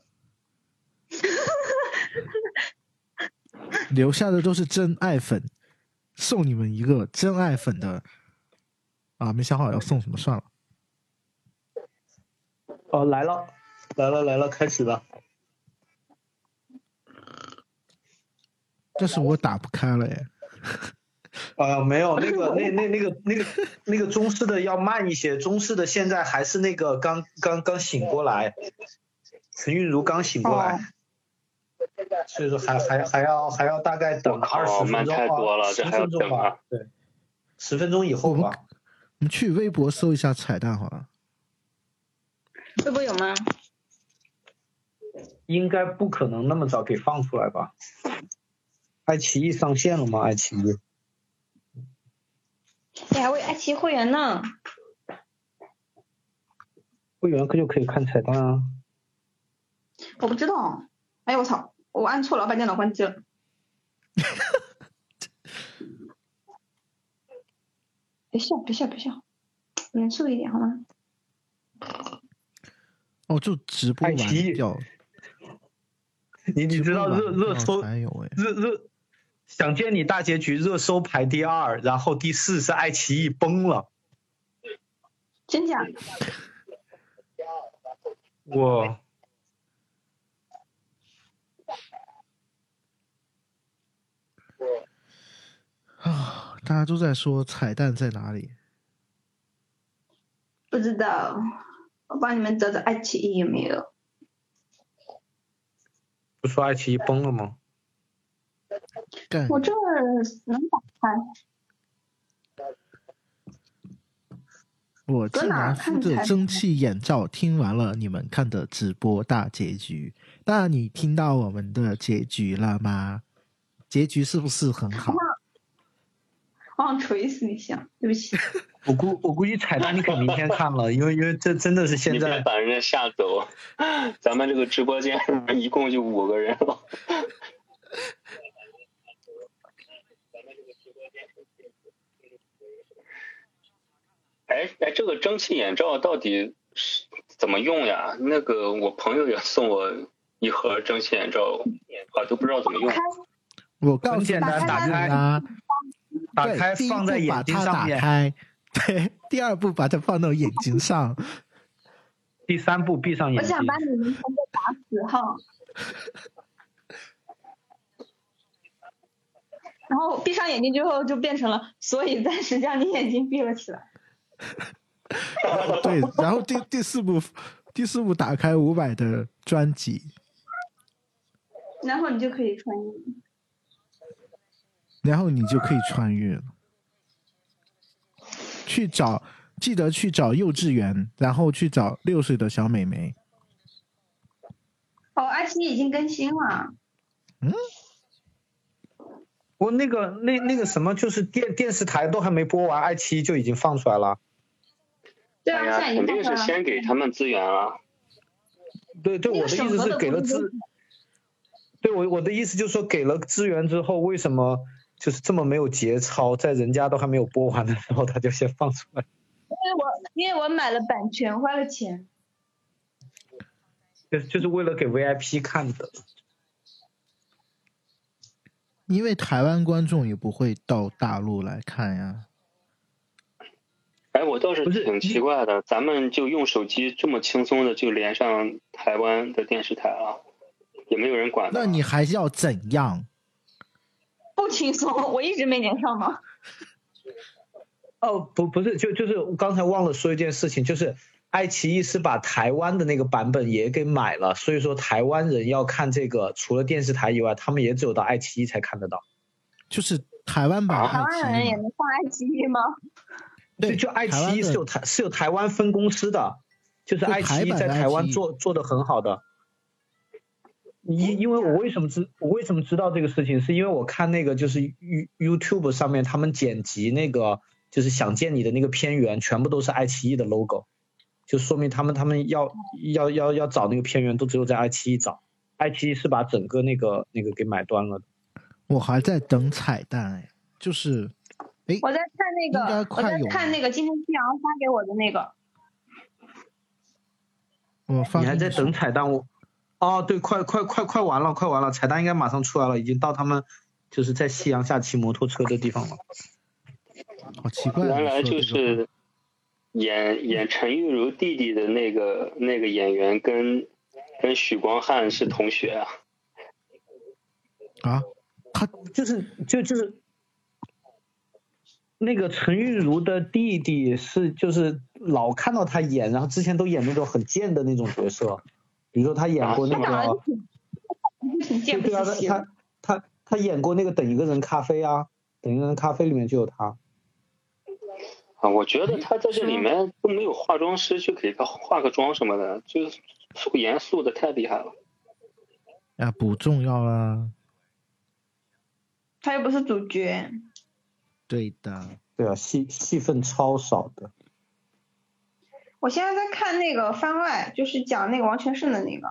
留下的都是真爱粉，送你们一个真爱粉的啊！没想好要送什么，算了。哦，来了，来了来了，开始了。但是我打不开了耶。哎呀，没有那个那那那个那个那个中式的要慢一些，中式的现在还是那个刚刚刚醒过来，陈韵如刚醒过来，所以说还还还要还要大概等二十分钟太多了啊，十分钟啊吧，对，十分钟以后吧。我们去微博搜一下彩蛋好了。微博有吗？应该不可能那么早给放出来吧？爱奇艺上线了吗？爱奇艺？你还为爱奇艺会员呢。会员可就可以看彩蛋啊。我不知道。哎呀我操！我按错了，我把电脑关机了。别笑，别笑，别笑，严肃一点好吗？哦，就直播完爱奇艺掉。你你知道热热搜还有哎，热热想见你大结局热搜排第二，然后第四是爱奇艺崩了。真假？哇，啊，大家都在说彩蛋在哪里？不知道。我帮你们找找爱奇艺有没有？不说爱奇艺崩了吗？干我这儿能打开。我竟然敷着蒸汽眼罩听完了你们看的直播大结局，那你听到我们的结局了吗？结局是不是很好？我 想锤死你想，对不起。我估我估计彩蛋你可明天看了，因为因为这真的是现在把人家吓走，咱们这个直播间一共就五个人了。哎哎，这个蒸汽眼罩到底是怎么用呀？那个我朋友也送我一盒蒸汽眼罩，啊都不知道怎么用。我告诉你很简单打开啊，打开放在眼睛上面，打开，对，第二步把它放到眼睛上，第三步闭上眼睛我想。把你们全部打死哈。然后闭上眼睛之后就变成了，所以暂时将你眼睛闭了起来。对，然后第第四步，第四步打开伍佰的专辑，然后你就可以穿越。然后你就可以穿越了。去找，记得去找幼稚园，然后去找六岁的小美眉。哦，爱奇艺已经更新了。嗯我那个那那个什么，就是电电视台都还没播完，爱奇艺就已经放出来了。对啊，哎呀，现在已肯定是。先给他们资源了。对对，我的意思是给了资，对我我的意思就是说给了资源之后，为什么就是这么没有节操，在人家都还没有播完的时候，他就先放出来，因为我因为我买了版权，花了钱。就就是为了给 VIP 看的。因为台湾观众也不会到大陆来看呀。哎，我倒是不是挺奇怪的，咱们就用手机这么轻松的就连上台湾的电视台了，也没有人管。那你还要怎样？不轻松，我一直没连上吗。哦，不不是，就就是我刚才忘了说一件事情，就是爱奇艺是把台湾的那个版本也给买了，所以说台湾人要看这个，除了电视台以外，他们也只有到爱奇艺才看得到。就是台湾版台湾人爱奇艺，也能上爱奇艺吗？对，就爱奇艺是有台是有台湾分公司的，就是爱奇艺在台湾做做的很好的。因因为我为什么知我为什么知道这个事情，是因为我看那个就是 You YouTube 上面他们剪辑那个就是想见你的那个片源，全部都是爱奇艺的 logo，就说明他们他们要要要要找那个片源都只有在爱奇艺找，爱奇艺是把整个那个那个给买断了的。我还在等彩蛋哎，就是，哎，我在看那个，我在快看那个今天夕阳发给我的那个。我发你还在等彩蛋？我哦，对，快快快快完了，快完了，彩蛋应该马上出来了，已经到他们就是在夕阳下骑摩托车的地方了。好奇怪，原来就是演演陈玉如弟弟的那个那个演员跟跟许光汉是同学啊。啊，他就是就就是那个陈玉如的弟弟是就是老看到他演，然后之前都演那种很贱的那种角色，比如说他演过那个，挺挺贱不对对啊，他他他演过那个等一个人咖啡啊，等一个人咖啡里面就有他。啊，我觉得他在这里面都没有化妆师去给他化个妆什么的，就素颜素的太厉害了。啊不重要啊，他又不是主角。对的，对啊，戏戏份超少的。我现在在看那个番外，就是讲那个王全胜的那个。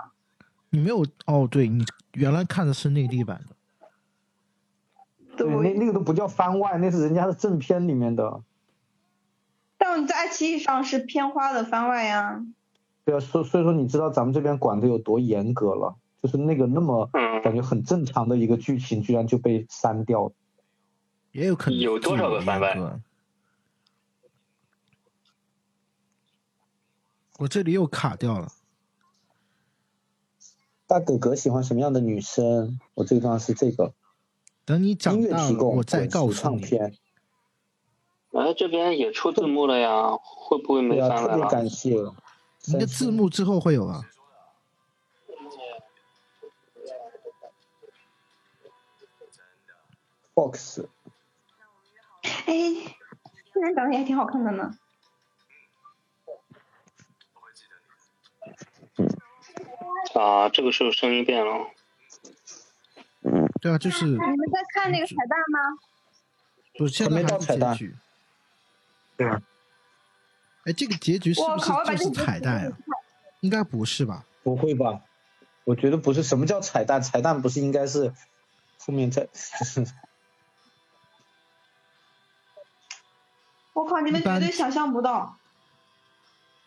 你没有哦，对你原来看的是内地版的，对，那那个都不叫番外，那是人家的正片里面的。但你在爱奇艺上是片花的番外呀。对啊，所所以说你知道咱们这边管的有多严格了，就是那个那么嗯感觉很正常的一个剧情，居然就被删掉了。也有可能有多少个番外自由严格？我这里又卡掉了，大哥哥喜欢什么样的女生？我这个地方是这个等你长音乐大了，提供，我再告诉你。唱片。哎，这边也出字幕了呀，会不会没对啊，特别翻来了？感谢。你的字幕之后会有啊？Fox，哎，这人长得也挺好看的呢。啊，这个时候声音变了。对啊，就是你们在看那个彩蛋吗？不是现在还没到彩蛋结局。对啊，哎，这个结局是不是就是彩蛋呀？应该不是吧？不会吧？我觉得不是。什么叫彩蛋？彩蛋不是应该是后面再我靠！你们绝对想象不到，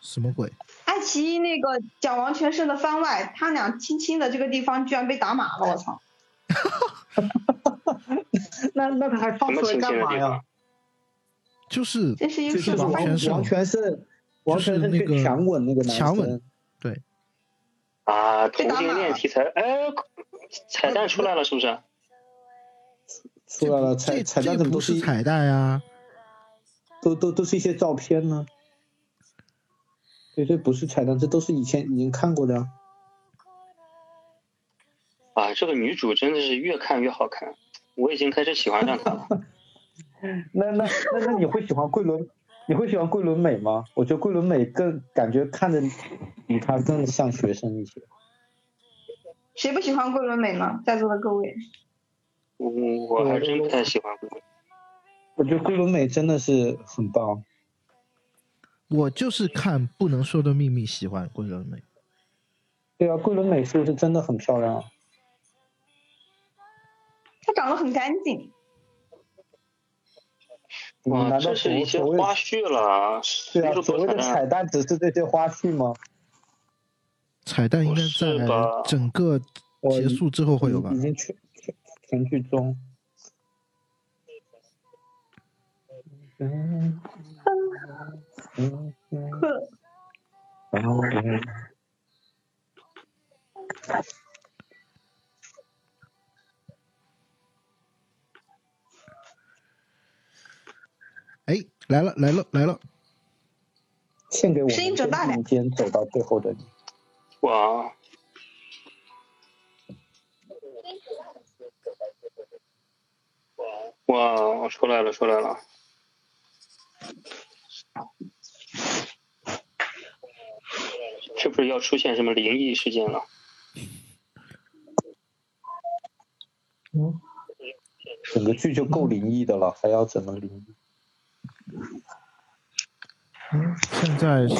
什么鬼？爱奇艺那个讲王全胜的番外，他俩亲亲的这个地方居然被打码了，我操！那那他还放出来干嘛呀？就是这是一个王王全胜王全胜，王全胜就是那个去强吻那个男强吻生，对，啊，同性恋题材，哎，彩蛋出来了是不是？出来了彩彩蛋怎么都是彩蛋呀？都都都是一些照片呢？对，这不是彩蛋，这都是以前已经看过的啊。啊，这个女主真的是越看越好看，我已经开始喜欢上她了。那那那那你会喜欢桂纶？你会喜欢桂纶镁吗？我觉得桂纶镁更感觉看着比她更像学生一些。谁不喜欢桂纶镁呢？在座的各位，我，我还真不太喜欢桂纶。我觉得桂纶镁真的是很棒。我就是看《不能说的秘密》喜欢桂纶镁。对啊，桂纶镁是不是真的很漂亮啊？她长得很干净。哇，难道这是一些花絮了，对啊，所谓的彩蛋只是这些花絮吗？彩蛋应该在整个结束之后会有吧已？经全全全剧终。嗯嗯嗯呵，嗯哎，来了来了来了！献给我们声音准大点并肩走到最后的你。哇，哇，我出来了出来了！是不是要出现什么灵异事件了？嗯整个剧就够灵异的了，还要怎么灵异？现在是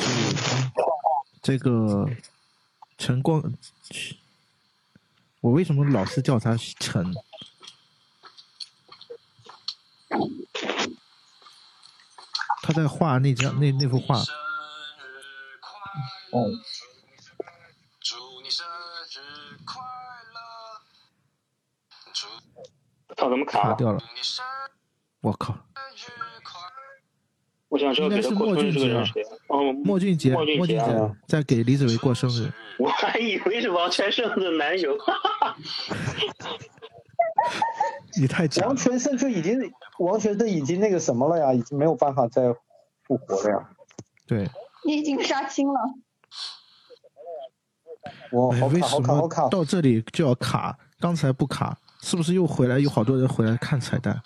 这个陈光，我为什么老是叫他陈？他在画那张那那幅画，哦，祝你生日快乐，祝操，怎么卡？卡掉了。我靠！日快乐。我想知道是谁？哦，莫俊杰，莫俊杰莫俊杰啊在给李子维过生日。我还以为是王全胜的男友。你太假了王！全胜就已经王全胜已经那个什么了呀，已经没有办法再复活了呀。对，你已经杀青了，我哎，为好卡好什么卡好卡，到这里就要卡？刚才不卡，是不是又回来？有好多人回来看彩蛋。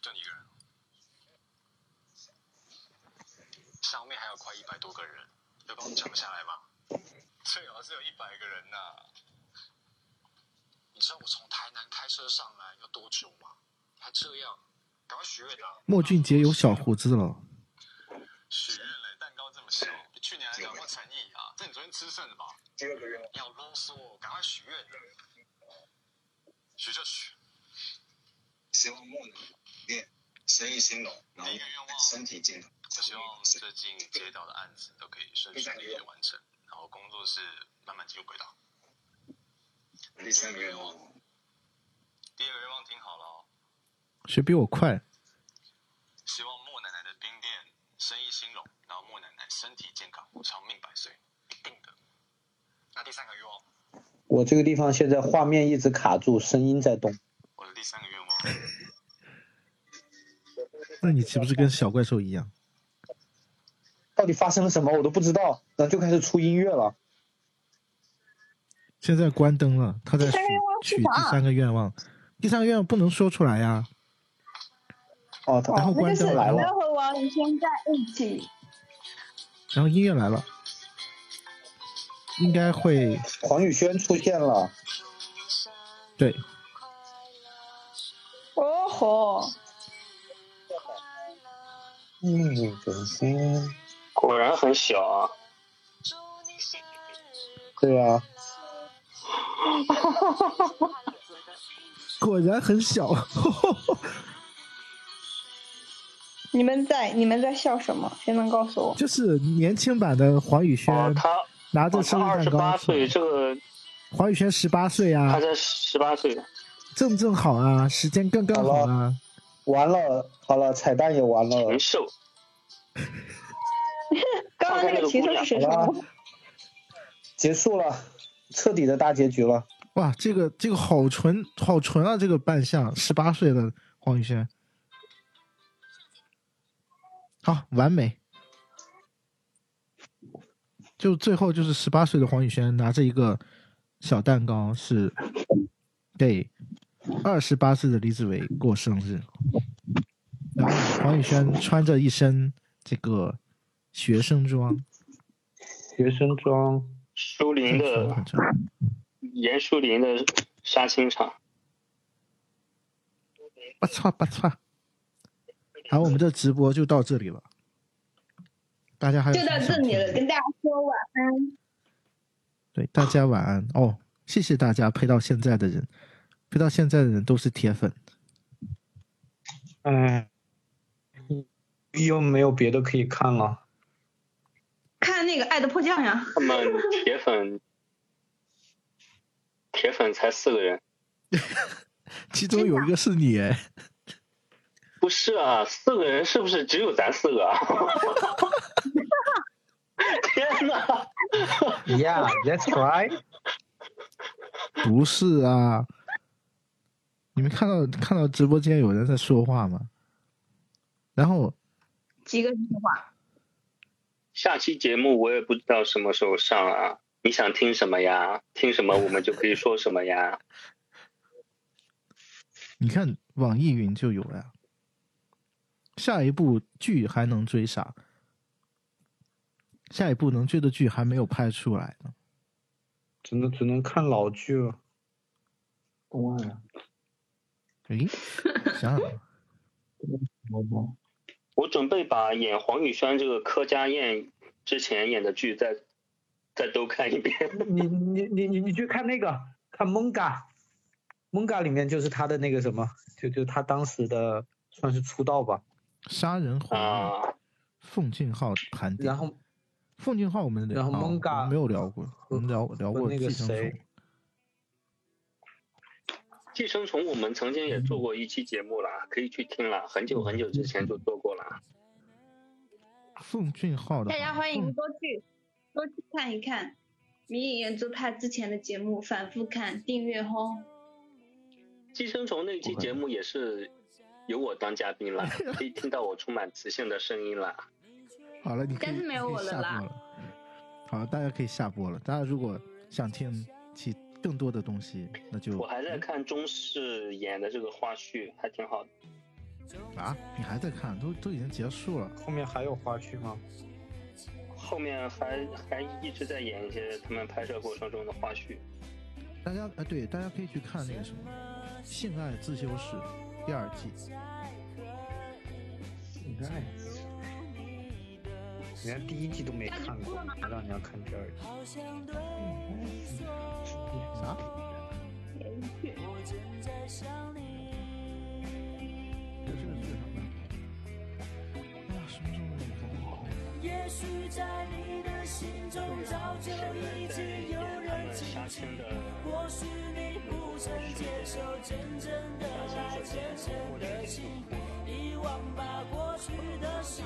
就你一个人，上面还有快一百多个人，要帮我讲下来吗？最好是有一百个人呐、你知道我从台南开车上来要多久吗？还这样，赶快许愿啊！莫俊杰有小胡子了，许愿嘞，蛋糕这么小，比去年还有没有诚意啊？这你昨天吃剩的吧？第二个愿望。你好啰嗦哦，赶快许愿。许就许。希望木能练生意兴隆，然后第一个愿望身体健康。我希望最近接到的案子都可以顺顺利利的完成，然后工作室慢慢进入轨道。第三个愿望，第二个愿望听好了哦，谁比我快？生意兴隆，然后莫奶奶身体健康，长命百岁，一定的。那第三个愿望，我这个地方现在画面一直卡住，声音在动。我的第三个愿望，那你岂不是跟小怪兽一样？到底发生了什么我都不知道，然后就开始出音乐了。现在关灯了，他在许第三个愿望是许第三个愿望，第三个愿望不能说出来呀。哦，他然后关灯来了。不要和王宇轩在一起。然后音乐来了，应该会。黄宇轩出现了，对，哦吼，嗯，整天，果然很小啊。对啊，果然很小。你们在你们在笑什么？谁能告诉我？就是年轻版的黄宇轩哦，他拿着生日蛋糕八岁，这个黄宇轩十八岁啊他，才十八岁，正正好啊，时间刚刚好啊。完了，好了，彩蛋也完了禽，兽。刚刚那个禽兽是谁说的？结束了，彻底的大结局了。哇，这个这个好纯好纯啊！这个扮相，十八岁的黄宇轩，好完美。就最后就是十八岁的黄宇轩拿着一个小蛋糕，是给二十八岁的李子维过生日。然后黄宇轩穿着一身这个学生装，学生装，舒林的。严淑林的杀青场，不错不错。好，我们的直播就到这里了。大家还有就到这里了，跟大家说晚安。对，大家晚安哦！谢谢大家陪到现在的人，陪到现在的人都是铁粉。哎，又没有别的可以看了。看那个《爱的迫降》呀，他们铁粉，铁粉才四个人，其中有一个是你哎，不是啊，四个人是不是只有咱四个啊？天哪！Yeah, that's right。不是啊？你们看到看到直播间有人在说话吗？然后几个人说话？下期节目我也不知道什么时候上啊，你想听什么呀？听什么我们就可以说什么呀。你看网易云就有了呀。下一部剧还能追啥？下一部能追的剧还没有拍出来呢。只能只能看老剧了。诶，想想我准备把演黄宇轩这个柯佳燕之前演的剧再再都看一遍。你你你你你去看那个，看《蒙嘎》，《蒙嘎》里面就是他的那个什么，就就他当时的算是出道吧。杀人回忆，啊，奉俊昊盘点。然后奉俊昊我们然后哦蒙嘎我们没有聊过，我们聊聊过那个寄生虫谁。寄生虫我们曾经也做过一期节目啦，可以去听啦，很久很久之前就做过啦。奉俊昊的大家欢迎多去多去看一看迷影圆珠派之前的节目，反复看，订阅哦。寄生虫那期节目也是 有我当嘉宾了，可以听到我充满磁性的声音了。好了，你可以但是没有我了啦了。好了，大家可以下播了。大家如果想听其更多的东西，那就我还在看中视演的这个花絮，还挺好的。啊，你还在看，都都已经结束了。后面还有花絮吗？后面还还一直在演一些他们拍摄过程中的花絮。大家哎，对，大家可以去看那个什么《性爱自修室》第二季。应该。人家第一季都没看过，还让人家看第二季。啥？这是个剧上的。哎呀，什么时候能看？也许在你的心中早就已经有人静静，或许你不曾接受真正的爱，真正的情，遗忘吧过去的事，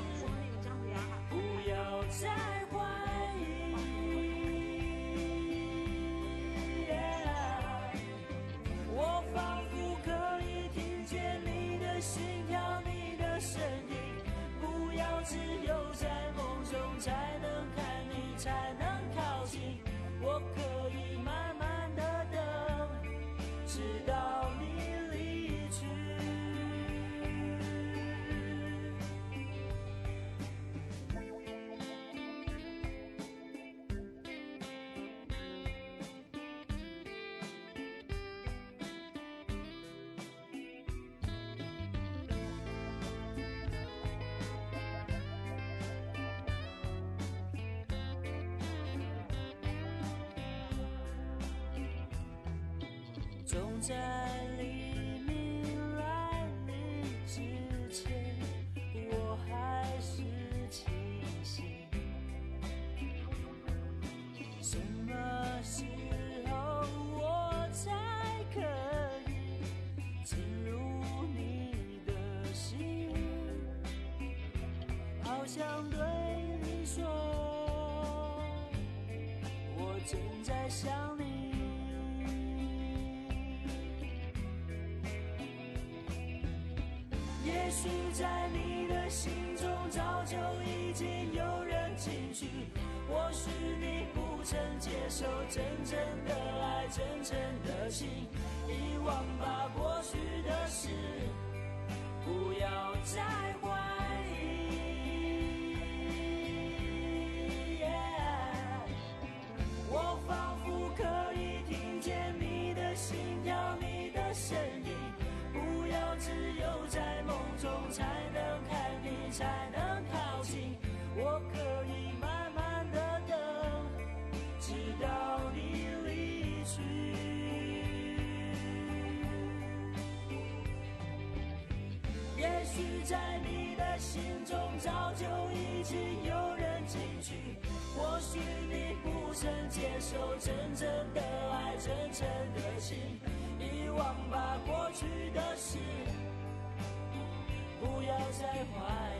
不要再怀疑。我仿佛可以听见你的心跳，你的声音。不要只有在梦中才能看你，才能靠近。我可以，直在黎明来临之前，我还是清醒。什么时候我才可以进入你的心？好想对你说，我正在想你。也许在你的心中早就已经有人进去，或许你不曾接受真正的爱，真诚的心，遗忘吧过去的事，不要再才能靠近。我可以慢慢的等，直到你离去。也许在你的心中早就已经有人进去，或许你不曾接受真正的爱，真诚的心，遗忘吧过去的事，不要再怀